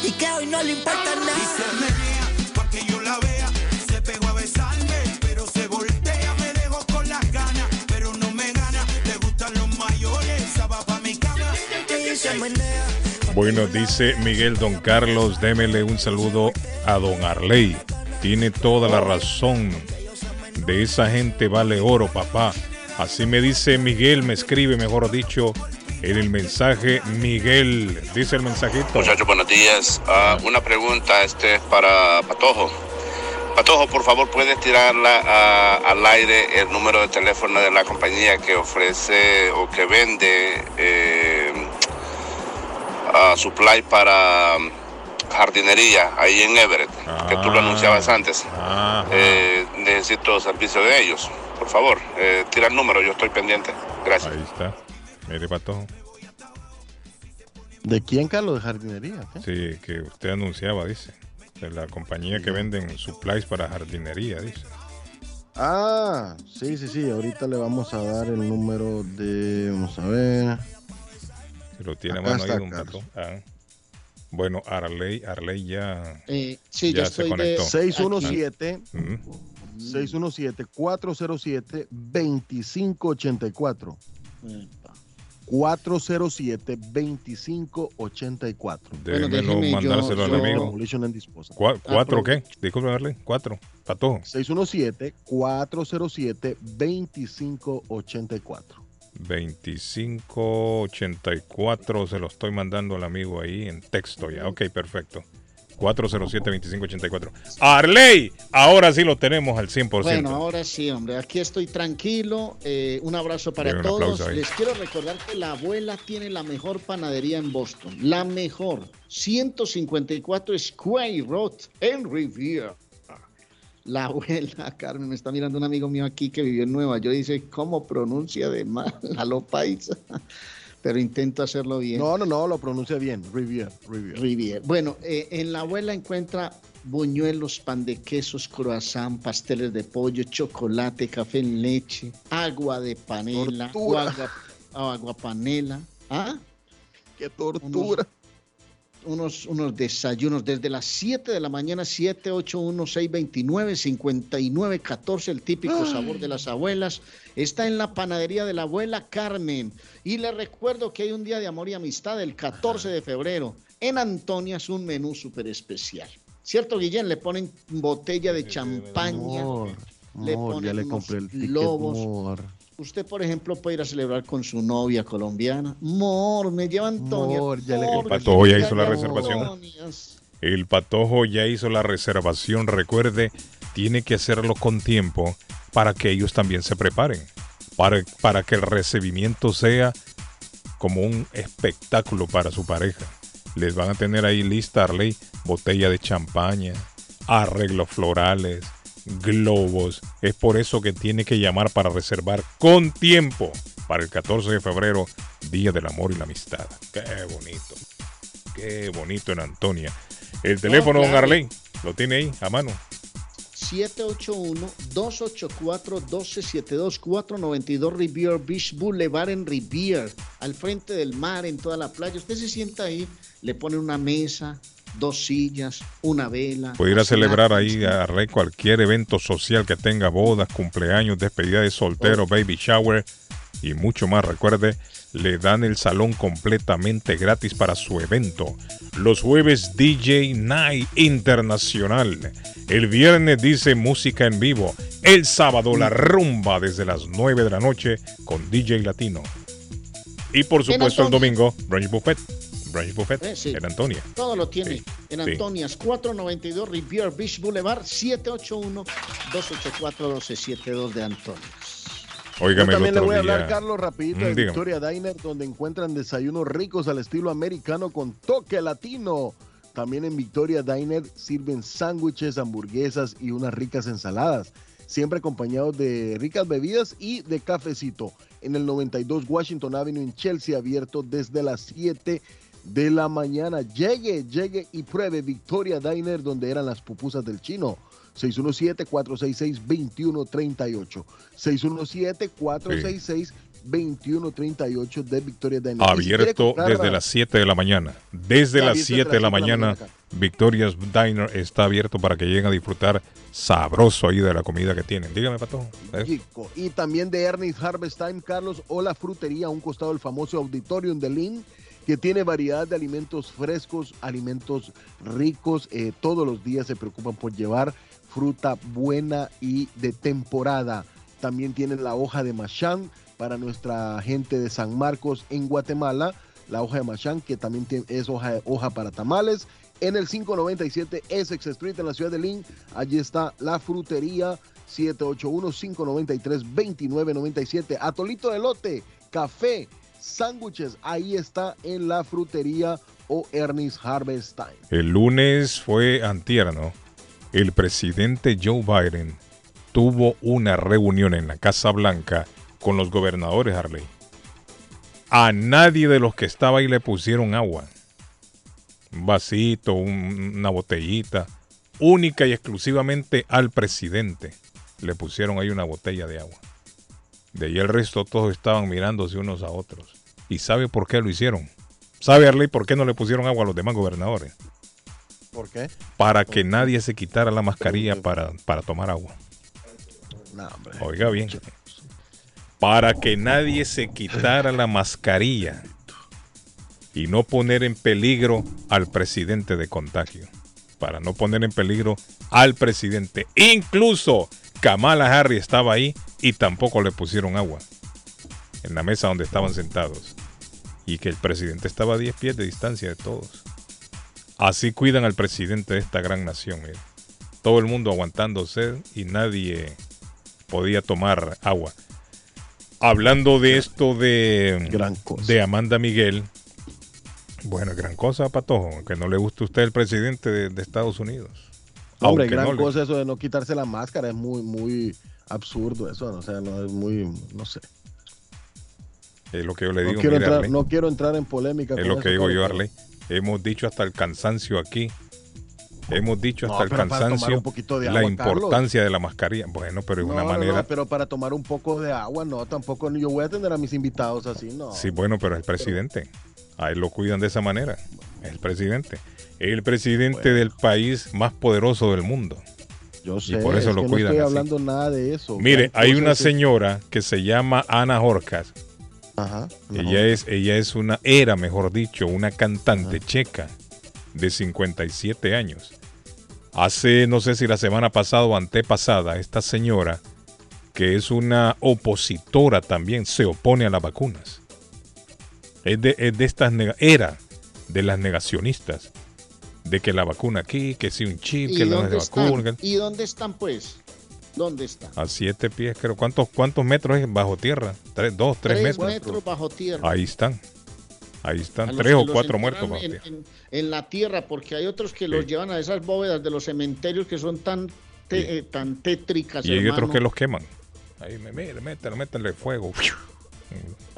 y que hoy no le importa nada. Pa' que yo la vea, se pegó a besarme, pero se voltea, me dejó con las ganas, pero no me gana, le gustan los mayores, esa va pa' mi cama. Y se menea. Bueno, dice Miguel Don Carlos, démele un saludo a Don Arley. Tiene toda la razón. De esa gente vale oro, papá. Así me dice Miguel, me escribe, mejor dicho, en el mensaje Miguel. Dice el mensajito. Muchachos, buenos días. Ah, una pregunta este es para Patojo. Patojo, por favor, ¿puedes tirarla ah, al aire el número de teléfono de la compañía que ofrece o que vende eh, ah, supply para jardinería ahí en Everett? Que tú lo anunciabas antes. Eh, necesito servicio de ellos. Por favor, eh, tira el número, yo estoy pendiente. Gracias. Ahí está. Mire, Patojo. ¿De quién, Carlos? ¿De jardinería? ¿Qué? Sí, que usted anunciaba, dice. De la compañía que venden supplies para jardinería, dice. Ah, sí, sí, sí. Ahorita le vamos a dar el número de. Vamos a ver. Lo tiene a Acá mano ahí, Carlos. Pato. Ah. Bueno, Arley, Arley ya, Eh, sí, ya yo se estoy de... conectó. 617 Mm. 617 407 2584. 407 2584. Déjemelo mandárselo al amigo. Demolition and Disposal. Cua- ¿Cuatro qué? Disculpe, Arley. Cuatro. Patojo. 617-407-2584. 2584 se lo estoy mandando al amigo ahí en texto ya. Ok, perfecto. 407-2584. Arley, ahora sí lo tenemos al 100%. Bueno, ahora sí, hombre, aquí estoy tranquilo. Eh, un abrazo para un todos. Les quiero recordar que la abuela tiene la mejor panadería en Boston. La mejor. 154 Square Road en Riviera. La abuela, Carmen, me está mirando un amigo mío aquí que vivió en Nueva York y dice, ¿cómo pronuncia de mal a lo paisa? Pero intento hacerlo bien. No, no, no, lo pronuncia bien. Riviera. Riviera. Riviera. Bueno, eh, en la abuela encuentra buñuelos, pan de quesos, croissant, pasteles de pollo, chocolate, café en leche, agua de panela, Tortura. agua, agua panela. ¿Ah? Qué tortura. Unos, unos desayunos desde las 7 de la mañana, 781-629-5914, el típico sabor de las abuelas. Está en la panadería de la abuela Carmen. Y le recuerdo que hay un día de amor y amistad el 14 de febrero. En Antonia es un menú súper especial. ¿Cierto, Guillén? Le ponen botella de champaña. Amor, le amor, ponen ya le unos compré el ticket, globos. amor. Usted, por ejemplo, puede ir a celebrar con su novia colombiana. Mor, me lleva Antonia. Mor, ya le. El patojo ya hizo la reservación. Antonias. El patojo ya hizo la reservación. Recuerde, tiene que hacerlo con tiempo para que ellos también se preparen. Para, para que el recibimiento sea como un espectáculo para su pareja. Les van a tener ahí lista, Arley, botella de champaña, arreglos florales, globos. Es por eso que tiene que llamar para reservar con tiempo para el 14 de febrero, Día del Amor y la Amistad. Qué bonito. Qué bonito en Antonia. El teléfono, don claro. Arley, lo tiene ahí a mano. 781-284-1272-492 Riviera Beach Boulevard en Riviera, al frente del mar, en toda la playa. Usted se sienta ahí, le pone una mesa, dos sillas, una vela. Puede ir a celebrar ahí, a cualquier evento social que tenga bodas, cumpleaños, despedida de soltero, baby shower y mucho más. Recuerde, le dan el salón completamente gratis para su evento. Los jueves DJ Night Internacional. El viernes dice música en vivo. El sábado la rumba desde las 9 de la noche con DJ Latino. Y por supuesto el Antonia. domingo, Brunch Buffet. Brunch Buffet Eh, sí. en Antonia. Todo lo tiene Sí, en sí. Antonias 492 Riviera Beach Boulevard 781-284-1272 de Antonias. Yo también le voy a hablar, día. Carlos, rapidito Mm, de dígame. Victoria Diner, donde encuentran desayunos ricos al estilo americano con toque latino. También en Victoria Diner sirven sándwiches, hamburguesas y unas ricas ensaladas, siempre acompañados de ricas bebidas y de cafecito. En el 92 Washington Avenue en Chelsea, abierto desde las 7 de la mañana. Llegue, llegue y pruebe Victoria Diner, donde eran las pupusas del chino. 617-466-2138. 617-466-2138 de Victoria si quiere Abierto desde las 7 de la mañana. Desde las abierto 7 de la mañana. Victoria's Diner está abierto para que lleguen a disfrutar sabroso ahí de la comida que tienen. Dígame, Pato. ¿eh? Y también de Ernest Harvest Time, Carlos, o la frutería a un costado del famoso Auditorium de Lynn, que tiene variedad de alimentos frescos, alimentos ricos. eh, todos los días se preocupan por llevar fruta buena y de temporada. También tienen la hoja de machán para nuestra gente de San Marcos en Guatemala. La hoja de machán, que también es hoja, hoja para tamales. En el 597 Essex Street en la ciudad de Lynn, allí está la frutería 781-593-2997. Atolito de lote, café, sándwiches, ahí está en la frutería o Ernest Harvest Time. El lunes fue antier, ¿no? El presidente Joe Biden tuvo una reunión en la Casa Blanca con los gobernadores Harley. A nadie de los que estaba ahí le pusieron agua. Un vasito, un- una botellita. Única y exclusivamente al presidente le pusieron ahí una botella de agua. De ahí el resto todos estaban mirándose unos a otros. ¿Y sabe por qué lo hicieron? ¿Sabe, Arley, por qué no le pusieron agua a los demás gobernadores? ¿Por qué? Para que nadie se quitara la mascarilla para, para tomar agua. No, hombre. Oiga bien. Para que nadie se quitara la mascarilla y no poner en peligro al presidente de contagio. Para no poner en peligro al presidente. Incluso Kamala Harris estaba ahí y tampoco le pusieron agua en la mesa donde estaban sentados. Y que el presidente estaba a 10 pies de distancia de todos. Así cuidan al presidente de esta gran nación. mire. Todo el mundo aguantando sed y nadie podía tomar agua. Hablando de esto de, de Amanda Miguel, bueno, gran cosa, Patojo, que no le guste a usted el presidente de, de Estados Unidos. Hombre, Aunque gran no le- cosa eso de no quitarse la máscara, es muy, muy absurdo eso, ¿no? o sea, no es muy, no sé. Es lo que yo le No digo. quiero, mire, entrar, no quiero entrar en polémica. Es con lo eso, que digo yo, pero- Arley. Hemos dicho hasta el cansancio aquí. Hemos dicho No, hasta el cansancio la importancia de la mascarilla. Bueno, pero es No, una no, manera. pero para tomar un poco de agua, no, tampoco yo voy a atender a mis invitados así, no. Sí, bueno, pero es el presidente. A él lo cuidan de esa manera. Es el presidente. Es el presidente del país más poderoso del mundo. Yo sé, y por eso es lo que cuidan. No estoy así. hablando nada de eso. Mire, hay una señora que se llama Ana Horcas. Ajá. Ella es, ella es una, era mejor dicho, una cantante checa de 57 años. Hace, no sé si la semana pasada o antepasada, esta señora, que es una opositora también, se opone a las vacunas. Es de, es de estas, era de las negacionistas, de que la vacuna aquí, que si un chip, ¿Y que la vacuna. ¿Y dónde están, pues? ¿Dónde están? A siete pies, creo. ¿Cuántos, cuántos metros es bajo tierra? Tres, dos, tres, metros. bajo tierra. Ahí están. Ahí están, los tres o cuatro muertos en, en- en la tierra, porque hay otros que los llevan a esas bóvedas de los cementerios que son tan, te- eh, tan tétricas. Y hay otros que los queman. Ahí me mire, mételo, métele fuego. Aquí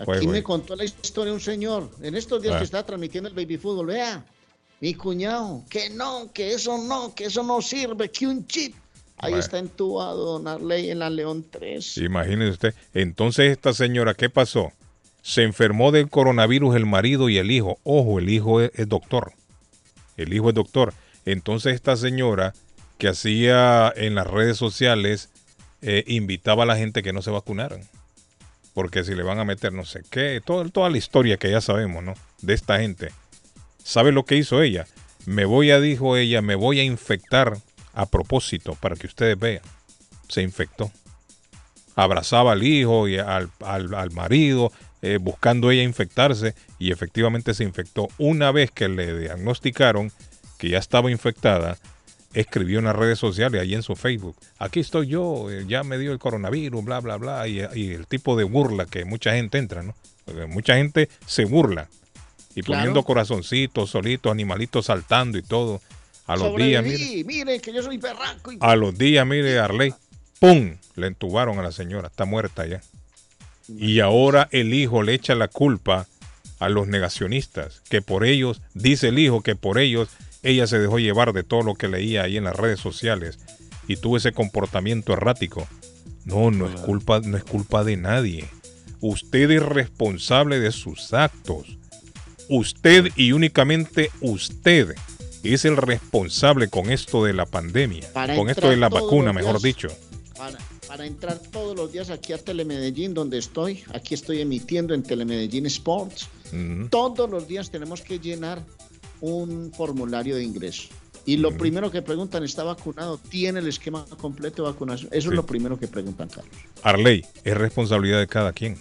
Fuego me ahí. contó la historia un señor, en estos días Ah. que estaba transmitiendo el baby fútbol, vea, mi cuñado, que no, que eso no, que eso no sirve, que un chip. Ahí Bueno. está entubado Don Arley en la León 3. Imagínese usted. Entonces esta señora, ¿qué pasó? Se enfermó del coronavirus el marido y el hijo. Ojo, el hijo es, es doctor. El hijo es doctor. Entonces esta señora que hacía en las redes sociales eh, invitaba a la gente que no se vacunaran. Porque si le van a meter no sé qué, todo- toda la historia que ya sabemos, ¿no? De esta gente. ¿Sabe lo que hizo ella? Me voy a, dijo ella, me voy a infectar a propósito para que ustedes vean. Se infectó abrazaba al hijo y al, al- al marido, eh, buscando ella infectarse, y efectivamente se infectó. Una vez que le diagnosticaron que ya estaba infectada, escribió en las redes sociales, ahí en su Facebook, aquí estoy yo, eh, ya me dio el coronavirus, bla, bla, bla, y, y el tipo de burla que mucha gente entra, ¿no? Porque mucha gente se burla, y Claro. poniendo corazoncitos, solitos, animalitos saltando y todo. A los días, mire, Sobreviví, miren que yo soy berraco. y- a los días, mire, Arley, ¡pum! Le entubaron a la señora, está muerta ya. Y ahora el hijo le echa la culpa a los negacionistas, que por ellos, dice el hijo, que por ellos ella se dejó llevar de todo lo que leía ahí en las redes sociales y tuvo ese comportamiento errático. No, no es culpa, no es culpa de nadie. Usted es responsable de sus actos. Usted y únicamente usted es el responsable con esto de la pandemia, Para con esto de la vacuna, mejor días. dicho. Para, para entrar todos los días aquí a Telemedellín, donde estoy, aquí estoy emitiendo en Telemedellín Sports. Todos los días tenemos que llenar un formulario de ingreso. Y lo primero que preguntan, ¿está vacunado? ¿Tiene el esquema completo de vacunación? Eso Sí. es lo primero que preguntan, Carlos. Arley, es responsabilidad de cada quien.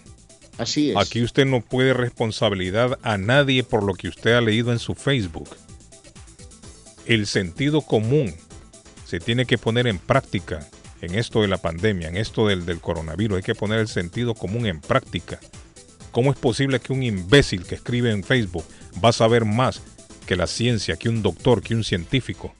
Así es. Aquí usted no puede responsabilidad a nadie por lo que usted ha leído en su Facebook. El sentido común se tiene que poner en práctica en esto de la pandemia, en esto del, coronavirus. Hay que poner el sentido común en práctica. ¿Cómo es posible que un imbécil que escribe en Facebook va a saber más que la ciencia, que un doctor, que un científico?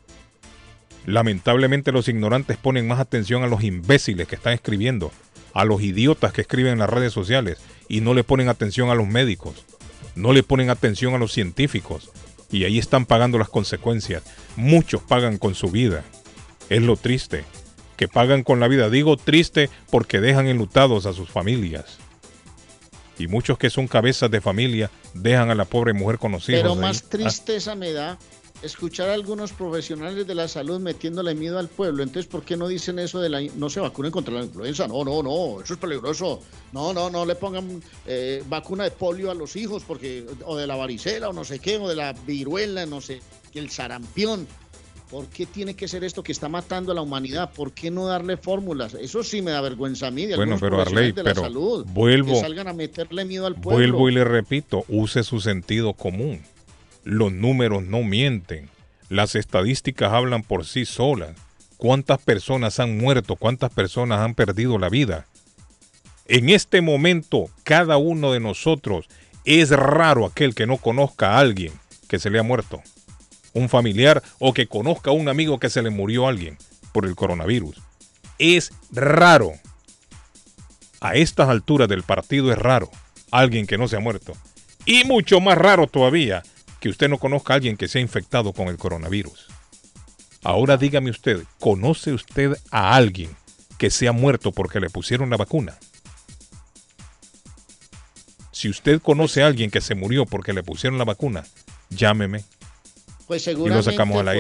Lamentablemente los ignorantes ponen más atención a los imbéciles que están escribiendo, a los idiotas que escriben en las redes sociales y no le ponen atención a los médicos, no le ponen atención a los científicos y ahí están pagando las consecuencias. Muchos pagan con su vida. Es lo triste, que pagan con la vida. Digo triste porque dejan enlutados a sus familias. Y muchos que son cabezas de familia dejan a la pobre mujer con los hijos. Pero ahí. más Ah, tristeza me da escuchar a algunos profesionales de la salud metiéndole miedo al pueblo. Entonces, ¿por qué no dicen eso de la no se vacunen contra la influenza? No, no, no, eso es peligroso. No, no, no le pongan eh, vacuna de polio a los hijos porque o de la varicela o no sé qué, o de la viruela, no sé, el sarampión. ¿Por qué tiene que ser esto que está matando a la humanidad? ¿Por qué no darle fórmulas? Eso sí me da vergüenza a mí de Bueno, pero, Arley, de la pero salud vuelvo- que salgan a meterle miedo al pueblo. Vuelvo y le repito, use su sentido común. Los números no mienten. Las estadísticas hablan por sí solas. ¿Cuántas personas han muerto? ¿Cuántas personas han perdido la vida? En este momento, cada uno de nosotros es raro aquel que no conozca a alguien que se le ha muerto. Un familiar o que conozca a un amigo que se le murió a alguien por el coronavirus. Es raro. A estas alturas del partido es raro alguien que no se ha muerto. Y mucho más raro todavía que usted no conozca a alguien que se ha infectado con el coronavirus. Ahora dígame usted, ¿conoce usted a alguien que se ha muerto porque le pusieron la vacuna? Si usted conoce a alguien que se murió porque le pusieron la vacuna, llámeme. Pues seguramente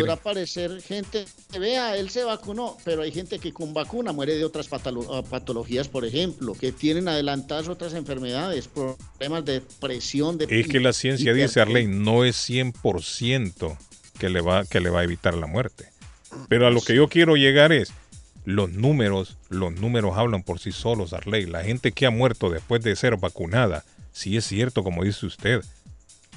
podrá aparecer gente que vea, él se vacunó, pero hay gente que con vacuna muere de otras patolo- ah, patologías, por ejemplo, que tienen adelantadas otras enfermedades, problemas de presión, de Es que la ciencia dice, Arley, no es 100% que le, va, que le va a evitar la muerte. Pero a lo que yo quiero llegar es, los números, los números hablan por sí solos, Arley. La gente que ha muerto después de ser vacunada, sí es cierto, como dice usted,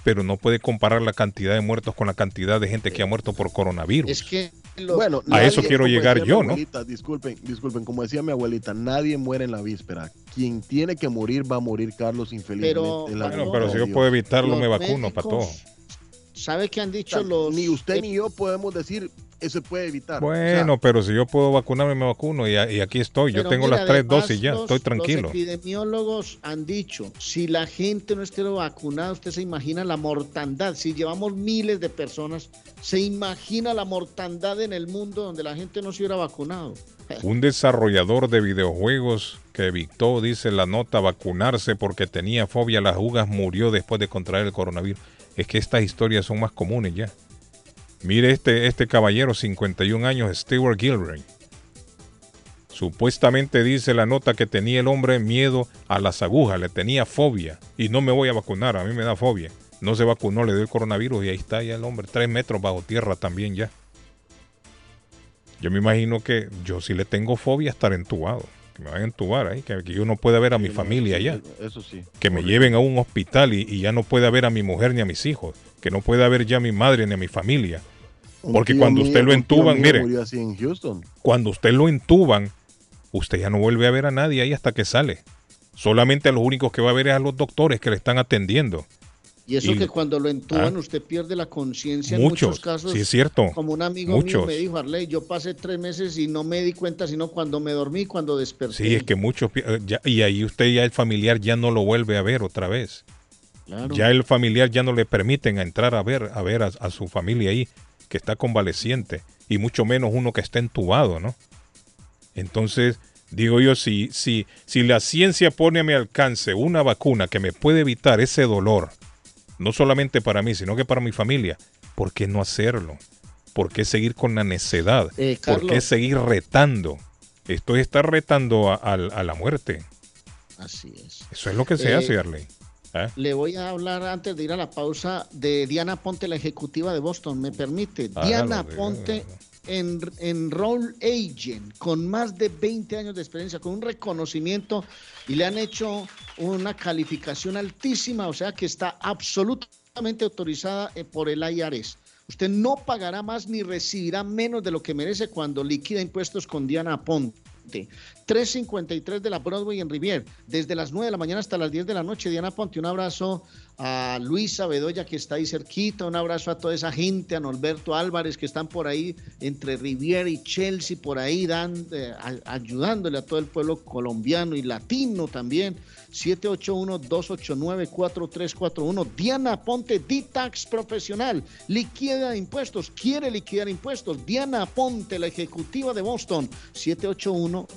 pero no puede comparar la cantidad de muertos con la cantidad de gente que ha muerto por coronavirus. Es que los- Bueno, A eso quiero llegar yo, ¿no? Disculpen, disculpen, como decía mi abuelita, nadie muere en la víspera. Quien tiene que morir va a morir, Carlos, infelizmente. Pero- en la Bueno, pero si yo puedo evitarlo, me vacuno, médicos- pato. ¿Sabe qué han dicho los... Ni usted ni yo podemos decir eso se puede evitar. Bueno, pero si yo puedo vacunarme, me vacuno y, y aquí estoy. Yo tengo mira, las tres además, dosis ya, los- estoy tranquilo. Los epidemiólogos han dicho, si la gente no estuviera vacunada, usted se imagina la mortandad. Si llevamos miles de personas, se imagina la mortandad en el mundo donde la gente no se hubiera vacunado. Un desarrollador de videojuegos que evitó, dice la nota, vacunarse porque tenía fobia a las jugas murió después de contraer el coronavirus. Es que estas historias son más comunes ya. Mire este, este caballero, 51 años, Stewart Gilray. Supuestamente dice la nota que tenía el hombre miedo a las agujas, le tenía fobia. Y no me voy a vacunar, a mí me da fobia. No se vacunó, le dio el coronavirus y ahí está ya el hombre, tres metros bajo tierra también ya. Yo me imagino que yo sí le tengo fobia a estar entubado. Que me vayan a entubar ahí, que, que yo no pueda ver a mi familia allá. Eso sí. Que me lleven a un hospital y, y ya no pueda ver a mi mujer ni a mis hijos. Que no pueda ver ya a mi madre ni a mi familia. Porque cuando mío- usted lo entuban, mire, en cuando usted lo entuban, usted ya no vuelve a ver a nadie ahí hasta que sale. Solamente a los únicos que va a ver es a los doctores que le están atendiendo. Y eso Y- que cuando lo entuban Ah. usted pierde la conciencia en Muchos, muchos casos. sí es cierto, Como un amigo mío me dijo, Arley, yo pasé tres meses y no me di cuenta sino cuando me dormí, cuando desperté. Sí, es que muchos... eh, ya- y ahí usted ya el familiar ya no lo vuelve a ver otra vez. Claro. Ya el familiar ya no le permiten entrar a ver a ver a, a su familia ahí que está convaleciente y mucho menos uno que está entubado, ¿no? Entonces digo yo si si si la ciencia pone a mi alcance una vacuna que me puede evitar ese dolor, no solamente para mí sino que para mi familia, ¿por qué no hacerlo? ¿Por qué seguir con la necedad? Eh, ¿Por qué seguir retando? Esto es estar retando a, a- a la muerte. Así es. Eso es lo que se Eh, hace, Arley. ¿Eh? Le voy a hablar antes de ir a la pausa de Diana Ponte, la ejecutiva de Boston. ¿Me permite? Hágalo, Diana Ponte en, en role agent, con más de 20 años de experiencia, con un reconocimiento y le han hecho una calificación altísima, o sea que está absolutamente autorizada eh, por el IRS. Usted no pagará más ni recibirá menos de lo que merece cuando liquida impuestos con Diana Ponte. 353 de la Broadway en Rivier, desde las 9 de la mañana hasta las 10 de la noche. Diana Ponte, un abrazo a Luisa Bedoya que está ahí cerquita, un abrazo a toda esa gente, a Norberto Álvarez que están por ahí entre Rivier y Chelsea, por ahí dan, eh, ayudándole a todo el pueblo colombiano y latino también. 781-289-4341. Diana Ponte, D-Tax profesional, liquida impuestos, quiere liquidar impuestos. Diana Ponte, la ejecutiva de Boston, 781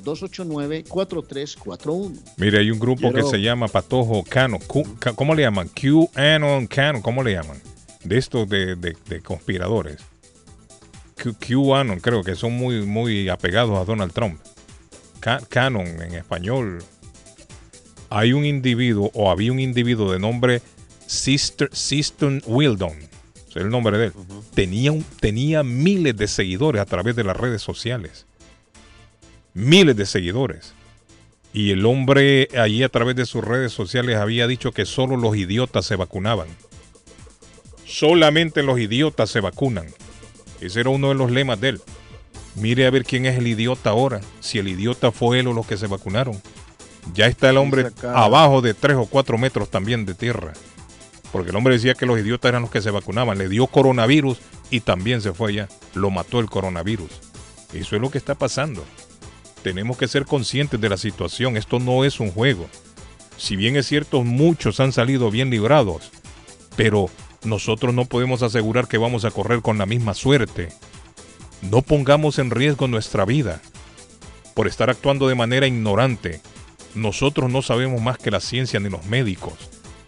281-289-4341. Mire, hay un grupo que se llama Patojo Cano. ¿Cómo le llaman? QAnon Cano. ¿Cómo le llaman? De estos de, de- de conspiradores. Q- QAnon, creo que son muy, muy apegados a Donald Trump. Ca- Canon en español. Hay un individuo, o había un individuo de nombre Sister, Siston Wildon. Es el nombre de él. tenía, tenía miles de seguidores a través de las redes sociales. Miles de seguidores. Y el hombre allí a través de sus redes sociales había dicho que solo los idiotas se vacunaban. Solamente los idiotas se vacunan. Ese era uno de los lemas de él. Mire a ver quién es el idiota ahora. Si el idiota fue él o los que se vacunaron. Ya está el hombre abajo de 3 o 4 metros también de tierra. Porque el hombre decía que los idiotas eran los que se vacunaban. Le dio coronavirus y también se fue allá. Lo mató el coronavirus. Eso es lo que está pasando. Tenemos que ser conscientes de la situación. Esto no es un juego. Si bien es cierto, muchos han salido bien librados, pero nosotros no podemos asegurar que vamos a correr con la misma suerte. No pongamos en riesgo nuestra vida por estar actuando de manera ignorante. Nosotros no sabemos más que la ciencia ni los médicos.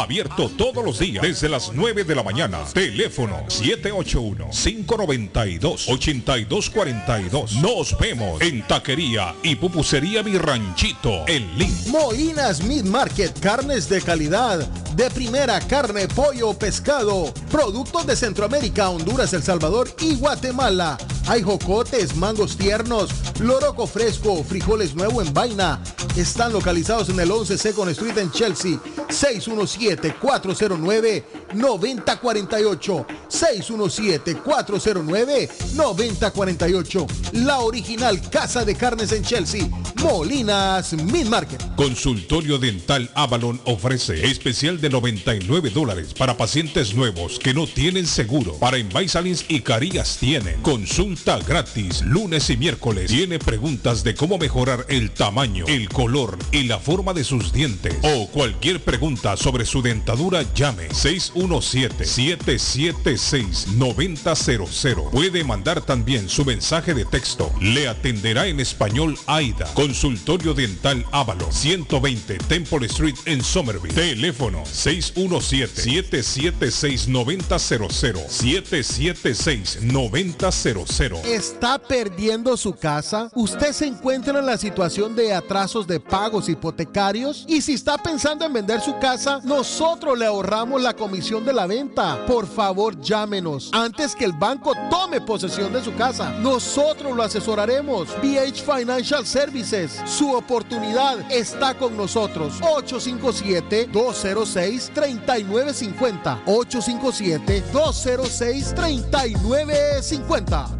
Abierto todos los días desde las 9 de la mañana. Teléfono 781-592-8242. Nos vemos en Taquería y Pupusería Mi Ranchito en Lynn. Moinas Meat Market, carnes de calidad, de primera carne, pollo, pescado, productos de Centroamérica, Honduras, El Salvador y Guatemala. Hay jocotes, mangos tiernos, loroco fresco, frijoles nuevo en vaina. Están localizados en el 11 Second Street en Chelsea. 617-409-9048. 617-409-9048. La original Casa de Carnes en Chelsea. Molinas Meat Market. Consultorio Dental Avalon ofrece especial de 99 dólares para pacientes nuevos que no tienen seguro. Para Invisalins y Carías tienen consulta gratis lunes y miércoles. Tiene preguntas de cómo mejorar el tamaño, el color y la forma de sus dientes o cualquier pregunta sobre su dentadura llame 617-776-9000. Puede mandar también su mensaje de texto. Le atenderá en español AIDA. Consultorio Dental Ávalo 120 Temple Street en Somerville. Teléfono 617-776-9000. 776-9000. ¿Está perdiendo su casa? ¿Usted se encuentra en la situación de atrasos de pagos hipotecarios? Y si está pensando en vender su casa, nosotros le ahorramos la comisión de la venta. Por favor, llámenos antes que el banco tome posesión de su casa. Nosotros lo asesoraremos. BH Financial Services. Su oportunidad está con nosotros. 857-206-3950. 857-206-3950.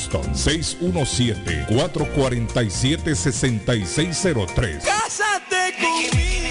617-447-6603. Cásate conmigo.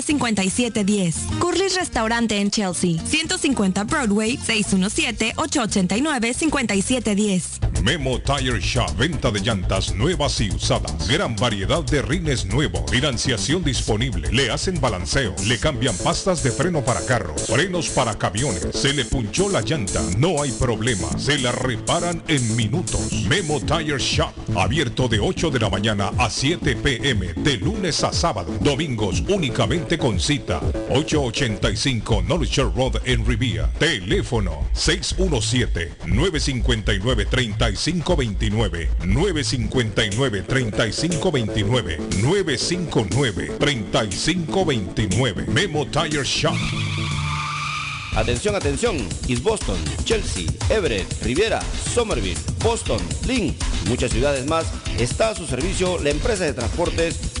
617-889-5710. Curly's Restaurante en Chelsea, 150 Broadway, 617-889-5710. Memo Tire Shop, venta de llantas nuevas y usadas. Gran variedad de rines nuevos. Financiación disponible. Le hacen balanceo. Le cambian pastas de freno para carros. Frenos para camiones. Se le punchó la llanta. No hay problema. Se la reparan en minutos. Memo Tire Shop. Abierto de 8 de la mañana a 7 pm. De lunes a sábado. Domingos únicamente con cita. 885 North Shore Road en Rivia. Teléfono 617 959 35 3529 959 3529 959 3529 Memo Tire Shop. Atención, atención. East Boston, Chelsea, Everett, Riviera, Somerville, Boston, Lynn muchas ciudades más está a su servicio la empresa de transportes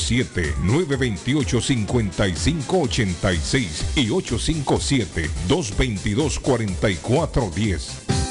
857-928-5586 y 857-222-4410.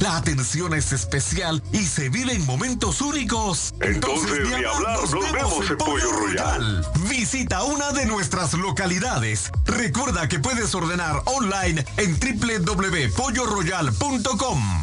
la atención es especial y se viven momentos únicos. Entonces, ni hablar, nos, vemos, en Pollo Royal. Visita una de nuestras localidades. Recuerda que puedes ordenar online en www.polloroyal.com.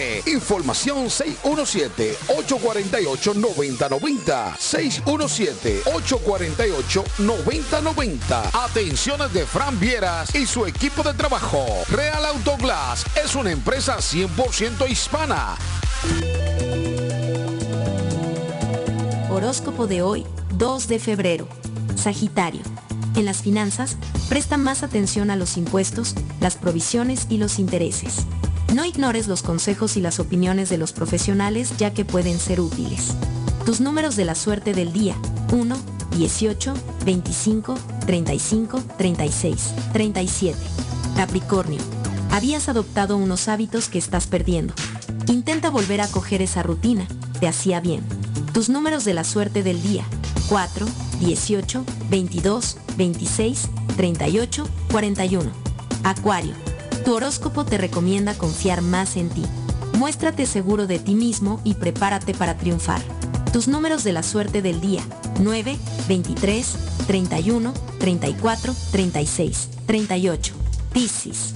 Información 617-848-9090. 617-848-9090. Atenciones de Fran Vieras y su equipo de trabajo. Real Autoglass es una empresa 100% hispana. Horóscopo de hoy, 2 de febrero. Sagitario. En las finanzas, presta más atención a los impuestos, las provisiones y los intereses. No ignores los consejos y las opiniones de los profesionales ya que pueden ser útiles. Tus números de la suerte del día. 1, 18, 25, 35, 36, 37. Capricornio. Habías adoptado unos hábitos que estás perdiendo. Intenta volver a coger esa rutina. Te hacía bien. Tus números de la suerte del día. 4, 18, 22, 26, 38, 41. Acuario tu horóscopo te recomienda confiar más en ti. Muéstrate seguro de ti mismo y prepárate para triunfar. Tus números de la suerte del día. 9, 23, 31, 34, 36, 38. Piscis.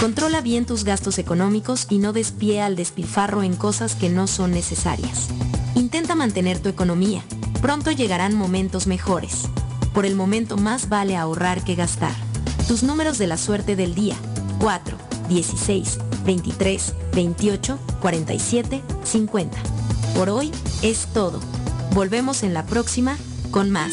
Controla bien tus gastos económicos y no despie al despilfarro en cosas que no son necesarias. Intenta mantener tu economía. Pronto llegarán momentos mejores. Por el momento más vale ahorrar que gastar. Tus números de la suerte del día. 4, 16, 23, 28, 47, 50. Por hoy es todo. Volvemos en la próxima con más.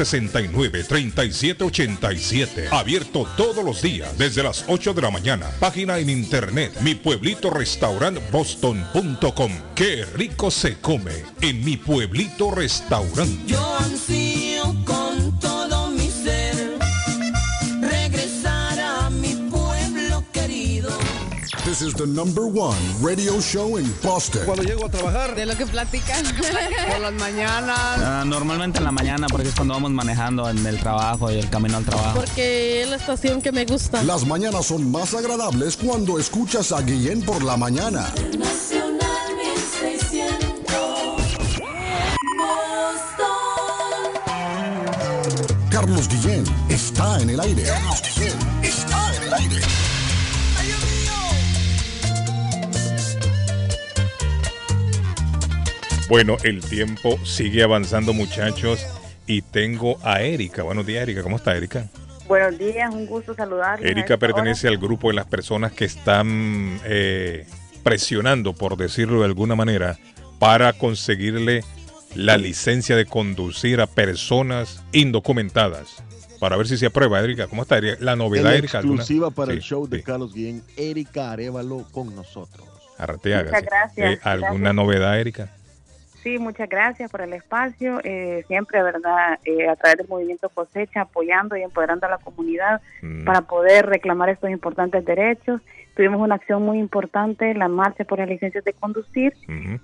617-569-3787, 569-3787, abierto todos los días desde las 8 de la mañana, página en internet, mi pueblito restaurant boston.com, qué rico se come en mi pueblito restaurante. This is the number one radio show in Boston. Cuando llego a trabajar. De lo que platican. Por las mañanas. Ah, normalmente en la mañana porque es cuando vamos manejando en el trabajo y el camino al trabajo. Porque es la estación que me gusta. Las mañanas son más agradables cuando escuchas a Guillén por la mañana. Nacional 1600. Boston. Carlos Guillén está en el aire. Carlos Guillén está en el aire. Bueno, el tiempo sigue avanzando, muchachos. Y tengo a Erika. Buenos días, Erika. ¿Cómo está, Erika? Buenos días, un gusto saludarles. Erika hora. pertenece al grupo de las personas que están eh, presionando, por decirlo de alguna manera, para conseguirle la licencia de conducir a personas indocumentadas. Para ver si se aprueba, Erika. ¿Cómo está, Erika? La novedad, Erika. ¿alguna? exclusiva para el show de sí. Carlos Guillén, Erika Arevalo con nosotros. Arteaga, Muchas sí. gracias, Eh, ¿Alguna gracias. novedad, Erika? Sí, muchas gracias por el espacio. Eh, siempre, ¿verdad? Eh, a través del movimiento cosecha, apoyando y empoderando a la comunidad Mm. para poder reclamar estos importantes derechos. Tuvimos una acción muy importante, la marcha por las licencias de conducir.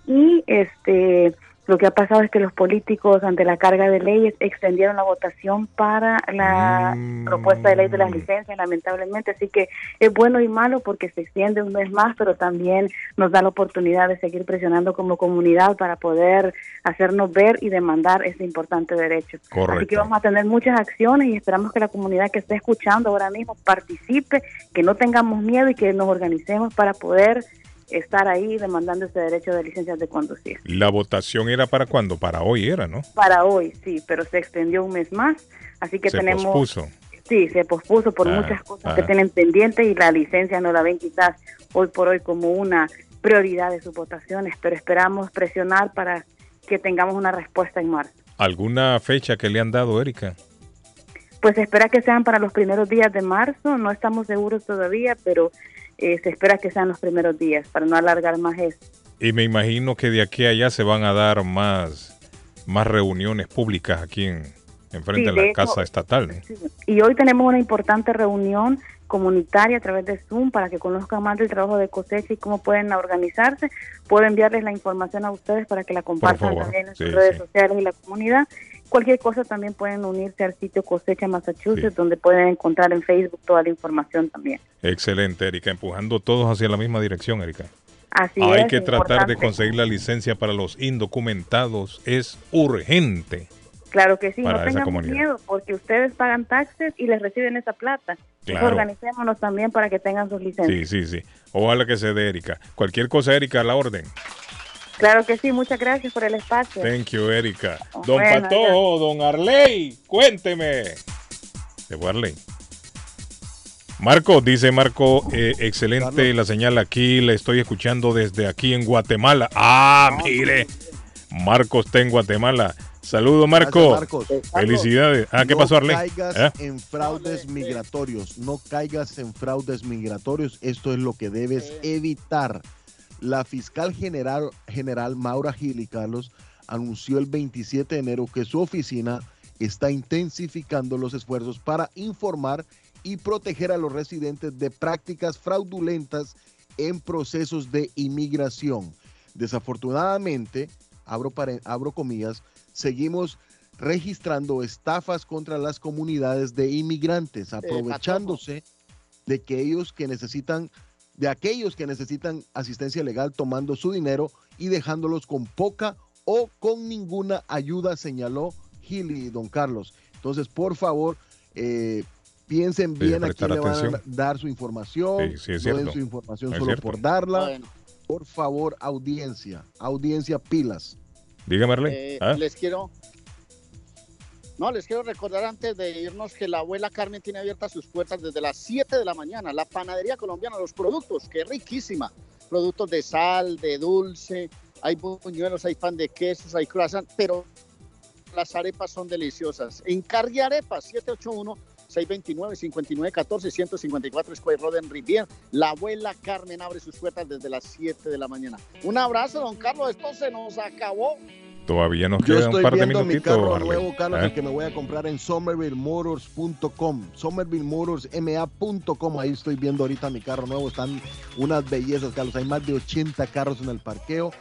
Y este lo que ha pasado es que los políticos, ante la carga de leyes, extendieron la votación para la propuesta de ley de las licencias, lamentablemente. Así que es bueno y malo porque se extiende un mes más, pero también nos da la oportunidad de seguir presionando como comunidad para poder hacernos ver y demandar este importante derecho. Así que vamos a tener muchas acciones y esperamos que la comunidad que esté escuchando ahora mismo participe, que no tengamos miedo y que nos organicemos para poder estar ahí demandando ese derecho de licencias de conducir. La votación era para cuando? Para hoy era, ¿no? Para hoy, sí, pero se extendió un mes más, así que Se tenemos... pospuso. Sí, se pospuso por Ah, muchas cosas ah. que tienen pendientes y la licencia no la ven quizás hoy por hoy como una prioridad de sus votaciones, pero esperamos presionar para que tengamos una respuesta en marzo. ¿Alguna fecha que le han dado, Erika? Pues espera que sean para los primeros días de marzo, no estamos seguros todavía, pero eh, se espera que sean los primeros días para no alargar más esto. Y me imagino que de aquí a allá se van a dar más, más reuniones públicas aquí en, enfrente Sí, de la hecho- Casa Estatal. Y hoy tenemos una importante reunión comunitaria a través de Zoom para que conozcan más del trabajo de cosecha y cómo pueden organizarse. Puedo enviarles la información a ustedes para que la compartan también en sus sí, redes sociales y la comunidad. Cualquier cosa también pueden unirse al sitio Cosecha Massachusetts, donde pueden encontrar en Facebook toda la información también. Excelente, Erika. Empujando todos hacia la misma dirección, Erika. Así Hay es. que tratar de conseguir la licencia para los indocumentados. Es urgente. Claro que sí, no tengan miedo, porque ustedes pagan taxes y les reciben esa plata. Claro. organicémonos también para que tengan sus licencias. Sí, sí, sí. Ojalá que se dé, Erika. Cualquier cosa, Erika, a la orden. Claro que sí, muchas gracias por el espacio. Thank you, Erika. Don Bueno, Patojo, don Arley, cuénteme. Fue Arley. Marco, dice Marco, eh, excelente la señal aquí, le estoy escuchando desde aquí en Guatemala. Ah, mire, Marco está en Guatemala. Saludos, Marco. Gracias, Marcos. Felicidades. Ah, ¿qué no pasó, Arley? caigas ¿Eh? en fraudes migratorios. No caigas en fraudes migratorios. Esto es lo que debes evitar. La fiscal general, general Maura Gili, Carlos, anunció el 27 de enero que su oficina está intensificando los esfuerzos para informar y proteger a los residentes de prácticas fraudulentas en procesos de inmigración. Desafortunadamente, abro, abro comillas, seguimos registrando estafas contra las comunidades de inmigrantes, aprovechándose de que ellos que necesitan, de aquellos que necesitan asistencia legal tomando su dinero y dejándolos con poca o con ninguna ayuda, señaló Gili, don Carlos. Entonces, por favor, eh, piensen Sí, bien a quién le van a dar su información. Sí, sí, es no den cierto. su información Es solo cierto. por darla. Bueno. Por favor, audiencia, audiencia pilas. Dígame, Arley. Eh, ¿Ah? Les quiero. No, les quiero recordar antes de irnos que la abuela Carmen tiene abiertas sus puertas desde las 7 de la mañana. La panadería colombiana, los productos, que riquísima. Productos de sal, de dulce, hay buñuelos, hay pan de quesos, hay croissant, pero las arepas son deliciosas. Encargue arepas, 781 629-5914, 154 Square Road en Rivier. La abuela Carmen abre sus puertas desde las 7 de la mañana. Un abrazo, don Carlos. Esto se nos acabó. Todavía nos Yo queda un estoy par de viendo mi minutitos, carro nuevo, Carlos, el que me voy a comprar en somervilleMotors.com. somervillemotorsma.com. Ahí estoy viendo ahorita mi carro nuevo. Están unas bellezas, Carlos. Hay más de 80 carros en el parqueo.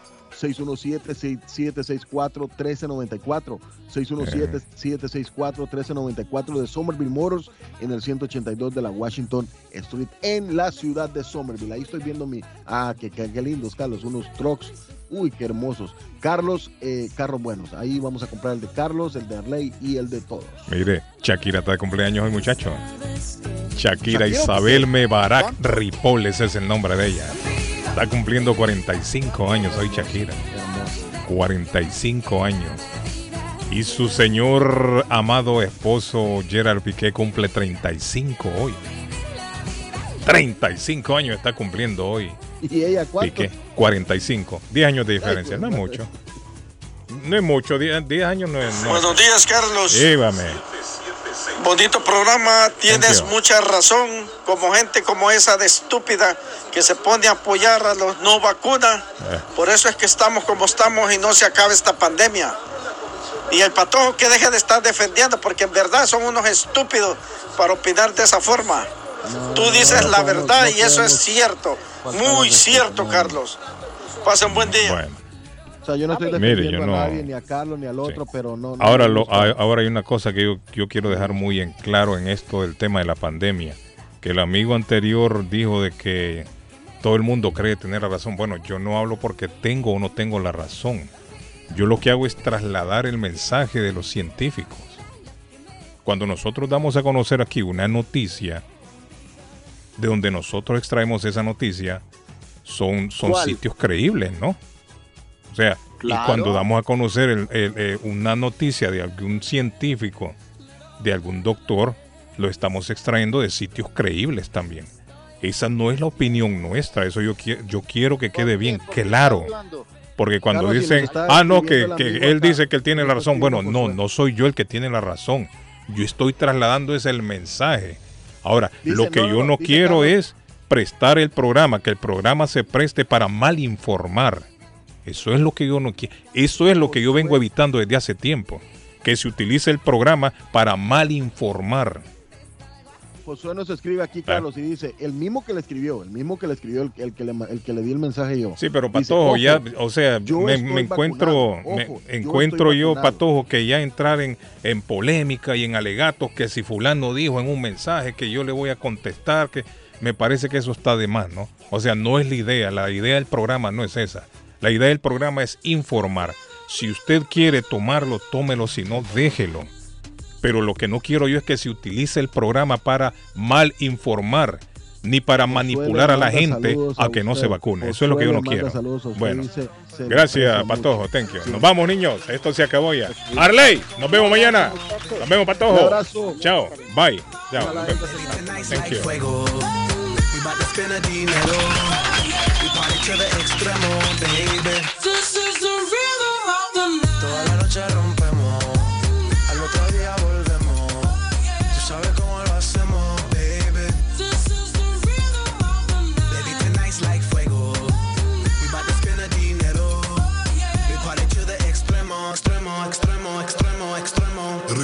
617-764-1394. 617-764-1394 de Somerville Motors en el 182 de la Washington Street en la ciudad de Somerville. Ahí estoy viendo mi... Ah, qué, qué- qué lindos, Carlos. Unos trucks. Uy, qué hermosos. Carlos, eh, carros buenos. Ahí vamos a comprar el de Carlos, el de Arley y el de todos. Mire, Shakira está de cumpleaños hoy, muchacho. Shakira Shakira, Isabel Mebarak Ripoll, ese es el nombre de ella. Está cumpliendo 45 años hoy Shakira. 45 años. Y su señor amado esposo Gerard Piqué cumple 35 hoy. 35 años está cumpliendo hoy. ¿Y ella cuánto? Piqué, 45. 10 años de diferencia, no es mucho. No es mucho, 10, 10 años no es. No. Buenos días, Carlos. Dígame. Bonito programa, tienes Thank you. mucha razón, como gente como esa de estúpida que se pone a apoyar a los no vacunas. Eh. Por eso es que estamos como estamos y no se acabe esta pandemia. Y el patojo que deje de estar defendiendo, porque en verdad son unos estúpidos para opinar de esa forma. Tú dices no la verdad no y eso es cierto, muy cierto. Carlos. Pasa un buen día. Bueno. O sea, yo no estoy Mire, defendiendo yo no- a nadie, ni a Carlos, ni al otro, pero no. no Ahora, me lo, ahora hay una cosa que yo, yo quiero dejar muy en claro en esto del tema de la pandemia. Que el amigo anterior dijo de que todo el mundo cree tener la razón. Bueno, yo no hablo porque tengo o no tengo la razón. Yo lo que hago es trasladar el mensaje de los científicos. Cuando nosotros damos a conocer aquí una noticia, de donde nosotros extraemos esa noticia, son, son ¿Cuál? sitios creíbles, ¿no? O sea, Claro. y cuando damos a conocer el- el- eh, una noticia de algún científico, de algún doctor, lo estamos extrayendo de sitios creíbles también. Esa no es la opinión nuestra, eso yo, qui- yo quiero que quede bien claro. Porque cuando dicen, ah, no, que, él acá, dice que él tiene la razón. Bueno, no, no soy yo el que tiene la razón. Yo estoy trasladando ese el mensaje. Ahora, Dice, lo que no, yo no, quiero es prestar el programa, que el programa se preste para mal informar. Eso es lo que yo no quiero. Eso es lo que yo vengo evitando desde hace tiempo. Que se utilice el programa para mal informar. Josué nos escribe aquí, Carlos, y dice, el mismo que le escribió, el mismo que le escribió, el, el que, le, el que le di el mensaje yo. Sí, pero Patojo, "Ojo, ya, o sea, yo me, me encuentro, me yo encuentro yo, vacunado". Patojo, que ya entrar en, en polémica y en alegatos que si fulano dijo en un mensaje que yo le voy a contestar, que me parece que eso está de más, ¿no? O sea, no es la idea, la idea del programa no es esa. La idea del programa es informar. Si usted quiere tomarlo, tómelo, si no, déjelo. Pero lo que no quiero yo es que se utilice el programa para mal informar, ni para manipular a la gente a a que no se vacune. Eso es lo que yo no quiero. saludos a usted, Bueno, se le gracias, Patojo. mucho. Thank you. Sí. Nos vamos, niños. Esto se acabó ya. Arley, nos vemos mañana. Nos vemos, Un Patojo. abrazo. Chao. Bye. Chao. Thank you.